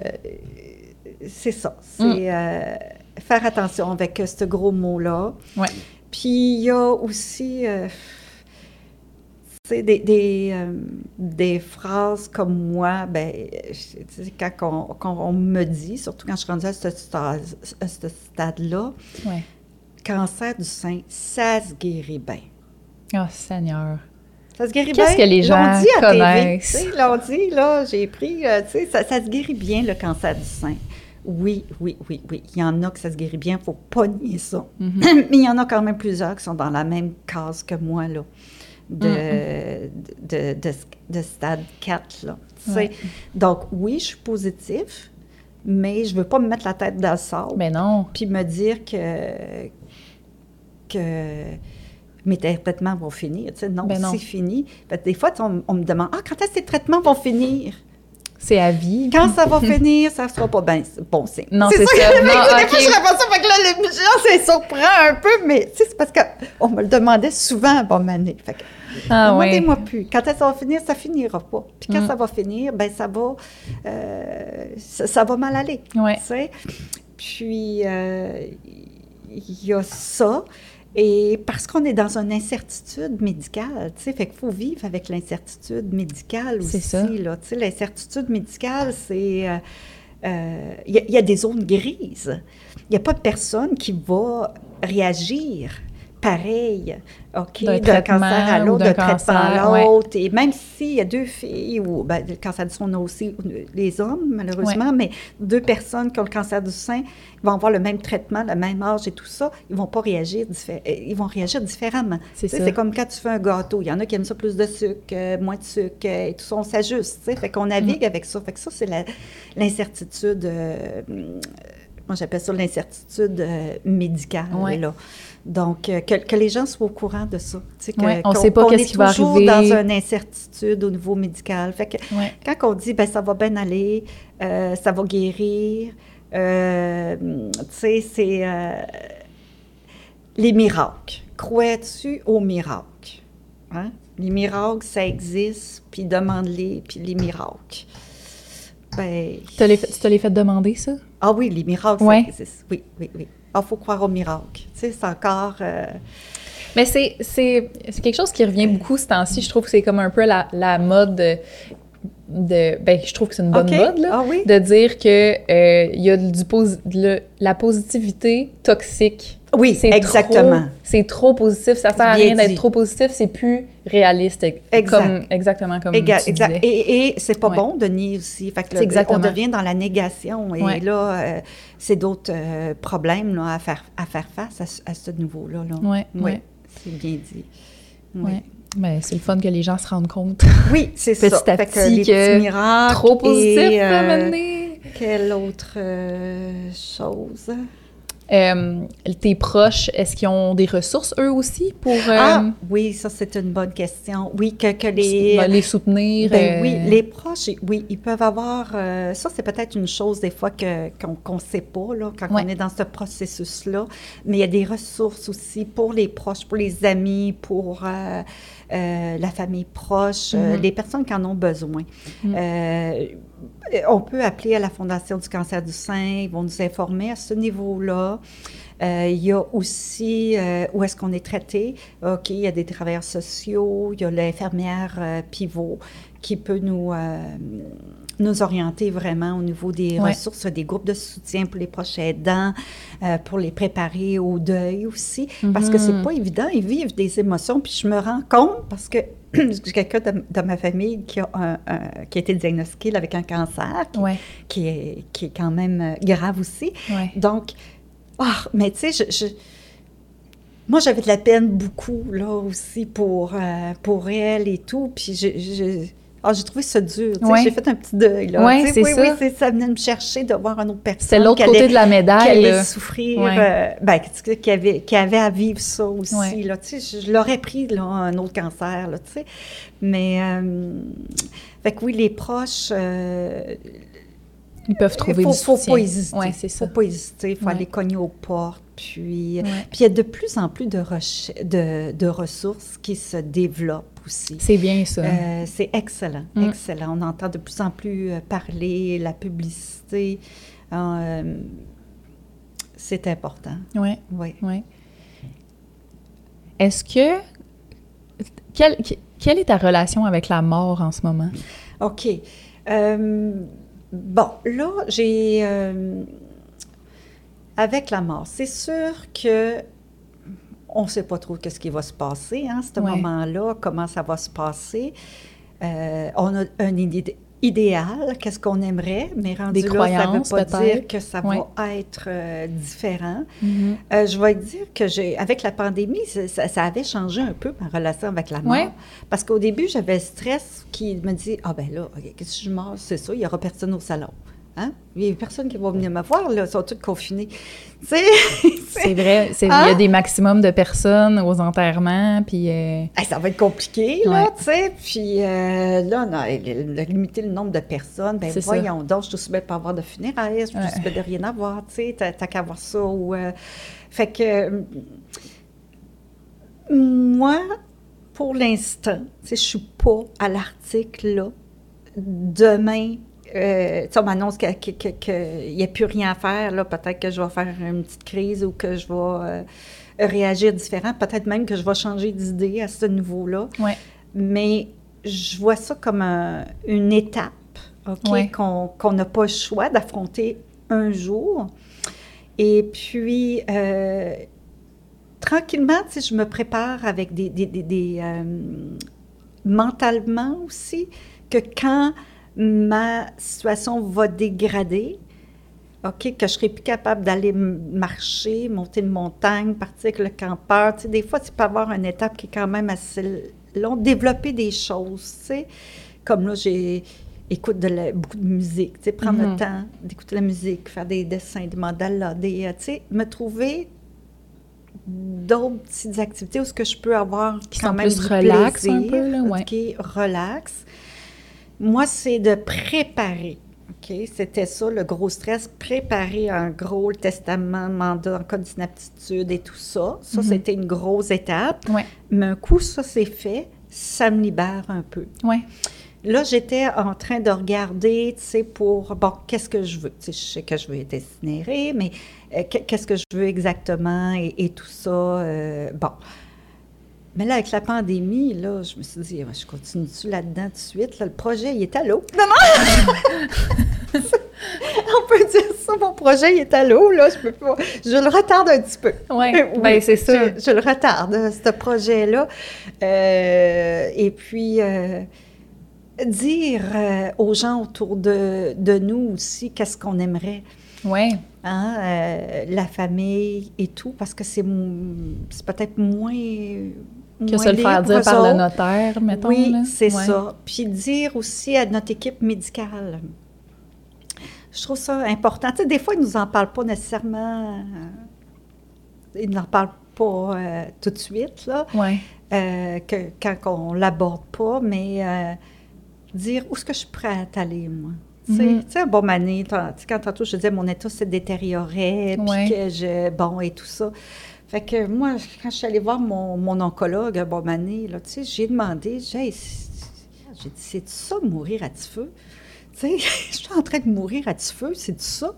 c'est ça. C'est Mm. euh, faire attention avec ce gros mot-là. Ouais. Puis il y a aussi des, des, euh, des phrases comme moi, ben, quand, on, quand on me dit, surtout quand je suis rendue à ce stade- à ce stade-là, Ouais. cancer du sein, ça se guérit bien. Oh, Seigneur. Ça se guérit Qu'est-ce bien? que les Ils l'ont gens dit à TV, connaissent? Ils l'ont dit, là, j'ai pris, euh, tu sais, ça, ça se guérit bien, le cancer du sein. Oui, oui, oui, oui. Il y en a que ça se guérit bien, il ne faut pas nier ça. Mhm. Mais il y en a quand même plusieurs qui sont dans la même case que moi, là, de, Mm-hmm. de, de, de stade 4, là. Ouais. Donc, oui, je suis positif, mais je ne veux pas me mettre la tête dans le sable Mais non. puis me dire que, que mes traitements vont finir. Non, Ben non. c'est fini. Fait que des fois, on, on me demande Ah, quand est-ce que ces traitements vont finir? C'est à vie. Quand ça va finir, ça ne sera pas bien bon signe. Non, c'est ça. que- Non, des fois, je réponds ça, fait que là, les gens, ça surprend un peu, mais c'est parce qu'on me le demandait souvent à bon année. Fait que, Ah oui. Demandez-moi plus. Quand ça va finir, ça finira pas. Puis quand Mm. ça va finir, ben ça va, euh, ça, ça va mal aller. Ouais. tu sais. Puis euh, il y a ça. Et parce qu'on est dans une incertitude médicale, tu sais, fait qu'il faut vivre avec l'incertitude médicale aussi. ça. Là, tu sais, l'incertitude médicale, c'est... euh, euh, Il y, y a des zones grises. Il n'y a pas de personne qui va réagir pareil, OK, D'un cancer à l'autre, d'un traitement à ouais. l'autre. Et même s'il y a deux filles, ou ben, le cancer du sein, on a aussi les hommes, malheureusement, mais deux personnes qui ont le cancer du sein ils vont avoir le même traitement, le même âge et tout ça, ils vont pas réagir euh, ils vont réagir différemment. C'est comme quand tu fais un gâteau. Il y en a qui aiment ça plus de sucre, euh, moins de sucre, euh, et tout ça, on s'ajuste. tu sais. Fait qu'on navigue avec ça. Fait que ça, c'est l'incertitude euh, moi j'appelle ça l'incertitude euh, médicale. Ouais. Là. Donc, euh, que, que les gens soient au courant de ça. Que- Ouais, on qu'on- sait pas qu'est-ce est qui va toujours arriver. dans une incertitude au niveau médical. Fait que Ouais. quand on dit, ben ça va bien aller, euh, ça va guérir, euh, tu sais, c'est euh, les miracles. Crois-tu aux miracles? Hein? Les miracles, ça existe, puis demande-les, puis les miracles. Ben, Tu te les fait- tu te les fait demander, ça? ah oui, les miracles, Ouais. ça existe. Oui, oui, oui. Il faut croire aux miracles. Tu sais, c'est encore... euh, Mais c'est, c'est, c'est quelque chose qui revient beaucoup ce temps-ci. Je trouve que c'est comme un peu la, la mode de, Ben, je trouve que c'est une bonne OK. mode, là. Ah oui? De dire que euh, il y a du le- la positivité toxique. Oui, C'est exactement. trop- C'est trop positif. Ça sert à rien d'être trop positif. C'est plus réaliste. Exact. Comme, exactement comme tu exact. disais. Et, et c'est pas Ouais. bon de nier aussi. Fait que là, C'est exactement. on devient dans la négation. Et Ouais. là, euh, c'est d'autres euh, problèmes là, à, faire, à faire face à, ce- à ce niveau-là. Là. Ouais, Oui, ouais. c'est bien dit. Oui. Mais c'est le fun que les gens se rendent compte. Oui, c'est Petit ça. à Fait petit que petits miracles. Trop positif, et, à un euh. Quelle autre euh, chose? Euh, tes proches, est-ce qu'ils ont des ressources eux aussi pour euh, Ah, oui, ça, c'est une bonne question. Oui, que, que les... ben, les soutenir? Ben euh, oui, les proches, oui, ils peuvent avoir. ça, c'est peut-être une chose des fois que, qu'on ne sait pas là, quand Ouais. on est dans ce processus-là. Mais il y a des ressources aussi pour les proches, pour les amis, pour euh, la famille proche, euh, Mhm. les personnes qui en ont besoin. Mhm. Euh, on peut appeler à la Fondation du cancer du sein, ils vont nous informer à ce niveau-là. Euh, il y a aussi euh, où est-ce qu'on est traité? OK, il y a des travailleurs sociaux, il y a l'infirmière euh, pivot qui peut nous, nous orienter vraiment au niveau des Ouais. ressources, des groupes de soutien pour les proches aidants, euh, pour les préparer au deuil aussi. Parce que c'est Mhm. pas évident, ils vivent des émotions. Puis je me rends compte parce que j'ai quelqu'un de, de ma famille qui a, un- un- qui a été diagnostiqué avec un cancer, qui, Ouais, qui est, qui est quand même euh, grave aussi. ouais. Donc, ah, mais tu sais, je, je- moi, j'avais de la peine beaucoup, là, aussi, pour, euh, pour elle et tout. Puis, je, je- ah, j'ai trouvé ça dur. Ouais. J'ai fait un petit deuil, là. Ouais, oui, ça. Oui, ça venait me chercher de voir une autre personne. C'est l'autre qui côté allait- de la qui médaille. allait là. souffrir, Ouais. euh, ben, qui, qui avait, qui avait à vivre ça aussi, là, je, je l'aurais pris, là, un autre cancer, là, tu sais, mais, euh, fait que oui, les proches, euh, Ils peuvent trouver il faut, du faut soutien. pas hésiter, Ouais, c'est ça. faut pas hésiter, il faut Ouais. aller cogner aux portes, puis, Ouais. puis il y a de plus en plus de, de ressources qui se développent aussi. C'est bien ça. Euh, c'est excellent, Mm. excellent. On entend de plus en plus euh, parler, la publicité. euh, c'est important, ouais, oui. ouais. Est-ce que quelle, quelle est ta relation avec la mort en ce moment? OK. Euh, bon, là, j'ai... avec la mort, c'est sûr que on ne sait pas trop qu'est-ce qui va se passer, hein, ce Ouais. moment-là, comment ça va se passer. Euh, on a un idée idéal, qu'est-ce qu'on aimerait, mais rendu Des là, ça ne veut pas dire que ça va être euh, différent. Mhm. Euh, je vais dire que j'ai, avec la pandémie, ça, avait changé un peu ma relation avec la mort. Ouais. Parce qu'au début, j'avais le stress qui me dit Ah, ben là, OK, qu'est-ce que je meurs C'est ça, il n'y aura personne au salon. Hein? Il n'y a personne qui va venir me voir, là, ils sont tous confinés. C'est vrai, il y Hein? a des maximums de personnes aux enterrements, puis euh, Hey, ça va être compliqué, là, Ouais. tu sais. Puis euh, là, le- le- limiter le nombre de personnes, ben C'est ça. voyons donc, je bien de pas avoir de funérailles, je suis Ouais. bien de rien avoir, tu sais, t'as qu'à avoir ça. Ou, euh, fait que, moi, pour l'instant, tu sais, je suis pas à l'article, là. Demain, euh, on m'annonce qu'il n'y a plus rien à faire, là. Peut-être que je vais faire une petite crise ou que je vais euh, réagir différent. Peut-être même que je vais changer d'idée à ce niveau-là. ouais, Mais je vois ça comme un- une étape, OK, Ouais. qu'on n'a pas le choix d'affronter un jour. Et puis, euh, tranquillement, tu sais, je me prépare avec des... des, des- des, euh, mentalement aussi, que quand ma situation va dégrader, OK, que je serai plus capable d'aller marcher, monter une montagne, partir avec le campeur. Tu sais, des fois, tu peux avoir une étape qui est quand même assez long. Développer des choses, tu sais. Comme là, j'ai, écoute de la- beaucoup de musique, tu sais, prendre le temps d'écouter la musique, faire des dessins, des mandalas, des, euh, tu sais, me trouver d'autres petites activités où ce que je peux avoir Qui quand sont même plus relax un peu, là, ouais. Relax. Moi, c'est de préparer. C'était ça le gros stress, préparer un gros testament, mandat en cas d'inaptitude et tout ça. Ça, Mhm. c'était une grosse étape. Ouais. Mais un coup, ça c'est fait, ça me libère un peu. Ouais. Là, j'étais en train de regarder, tu sais, pour, bon, qu'est-ce que je veux? Tu sais, je sais que je veux être incinérée, mais euh, qu- qu'est-ce que je veux exactement et, et tout ça. euh, bon. Mais là, avec la pandémie, là, je me suis dit, je continue-tu là-dedans tout de suite? Là, le projet, il est à l'eau. Non, non! On peut dire ça, mon projet, il est à l'eau, là. Je peux pas. Je le retarde un petit peu. Ouais. Oui, ben, c'est ça. Je, je le retarde, ce projet-là. Euh, et puis, euh, dire euh, aux gens autour de, de nous aussi qu'est-ce qu'on aimerait. Ouais. Hein, la famille et tout, parce que c'est peut-être moins. Que se le faire dire par le notaire, mettons. Oui, c'est Ouais. ça. Puis dire aussi à notre équipe médicale. Je trouve ça important. Tu sais, des fois, ils ne nous en parlent pas nécessairement. euh, Ils n'en parlent pas euh, tout de suite, là, euh, que, quand on ne l'aborde pas, mais euh, dire où est-ce que je suis prête à aller, moi? Tu sais, Mhm. tu sais, un bon mané, quand tantôt je disais mon état se détériorait, puis que je. Bon, et tout ça. Fait que moi, quand je suis allée voir mon, mon oncologue, un bon mané, là, tu sais, j'ai demandé, j'ai dit, c'est ça de mourir à petit feu? Tu sais, je suis en train de mourir à petit feu, c'est ça?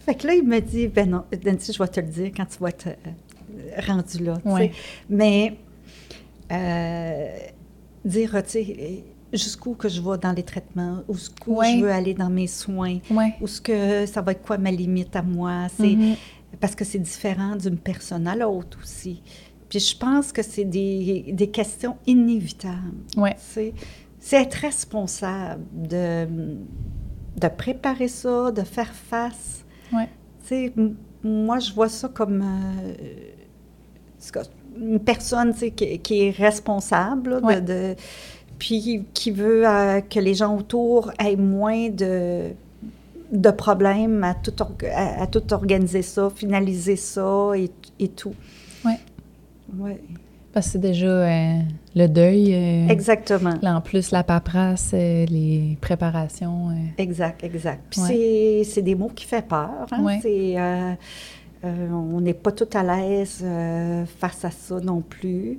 Fait que là, il me dit, ben non, Nancy, je vais te le dire quand tu vas être euh, rendu là, tu sais. Ouais. Mais euh, dire, tu sais, jusqu'où que je vais dans les traitements, jusqu'où Ouais. je veux aller dans mes soins, Ouais. où ce que ça va être quoi ma limite à moi, c'est Mhm. Parce que c'est différent d'une personne à l'autre aussi. Puis je pense que c'est des, des questions inévitables. Ouais. sais. C'est être responsable de, de préparer ça, de faire face. Ouais. Tu sais, m- moi, je vois ça comme euh, c'est une personne qui, qui est responsable, là, de- Ouais. de, puis qui veut euh, que les gens autour aient moins de, de problèmes à tout, à, à tout organiser ça, finaliser ça et, et tout. Ouais. Ouais. Parce que c'est déjà euh, le deuil. euh, Exactement. Là, en plus, la paperasse, euh, les préparations. Exact, exact. Puis Ouais. c'est- c'est des mots qui font peur. hein. Ouais. C'est, on n'est pas tout à l'aise face à ça non plus.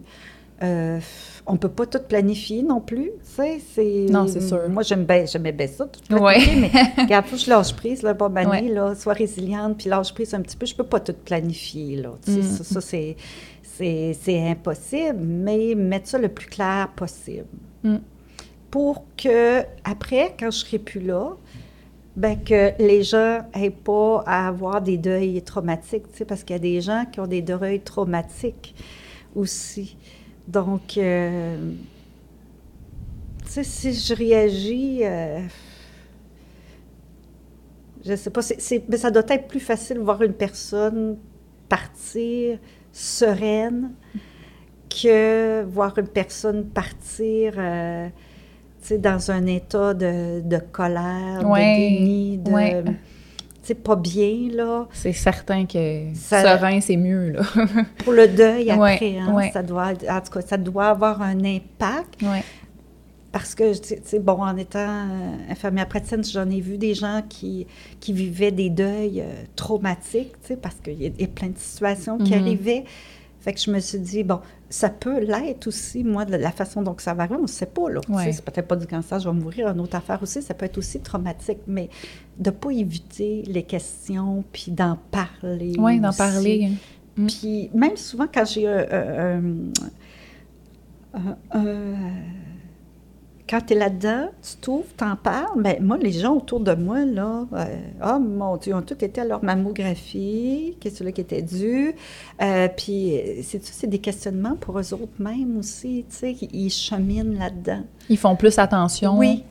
Euh, on peut pas tout planifier non plus, tu sais. c'est- Non, c'est sûr. Moi, j'aime bien, j'aimais bien ça, tout Ouais. mais regarde, faut que je lâche prise, là, bonne année, Ouais. là, sois résiliente, puis lâche prise un petit peu. Je peux pas tout planifier, là. Tu sais, Mm. ça, ça, c'est, c'est, c'est impossible, mais mettre ça le plus clair possible Mm. pour que, après, quand je serai plus là, ben que les gens n'aient pas à avoir des deuils traumatiques, tu sais, parce qu'il y a des gens qui ont des deuils traumatiques aussi. Donc, euh, tu sais, si je réagis, euh, je sais pas, c'est, mais ça doit être plus facile de voir une personne partir sereine que voir une personne partir euh, dans un état de, de colère, Ouais, de déni, de... ouais. Sais, pas bien, là. C'est certain que Ça- serein, c'est mieux, là. Pour le deuil Ouais, après, hein, ouais. ça doit... En tout cas, ça doit avoir un impact ouais. parce que, tu sais, bon, en étant euh, infirmière praticienne, j'en ai vu des gens qui, qui vivaient des deuils euh, traumatiques, tu sais, parce qu'il y, a- il y a plein de situations qui Mhm. arrivaient. Fait que je me suis dit, bon, ça peut l'être aussi, moi, de la façon dont ça va arriver, on ne sait pas, là. Ouais. C'est peut-être pas du cancer, je vais mourir, une autre affaire aussi, ça peut être aussi traumatique, mais de ne pas éviter les questions, puis d'en parler. Oui, d'en parler. Mm. Puis même souvent quand j'ai un... un- un- un- quand tu es là-dedans, tu t'ouvres, t'en parles, mais moi, les gens autour de moi, là, euh, oh mon Dieu, ils ont tous été à leur mammographie, qui est celui qui était dû. Euh, puis, euh, c'est c'est des questionnements pour eux autres même aussi, tu sais, ils cheminent là-dedans. Ils font plus attention. Oui.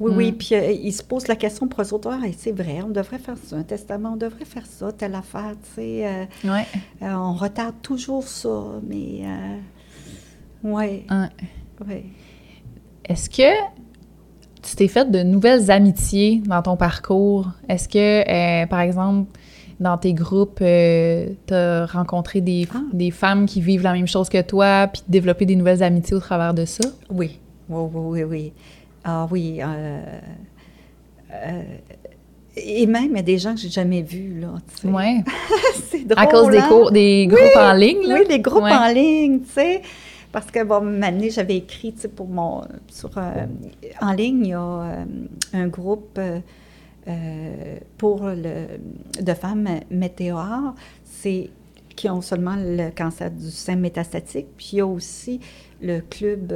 Oui, oui. Puis euh, ils se posent la question pour eux autres. Ah, c'est vrai, on devrait faire ça, un testament, on devrait faire ça, telle affaire, tu sais. Ouais. on retarde toujours ça, mais. Euh, ouais, ouais. Est-ce que tu t'es fait de nouvelles amitiés dans ton parcours? Est-ce que, euh, par exemple, dans tes groupes, euh, tu as rencontré des, Ah. des femmes qui vivent la même chose que toi, puis développé des nouvelles amitiés au travers de ça? Oui, oui, oui, oui. oui. Ah oui. euh, euh, et même, il y a des gens que j'ai jamais vus, là. tu sais. Ouais. C'est drôle. À cause des hein? cours, des groupes en ligne, là? Oui, les groupes Ouais. en ligne, tu sais. Parce que, bon, j'avais écrit, tu sais, pour mon. Sur, euh, en ligne, il y a euh, un groupe euh, pour le, de femmes météores. C'est qui ont seulement le cancer du sein métastatique. Puis il y a aussi le club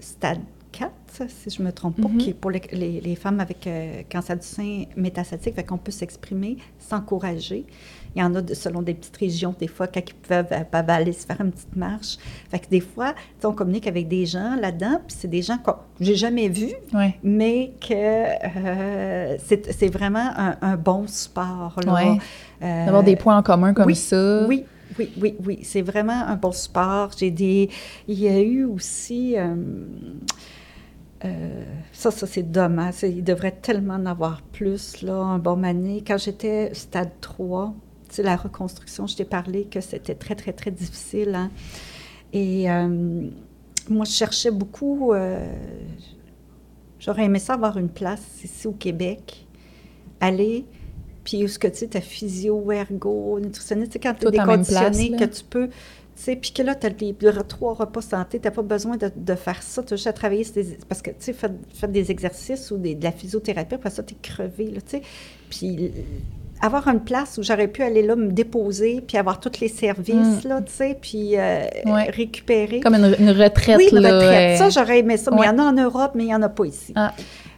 Stade 4, si je ne me trompe pas, Mhm. qui est pour les, les- les femmes avec cancer du sein métastatique. Fait qu'on peut s'exprimer, s'encourager. Il y en a de- selon des petites régions, des fois, quand ils peuvent, euh, peuvent aller se faire une petite marche. Fait que des fois, on communique avec des gens là-dedans, puis c'est des gens que j'ai jamais vus, mais que euh, c'est vraiment un, un bon support. là. Ouais. Euh, D'avoir des points en commun comme oui, ça. Oui, oui, oui, oui. C'est vraiment un bon support. J'ai des. Il y a eu aussi. euh, euh, ça, ça, c'est dommage. Il devrait tellement en avoir plus, là, un bon année. Quand j'étais stade 3, tu sais, la reconstruction, je t'ai parlé que c'était très, très, très difficile. hein. Et euh, moi, je cherchais beaucoup. euh, J'aurais aimé ça avoir une place ici au Québec. Aller, puis où ce que tu sais, ta physio, ergo, nutritionniste, tu sais, quand tu es place, déconditionné, que tu peux, tu sais, puis que là, tu as re- trois repas santé, tu n'as pas besoin de, de faire ça, tu as juste à travailler, des- parce que, tu sais, faire, faire des exercices ou des- de la physiothérapie, après ça, tu es crevé, là, tu sais. Puis avoir une place où j'aurais pu aller là, me déposer, puis avoir tous les services, Mm. là, tu sais, puis euh, Ouais. récupérer. Comme une, une retraite, Oui, une là. retraite. Ça, j'aurais aimé ça, mais il ouais. y en a en Europe, mais il n'y en a pas ici. Ah.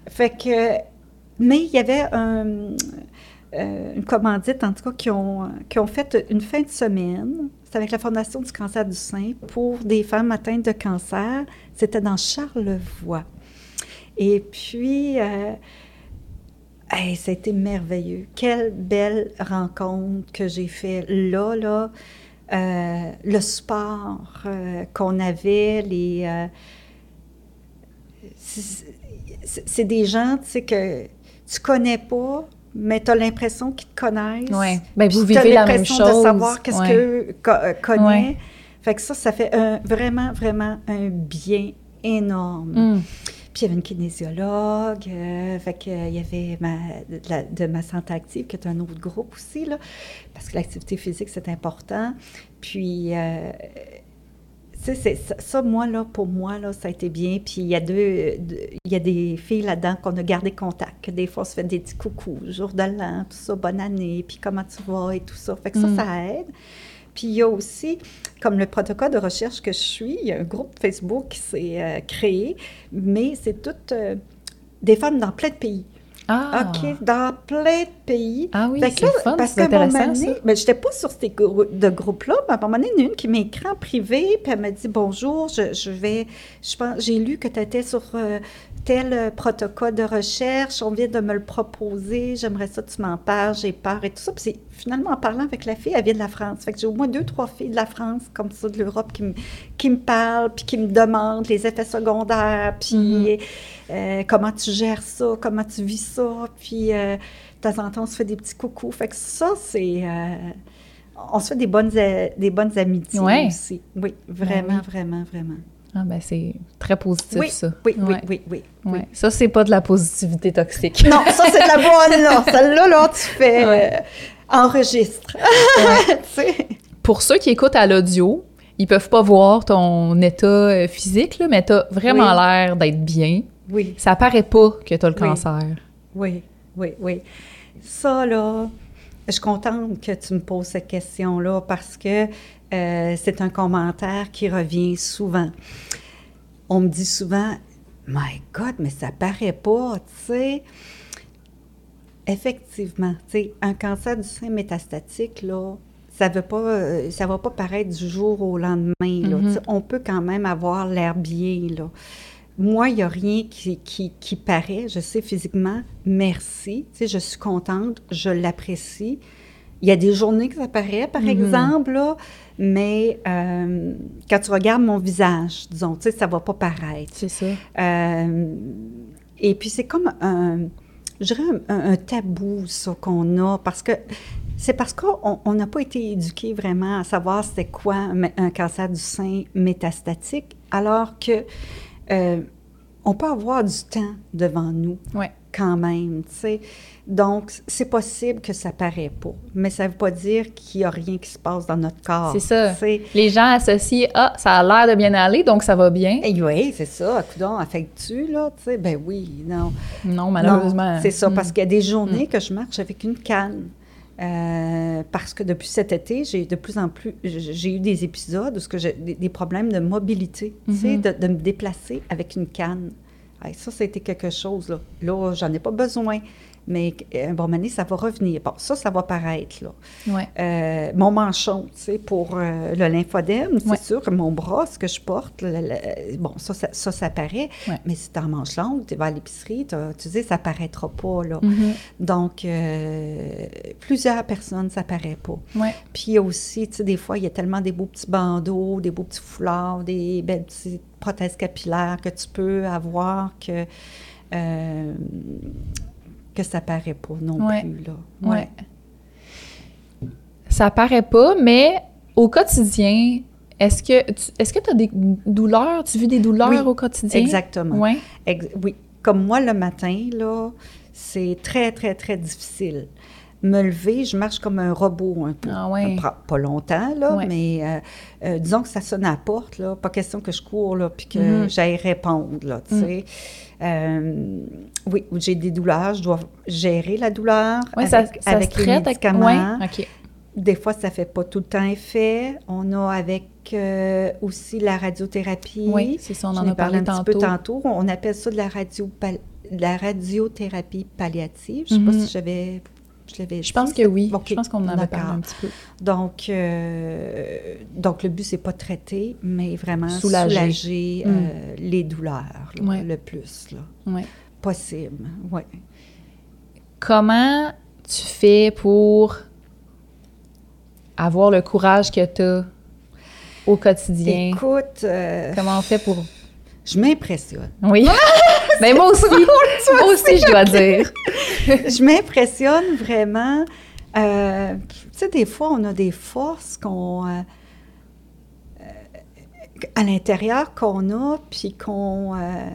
Fait que, mais il y avait un, euh, une commandite, en tout cas, qui ont, qui ont fait une fin de semaine. C'est avec la Fondation du cancer du sein pour des femmes atteintes de cancer. C'était dans Charlevoix. Et puis, euh, hey, ça a été merveilleux. Quelle belle rencontre que j'ai fait là, là. Euh, le sport euh, qu'on avait, les... euh, c'est- des gens, tu sais, que tu connais pas, mais tu as l'impression qu'ils te connaissent. Ouais. Ben, vous vivez la même l'impression chose. de savoir qu'est-ce Ouais. que co- connaît. Ouais. Fait que ça, ça fait un- vraiment, vraiment un bien énorme. Hum. Puis il y avait une kinésiologue, euh, fait que, euh, il y avait ma, de, la- de ma santé active, qui est un autre groupe aussi, là, parce que l'activité physique, c'est important. Puis, euh, c'est- ça, ça, moi, là, pour moi, là, ça a été bien. Puis il y a deux, deux- il y a des filles là-dedans qu'on a gardé contact, des fois, on se fait des petits coucous, jour de l'an, tout ça, bonne année, puis comment tu vas et tout ça. Fait que ça, Mm. ça aide. Puis il y a aussi, comme le protocole de recherche que je suis, il y a un groupe Facebook qui s'est euh, créé, mais c'est toutes euh, des femmes dans plein de pays. Ah. OK, dans plein de pays. Ah oui, c'est fun, parce qu'à un moment donné, ça. ben, j'étais pas sur ces grou- de groupes-là, mais à un moment donné, il y en a une qui m'écrit en privé, puis elle m'a dit Bonjour, je, je vais. Je pense, j'ai lu que tu étais sur euh, tel euh, protocole de recherche, on vient de me le proposer, j'aimerais ça que tu m'en parles, j'ai peur et tout ça. Puis c'est finalement en parlant avec la fille, elle vient de la France. Fait que j'ai au moins deux, trois filles de la France, comme ça, de l'Europe, qui me, qui me parlent, puis qui me demandent les effets secondaires, puis Mhm. Euh, comment tu gères ça, comment tu vis ça, puis euh, de temps en temps, on se fait des petits coucous. Fait que ça, c'est... euh, on se fait des bonnes, des bonnes amitiés Ouais. aussi. Oui, vraiment, vraiment, vraiment. Ah, ben, c'est très positif, Oui, ça. oui, oui, Ouais. oui, oui. Ça, c'est pas de la positivité toxique. Non, ça, c'est de la bonne, là. Celle-là, là, tu fais... Euh, enregistre. Tu. Pour ceux qui écoutent à l'audio, ils peuvent pas voir ton état physique, là, mais t'as vraiment Oui. l'air d'être bien. Oui, Ça paraît pas que t'as le Oui. cancer. oui, oui, oui. Ça, là, je suis contente que tu me poses cette question-là parce que euh, c'est un commentaire qui revient souvent. On me dit souvent, My God, mais ça paraît pas, tu sais. Effectivement, tu sais, un cancer du sein métastatique, là, ça veut pas, euh, ça va pas paraître du jour au lendemain, là. Mhm. Tu sais, On peut quand même avoir l'air bien, là. Moi, il n'y a rien qui, qui, qui paraît, je sais physiquement, merci, tu sais, je suis contente, je l'apprécie. Il y a des journées que ça paraît, par Mhm. exemple, là, mais euh, quand tu regardes mon visage, disons, tu sais, ça va pas paraître. C'est ça. Euh, Et puis, c'est comme un, je dirais un, un tabou, ça, qu'on a, parce que c'est parce qu'on n'a pas été éduqué vraiment à savoir c'était quoi un, un, cancer du sein métastatique, alors que euh, on peut avoir du temps devant nous Ouais. quand même, tu sais. Donc, c'est possible que ça paraît pas, mais ça veut pas dire qu'il y a rien qui se passe dans notre corps. C'est ça. Les gens associent Ah, ça a l'air de bien aller, donc ça va bien. Eh oui, c'est ça. Coudon, affectes-tu, là? Tu sais, ben oui, non. Non, malheureusement. C'est ça, Mm. parce qu'il y a des journées que je marche avec une canne. Euh, parce que depuis cet été, j'ai de plus en plus, j'ai eu des épisodes où ce que des, des problèmes de mobilité, tu sais, Mhm. de, de me déplacer avec une canne. Hey, ça, c'était quelque chose, là. Là, j'en ai pas besoin, mais euh, un bon moment ça va revenir. Bon, ça, ça va paraître, là. Ouais. Euh, mon manchon, tu sais, pour euh, le lymphodème, c'est Ouais. sûr que mon bras, ce que je porte, le- le- bon, ça, ça, ça, ça paraît. Ouais. Mais si tu en manches longue, tu vas à l'épicerie, tu sais, ça paraîtra pas, là. Mhm. Donc, euh, plusieurs personnes, ça paraît pas. Puis il y a aussi, tu sais, des fois, il y a tellement des beaux petits bandeaux, des beaux petits foulards, des belles petites prothèses capillaires que tu peux avoir que, euh, que ça paraît pas non Ouais. plus, là. Ouais. Ça paraît pas, mais au quotidien, est-ce que tu est-ce que tu as des douleurs? Tu vis des douleurs Oui, au quotidien? Exactement. Ouais. Ex- oui. Comme moi, le matin, là, c'est très, très, très difficile. Me lever, je marche comme un robot un peu. Ah pas longtemps, là, mais euh, euh, disons que ça sonne à la porte, là, pas question que je cours, là, puis que Mhm. j'aille répondre, là, tu Mm. sais. Euh, oui, j'ai des douleurs, je dois gérer la douleur avec, ça, ça avec se les médicaments. Des fois, ça fait pas tout le temps effet. On a avec euh, aussi la radiothérapie. Oui, c'est ça, on en a parlé un tantôt. petit peu tantôt. On appelle ça de la, radio de la radiothérapie palliative. Je ne sais pas si j'avais, je l'avais Je pense que oui. Je pense qu'on en avait parlé un petit peu. Donc, euh, donc, le but, c'est pas de traiter, mais vraiment Soulager. soulager, Mm. euh, les douleurs là, Ouais. le plus là, Ouais. possible. Ouais. Comment tu fais pour avoir le courage que tu as au quotidien? Écoute, euh, Comment on fait pour... je m'impressionne. Oui. Mais moi aussi. moi aussi, je dois dire. je m'impressionne vraiment. Euh, tu sais, des fois, on a des forces qu'on. euh, euh, à l'intérieur qu'on a, puis qu'on euh,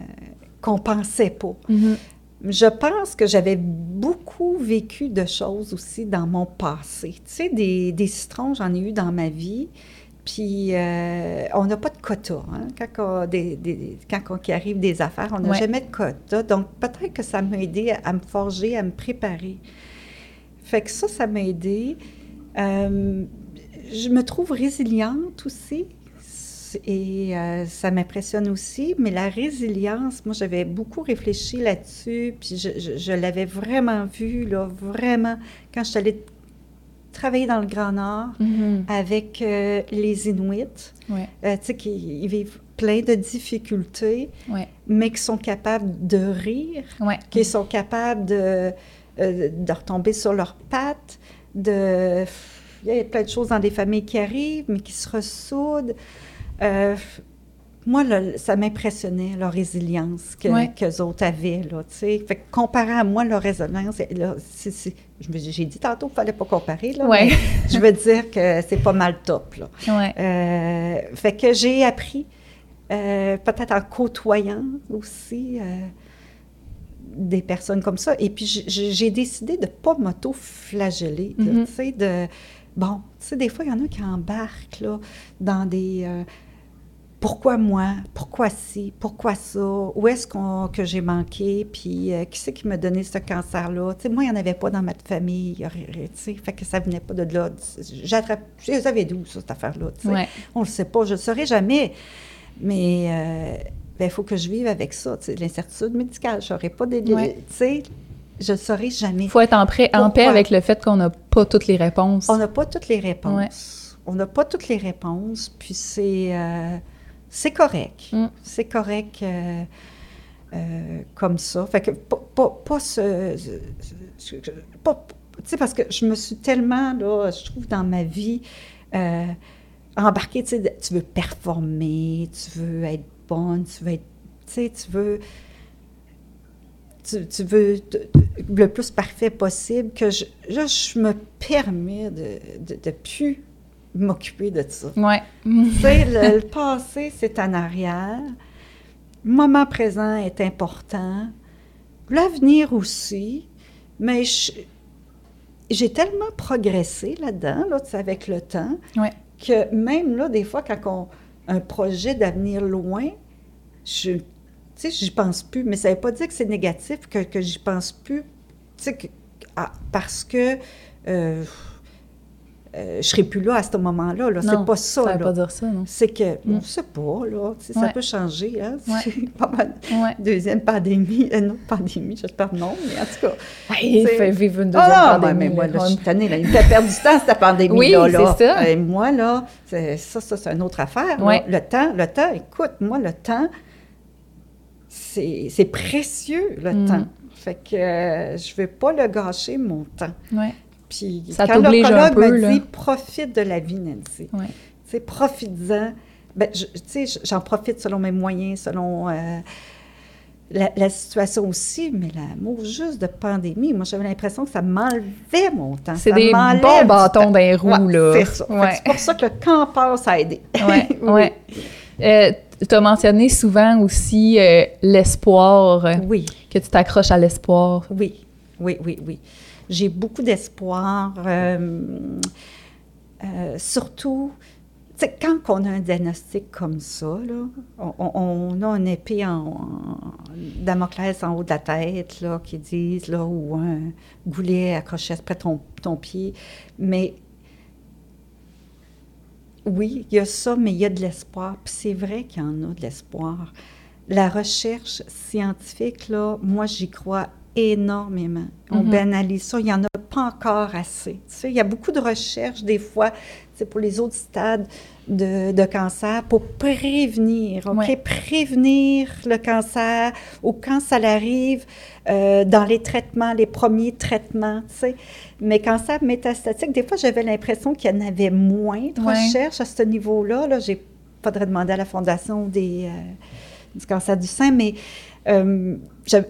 qu'on pensait pas. Mhm. Je pense que j'avais beaucoup vécu de choses aussi dans mon passé. Tu sais, des, des citrons, j'en ai eu dans ma vie. Puis, euh, on n'a pas de quota. Hein? Quand, on, des, des- quand on- arrive des affaires, on n'a Ouais. jamais de quota. Donc, peut-être que ça m'a aidé à, à me forger, à me préparer. Fait que ça, ça m'a aidé. Euh, je me trouve résiliente aussi. Et euh, ça m'impressionne aussi, mais la résilience, moi j'avais beaucoup réfléchi là-dessus, puis je, je- je l'avais vraiment vu, là, vraiment, quand je suis allée travailler dans le Grand Nord Mhm. avec euh, les Inuits, Ouais. euh, tu sais, qui ils vivent plein de difficultés, Ouais. mais qui sont capables de rire, Ouais. qui sont capables de, euh, de retomber sur leurs pattes, de... Il y a plein de choses dans des familles qui arrivent, mais qui se ressoudent. Moi, là, ça m'impressionnait, leur résilience que, Ouais. qu'eux autres avaient, là, tu sais. Fait que comparé à moi, leur résilience, là, c'est- c'est- je me- j'ai dit tantôt qu'il ne fallait pas comparer, là, Ouais. mais je veux dire que c'est pas mal top, là. Ouais. Euh, fait que j'ai appris, euh, peut-être en côtoyant aussi euh, des personnes comme ça. Et puis j'ai décidé de ne pas m'auto-flageller. Mhm. Tu sais, de. Bon, tu sais, des fois, il y en a qui embarquent là, dans des. euh, pourquoi moi? Pourquoi ci? Pourquoi ça? Où est-ce qu'on, que j'ai manqué? Puis euh, qui c'est qui m'a donné ce cancer-là? Tu sais, moi, il n'y en avait pas dans ma famille. il Tu sais, fait que ça venait pas de là. J'attrape. Je savais d'où, ça, cette affaire-là? tu sais? Ouais. On le sait pas, je ne le saurai jamais. Mais euh, ben, il faut que je vive avec ça, tu sais, l'incertitude médicale. Je n'aurai pas des... Ouais. Tu sais, je ne le saurai jamais. Il faut être en, prêt- en paix avec le fait qu'on n'a pas toutes les réponses. On n'a pas toutes les réponses. On n'a pas toutes les réponses, puis c'est... euh, c'est correct. Mm. C'est correct euh, euh, comme ça. Fait que pas, ce... ce- ce- pas- tu sais, parce que je me suis tellement, là, je trouve, dans ma vie, euh, embarquée, tu sais, de- tu veux performer, tu veux être bonne, tu veux être... Tu sais, tu veux... tu, tu veux le plus parfait possible, que je, là, je me permets de ne plus m'occuper de ça. Ouais. Le, le passé, c'est en arrière. Le moment présent est important. L'avenir aussi. Mais j'ai tellement progressé là-dedans, là, avec le temps, Ouais. que même là, des fois, quand on un projet d'avenir loin, je, sais, j'y pense plus. Mais ça ne veut pas dire que c'est négatif, que, que j'y pense plus. Tu sais, ah, parce que euh, euh, je serai plus là à ce moment-là. Là. C'est pas ça. Ça là. pas dire ça, non? C'est que, on Mm. ne sait pas, là. Ça peut changer, hein. Ouais. Pas mal. Ouais. Deuxième pandémie, euh, non, pandémie, j'espère non, mais en tout cas. C'est- fait vivre une deuxième Ah, non, pandémie. mais moi, là, je suis tannée, là. Il fait perdre du temps, cette pandémie Oui, là, c'est ça. Et moi, là, ça, ça, c'est une autre affaire. Le temps, le temps, écoute, moi, le temps, c'est c'est précieux, le Mm. temps. Fait que euh, je ne vais pas le gâcher, mon temps. Ouais. Puis Ça quand l'oncologue me dit « profite de la vie, Nancy Ouais. tu sais, profites-en. Ben, tu sais, j'en profite selon mes moyens, selon euh, la, la situation aussi, mais l'amour juste de pandémie, moi, j'avais l'impression que ça m'enlevait mon temps. C'est Ça des bons bâtons les roues, Ouais, là. C'est ça. Ouais. C'est pour ça que le camp passe a aidé. Ouais, Oui. ouais. Euh, tu as mentionné souvent aussi euh, l'espoir, Oui, que tu t'accroches à l'espoir. oui, oui, oui, oui. J'ai beaucoup d'espoir, euh, euh, surtout, quand on a un diagnostic comme ça, on, a une épée en, en Damoclès en haut de la tête, là, qui disent, là, ou un goulet accroché après ton, ton pied, mais oui, il y a ça, mais il y a de l'espoir, c'est vrai qu'il y en a de l'espoir. La recherche scientifique, là, moi, j'y crois énormément. On Mhm. banalise ça, il n'y en a pas encore assez. Tu sais, il y a beaucoup de recherches, des fois, c'est pour les autres stades de, de cancer, pour prévenir, OK? Ouais. Prévenir le cancer ou quand ça arrive euh, dans les traitements, les premiers traitements, tu sais. Mais cancer métastatique, des fois, j'avais l'impression qu'il y en avait moins de Ouais. recherches à ce niveau-là. Là, j'ai faudrait demander à la Fondation des, euh, du cancer du sein, mais euh,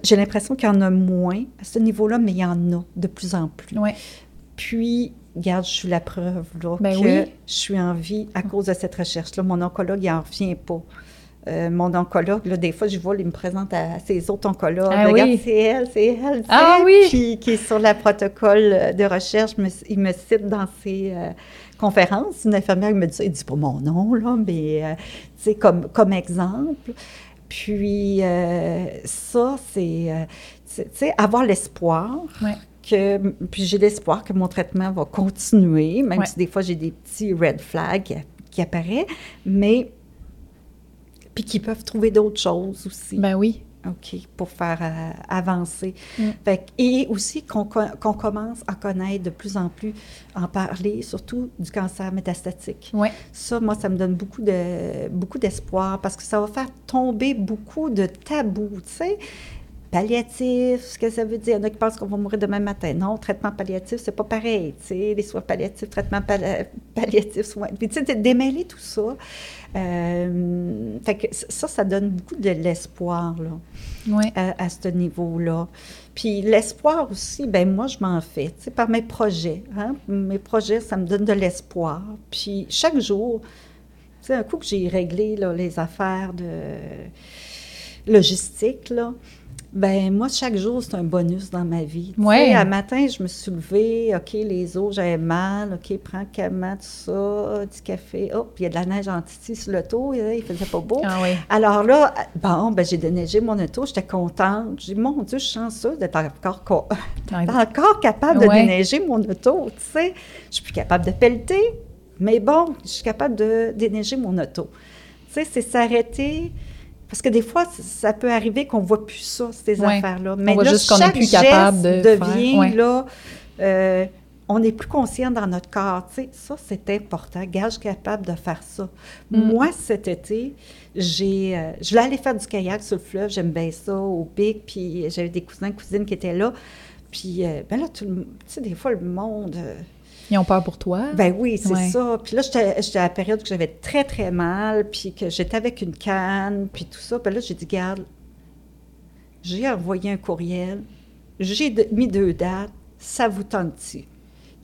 j'ai l'impression qu'il y en a moins à ce niveau-là, mais il y en a de plus en plus. Ouais. Puis, regarde, je suis la preuve là, Ben que oui. je suis en vie à cause de cette recherche-là. Mon oncologue, il n'en revient pas. Euh, mon oncologue, là, des fois, je vois, il me présente à ses autres oncologues. Ah Regarde, oui. c'est elle, c'est elle. Ah oui. Qui, qui est sur la protocole de recherche. Me- il me cite dans ses euh, conférences. Une infirmière me dit. Il dit pas mon nom, là, mais euh, sais, comme, comme exemple. Puis, euh, ça, c'est, euh, tu sais, avoir l'espoir. Ouais. Que, puis j'ai l'espoir que mon traitement va continuer, même Ouais. si des fois j'ai des petits red flags qui, qui apparaissent, mais puis qu'ils peuvent trouver d'autres choses aussi. Ben oui. OK, pour faire euh, avancer. Mm. Fait et aussi qu'on co- qu'on commence à connaître de plus en plus, en parler, surtout du cancer métastatique. Ça, moi, ça me donne beaucoup de beaucoup d'espoir parce que ça va faire tomber beaucoup de tabous, tu sais. Palliatif, ce que ça veut dire. Il y en a qui pensent qu'on va mourir demain matin. Non, traitement palliatif, c'est pas pareil. Tu sais, les soins palliatifs, traitement pal- palliatif, soins. Puis, tu sais, démêler tout ça. Euh, fait que ça, ça donne beaucoup de l'espoir, là Ouais. à, à ce niveau-là. Puis l'espoir aussi, ben moi, je m'en fais, tu sais, par mes projets. hein. Mes projets, ça me donne de l'espoir. Puis chaque jour, tu sais, un coup que j'ai réglé là, les affaires de logistique, là, ben moi, chaque jour, c'est un bonus dans ma vie. Tu sais, Ouais. un matin, je me suis levée, OK, les os, j'avais mal, OK, prends calmement, tout ça, du café. Oh, puis il y a de la neige en titi sur le toit, il faisait pas beau. Ah oui. Alors là, bon, ben, j'ai déneigé mon auto, j'étais contente. J'ai dit, mon Dieu, je suis chanceuse d'être encore, encore capable de Ouais. déneiger mon auto, tu sais. Je suis plus capable de pelleter, mais bon, je suis capable de déneiger mon auto. Tu sais, c'est s'arrêter. Parce que des fois, ça peut arriver qu'on ne voit plus ça, ces Ouais. affaires-là. Mais voit là, juste qu'on est chaque plus capable de faire, devient, ouais. là, euh, on est plus conscient dans notre corps. Tu sais, ça, c'est important. Gage capable de faire ça. Mm. Moi, cet été, j'ai, euh, je voulais aller faire du kayak sur le fleuve. J'aime bien ça, au pic. Puis j'avais des cousins, cousines qui étaient là. Puis, euh, ben là, tout le- tu sais, des fois, le monde... Ils ont peur pour toi. ben oui, c'est Ouais. ça. Puis là, j'étais à la période que j'avais très, très mal, puis que j'étais avec une canne, puis tout ça. Puis là, j'ai dit, garde, j'ai envoyé un courriel, j'ai mis deux dates, ça vous tente-t-il?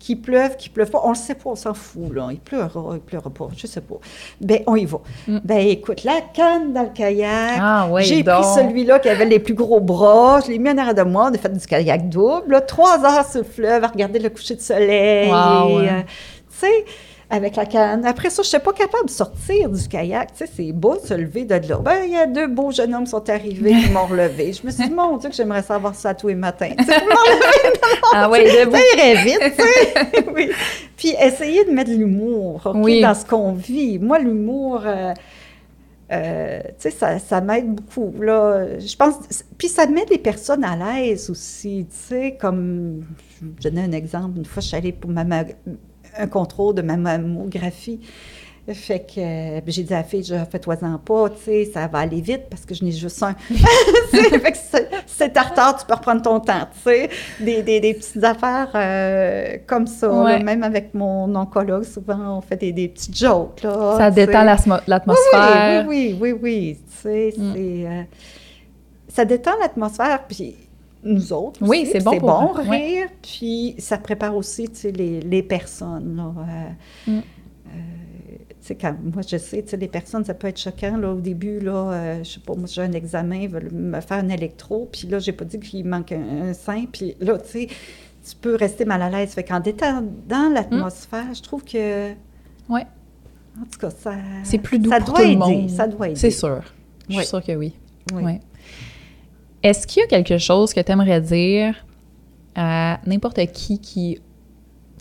Qu'il pleuve, qu'il pleuve pas, on le sait pas, on s'en fout, là. Il pleurera, il pleurera pas, je sais pas. Ben, on y va. Mm. Ben, écoute, la canne dans le kayak, Ah oui, j'ai pris celui-là qui avait les plus gros bras, je l'ai mis en arrière de moi, on a fait du kayak double, là, trois heures sur le fleuve à regarder le coucher de soleil. Wow, ouais. euh, tu sais, avec la canne. Après ça, je n'étais pas capable de sortir du kayak. Tu sais, c'est beau de se lever de là. Ben, il y a deux beaux jeunes hommes qui sont arrivés, qui m'ont relevé. Je me suis dit, mon Dieu, que j'aimerais savoir ça tous les matins. Tu sais, Ah oui, debout. ça irait vite, tu sais. oui. Puis essayer de mettre de l'humour, Oui. dans ce qu'on vit. Moi, l'humour, euh, euh, tu sais, ça, ça m'aide beaucoup, là. Je pense... Puis ça met les personnes à l'aise aussi, tu sais, comme... Je vais vous donner un exemple. Une fois, je suis allée pour ma, ma- un contrôle de ma mammographie. Fait que euh, j'ai dit à la fille, je fais-toi-en pas, tu sais, ça va aller vite parce que je n'ai juste un. Fait que c'est- en retard, tu peux reprendre ton temps, tu sais. Des, des, des petites affaires euh, comme ça. là. Même avec mon oncologue, souvent, on fait des, des petites jokes, là. Ça détend l'atmosphère. Oui, oui, oui, oui, oui. Tu sais, Mm. c'est... euh, ça détend l'atmosphère, puis nous autres Oui, c'est bon c'est bon ouais. rire, puis ça prépare aussi, tu sais, les, les personnes, là. euh, Mm. euh, quand, moi, je sais, tu sais, les personnes, ça peut être choquant, là, au début, là, euh, je sais pas, moi, j'ai un examen, ils veulent me faire un électro, puis là, j'ai pas dit qu'il manque un, un sein, puis là, tu sais, tu peux rester mal à l'aise. Fait qu'en détendant l'atmosphère, je trouve que... Ouais. En tout cas, ça... C'est plus doux ça pour doit tout le aider, monde. Ça doit aider. C'est sûr. Je suis Oui. sûre que oui. Oui. Ouais. Est-ce qu'il y a quelque chose que tu aimerais dire à n'importe qui qui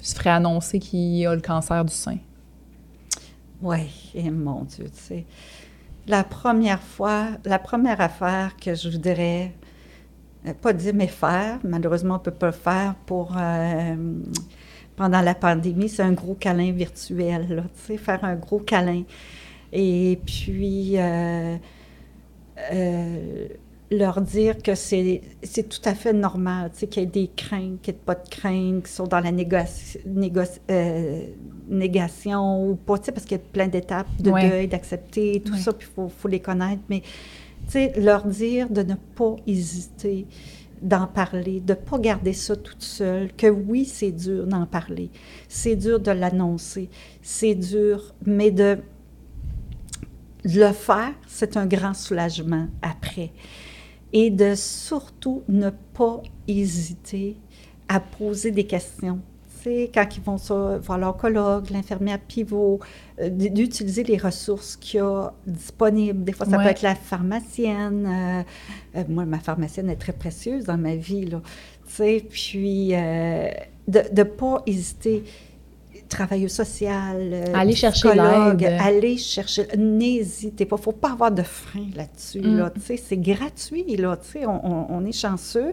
se ferait annoncer qu'il a le cancer du sein? Oui, et mon Dieu, tu sais. La première fois, la première affaire que je voudrais, euh, pas dire mais faire, malheureusement on ne peut pas le faire pour, euh, pendant la pandémie, c'est un gros câlin virtuel, tu sais, faire un gros câlin. Et puis, euh, leur dire que c'est c'est tout à fait normal, tu sais, qu'il y ait des craintes, qu'il n'y ait pas de craintes, qui sont dans la négoci- négoci- euh, négation ou pas, tu sais, parce qu'il y a plein d'étapes de Ouais. deuil, d'accepter, tout Ouais. ça, puis il faut, faut les connaître, mais, tu sais, leur dire de ne pas hésiter d'en parler, de ne pas garder ça toute seule, que oui, c'est dur d'en parler, c'est dur de l'annoncer, c'est dur, mais de le faire, c'est un grand soulagement après. Et de surtout ne pas hésiter à poser des questions. Quand ils vont sur, voir l'oncologue, l'infirmière pivot, euh, d'utiliser les ressources qu'il y a disponibles. Des fois, ça Ouais. peut être la pharmacienne. euh, euh, moi, ma pharmacienne est très précieuse dans ma vie, là. Puis de ne pas hésiter. Travailleur social, euh, Aller chercher psychologue, l'aide. Aller chercher. N'hésitez pas. Il ne faut pas avoir de frein là-dessus. Mm. Là, c'est gratuit. Là, on, on- est chanceux.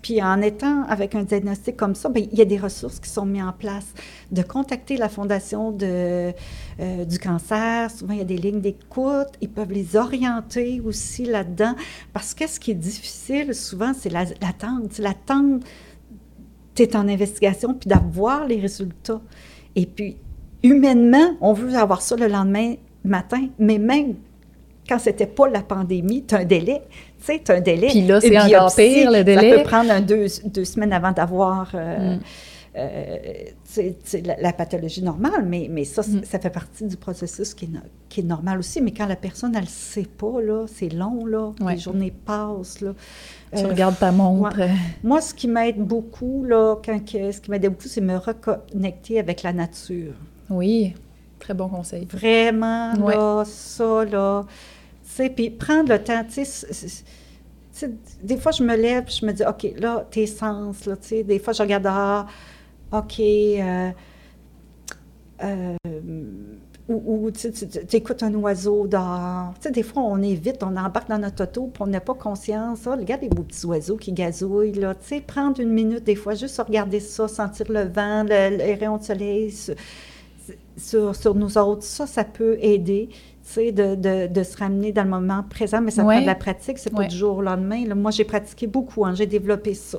Puis en étant avec un diagnostic comme ça, ben, il y a des ressources qui sont mises en place. De contacter la Fondation de, euh, du cancer, souvent il y a des lignes d'écoute, ils peuvent les orienter aussi là-dedans. Parce que ce qui est difficile souvent, c'est la- l'attente. L'attente, tu es en investigation, puis d'avoir les résultats. Et puis, humainement, on veut avoir ça le lendemain matin, mais même quand c'était pas la pandémie, tu as un délai. Tu sais, tu as un délai. Puis là, c'est encore pire, le Ça délai. peut prendre un deux, deux semaines avant d'avoir euh, Mm. Euh, la, la pathologie normale, mais, mais ça, Mm. ça fait partie du processus qui est, qui est normal aussi. Mais quand la personne, elle ne sait pas, là, c'est long, là, Ouais. les journées passent. Là. Tu Euh, regardes ta montre. euh, moi, ce qui m'aide beaucoup, là, quand ce qui m'aidait beaucoup, c'est me reconnecter avec la nature. Oui, très bon conseil. Vraiment, Ouais. là, ça, là. Tu sais, puis prendre le temps, tu sais, des fois, je me lève, je me dis, OK, là, tes sens, là, tu sais, des fois, je regarde dehors, OK, euh, euh, ou, tu écoutes un oiseau dehors. Tu sais, des fois, on est vite, on embarque dans notre auto, puis on n'a pas conscience. Ah, regarde les beaux petits oiseaux qui gazouillent, là. Tu sais, prendre une minute, des fois, juste regarder ça, sentir le vent, le- les rayons de soleil sur, sur, sur nous autres, ça, ça peut aider. De, de, de, se ramener dans le moment présent, mais ça prend de la pratique, c'est pas du jour au lendemain. Là. Moi, j'ai pratiqué beaucoup, hein, j'ai développé ça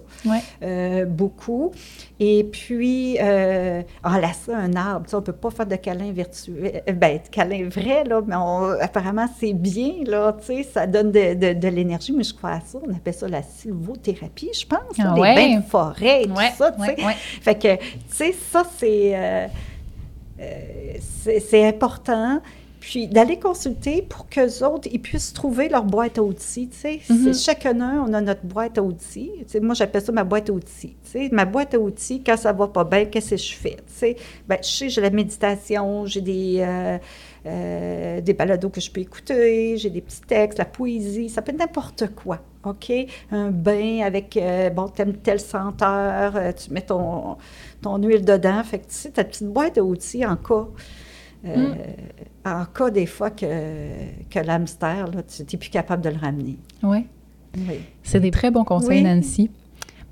euh, beaucoup. Et puis, euh, enlacer un arbre, on ne peut pas faire de câlin virtuel, euh, ben, câlin vrai, là, mais apparemment, c'est bien, là, ça donne de, de, de l'énergie, mais je crois à ça, on appelle ça la sylvothérapie, je pense, ah, les bains de forêt et tout ça, tu sais. Fait que, tu sais, ça, c'est... Euh, c'est important. Puis d'aller consulter pour qu'eux autres, ils puissent trouver leur boîte à outils, tu sais. Mm-hmm. Chacun, on a notre boîte à outils. moi, j'appelle ça ma boîte à outils, tu sais. Ma boîte à outils, quand ça va pas bien, qu'est-ce que je fais, tu sais? Bien, je sais, j'ai la méditation, j'ai des, euh, euh, des balados que je peux écouter, j'ai des petits textes, la poésie, ça peut être n'importe quoi, OK? Un bain avec, euh, bon, t'aimes telle senteur, tu mets ton, ton huile dedans, fait que, tu sais, ta petite boîte à outils en cas... Mm en cas des fois que, que l'hamster, tu n'es plus capable de le ramener. Oui. oui. C'est des très bons conseils, Nancy.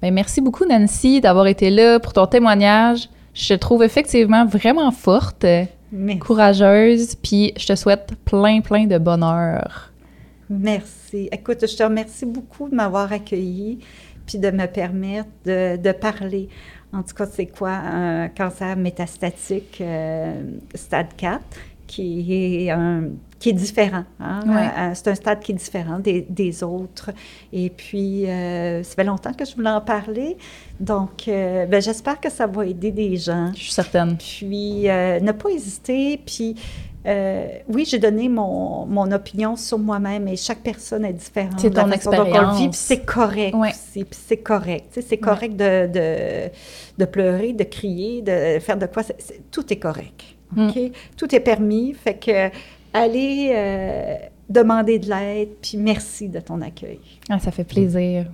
Bien, merci beaucoup, Nancy, d'avoir été là pour ton témoignage. Je te trouve effectivement vraiment forte, courageuse, puis je te souhaite plein, plein de bonheur. Merci. Écoute, je te remercie beaucoup de m'avoir accueilli puis de me permettre de, de parler. En tout cas, c'est quoi un cancer métastatique euh, stade 4? qui est, un, qui est différent. Hein? Euh, c'est un stade qui est différent des, des autres. Et puis, euh, ça fait longtemps que je voulais en parler. Donc, euh, ben, j'espère que ça va aider des gens. Je suis certaine. Puis, ne pas hésiter. Puis, oui, j'ai donné mon, mon, opinion sur moi-même, et chaque personne est différente. C'est ton expérience. c'est correct aussi, c'est correct. C'est correct de, de, de, pleurer, de crier, de faire de quoi. tout est correct. Mm. Tout est permis. Fait que allez euh, demander de l'aide, puis merci de ton accueil. Ah, ça fait plaisir.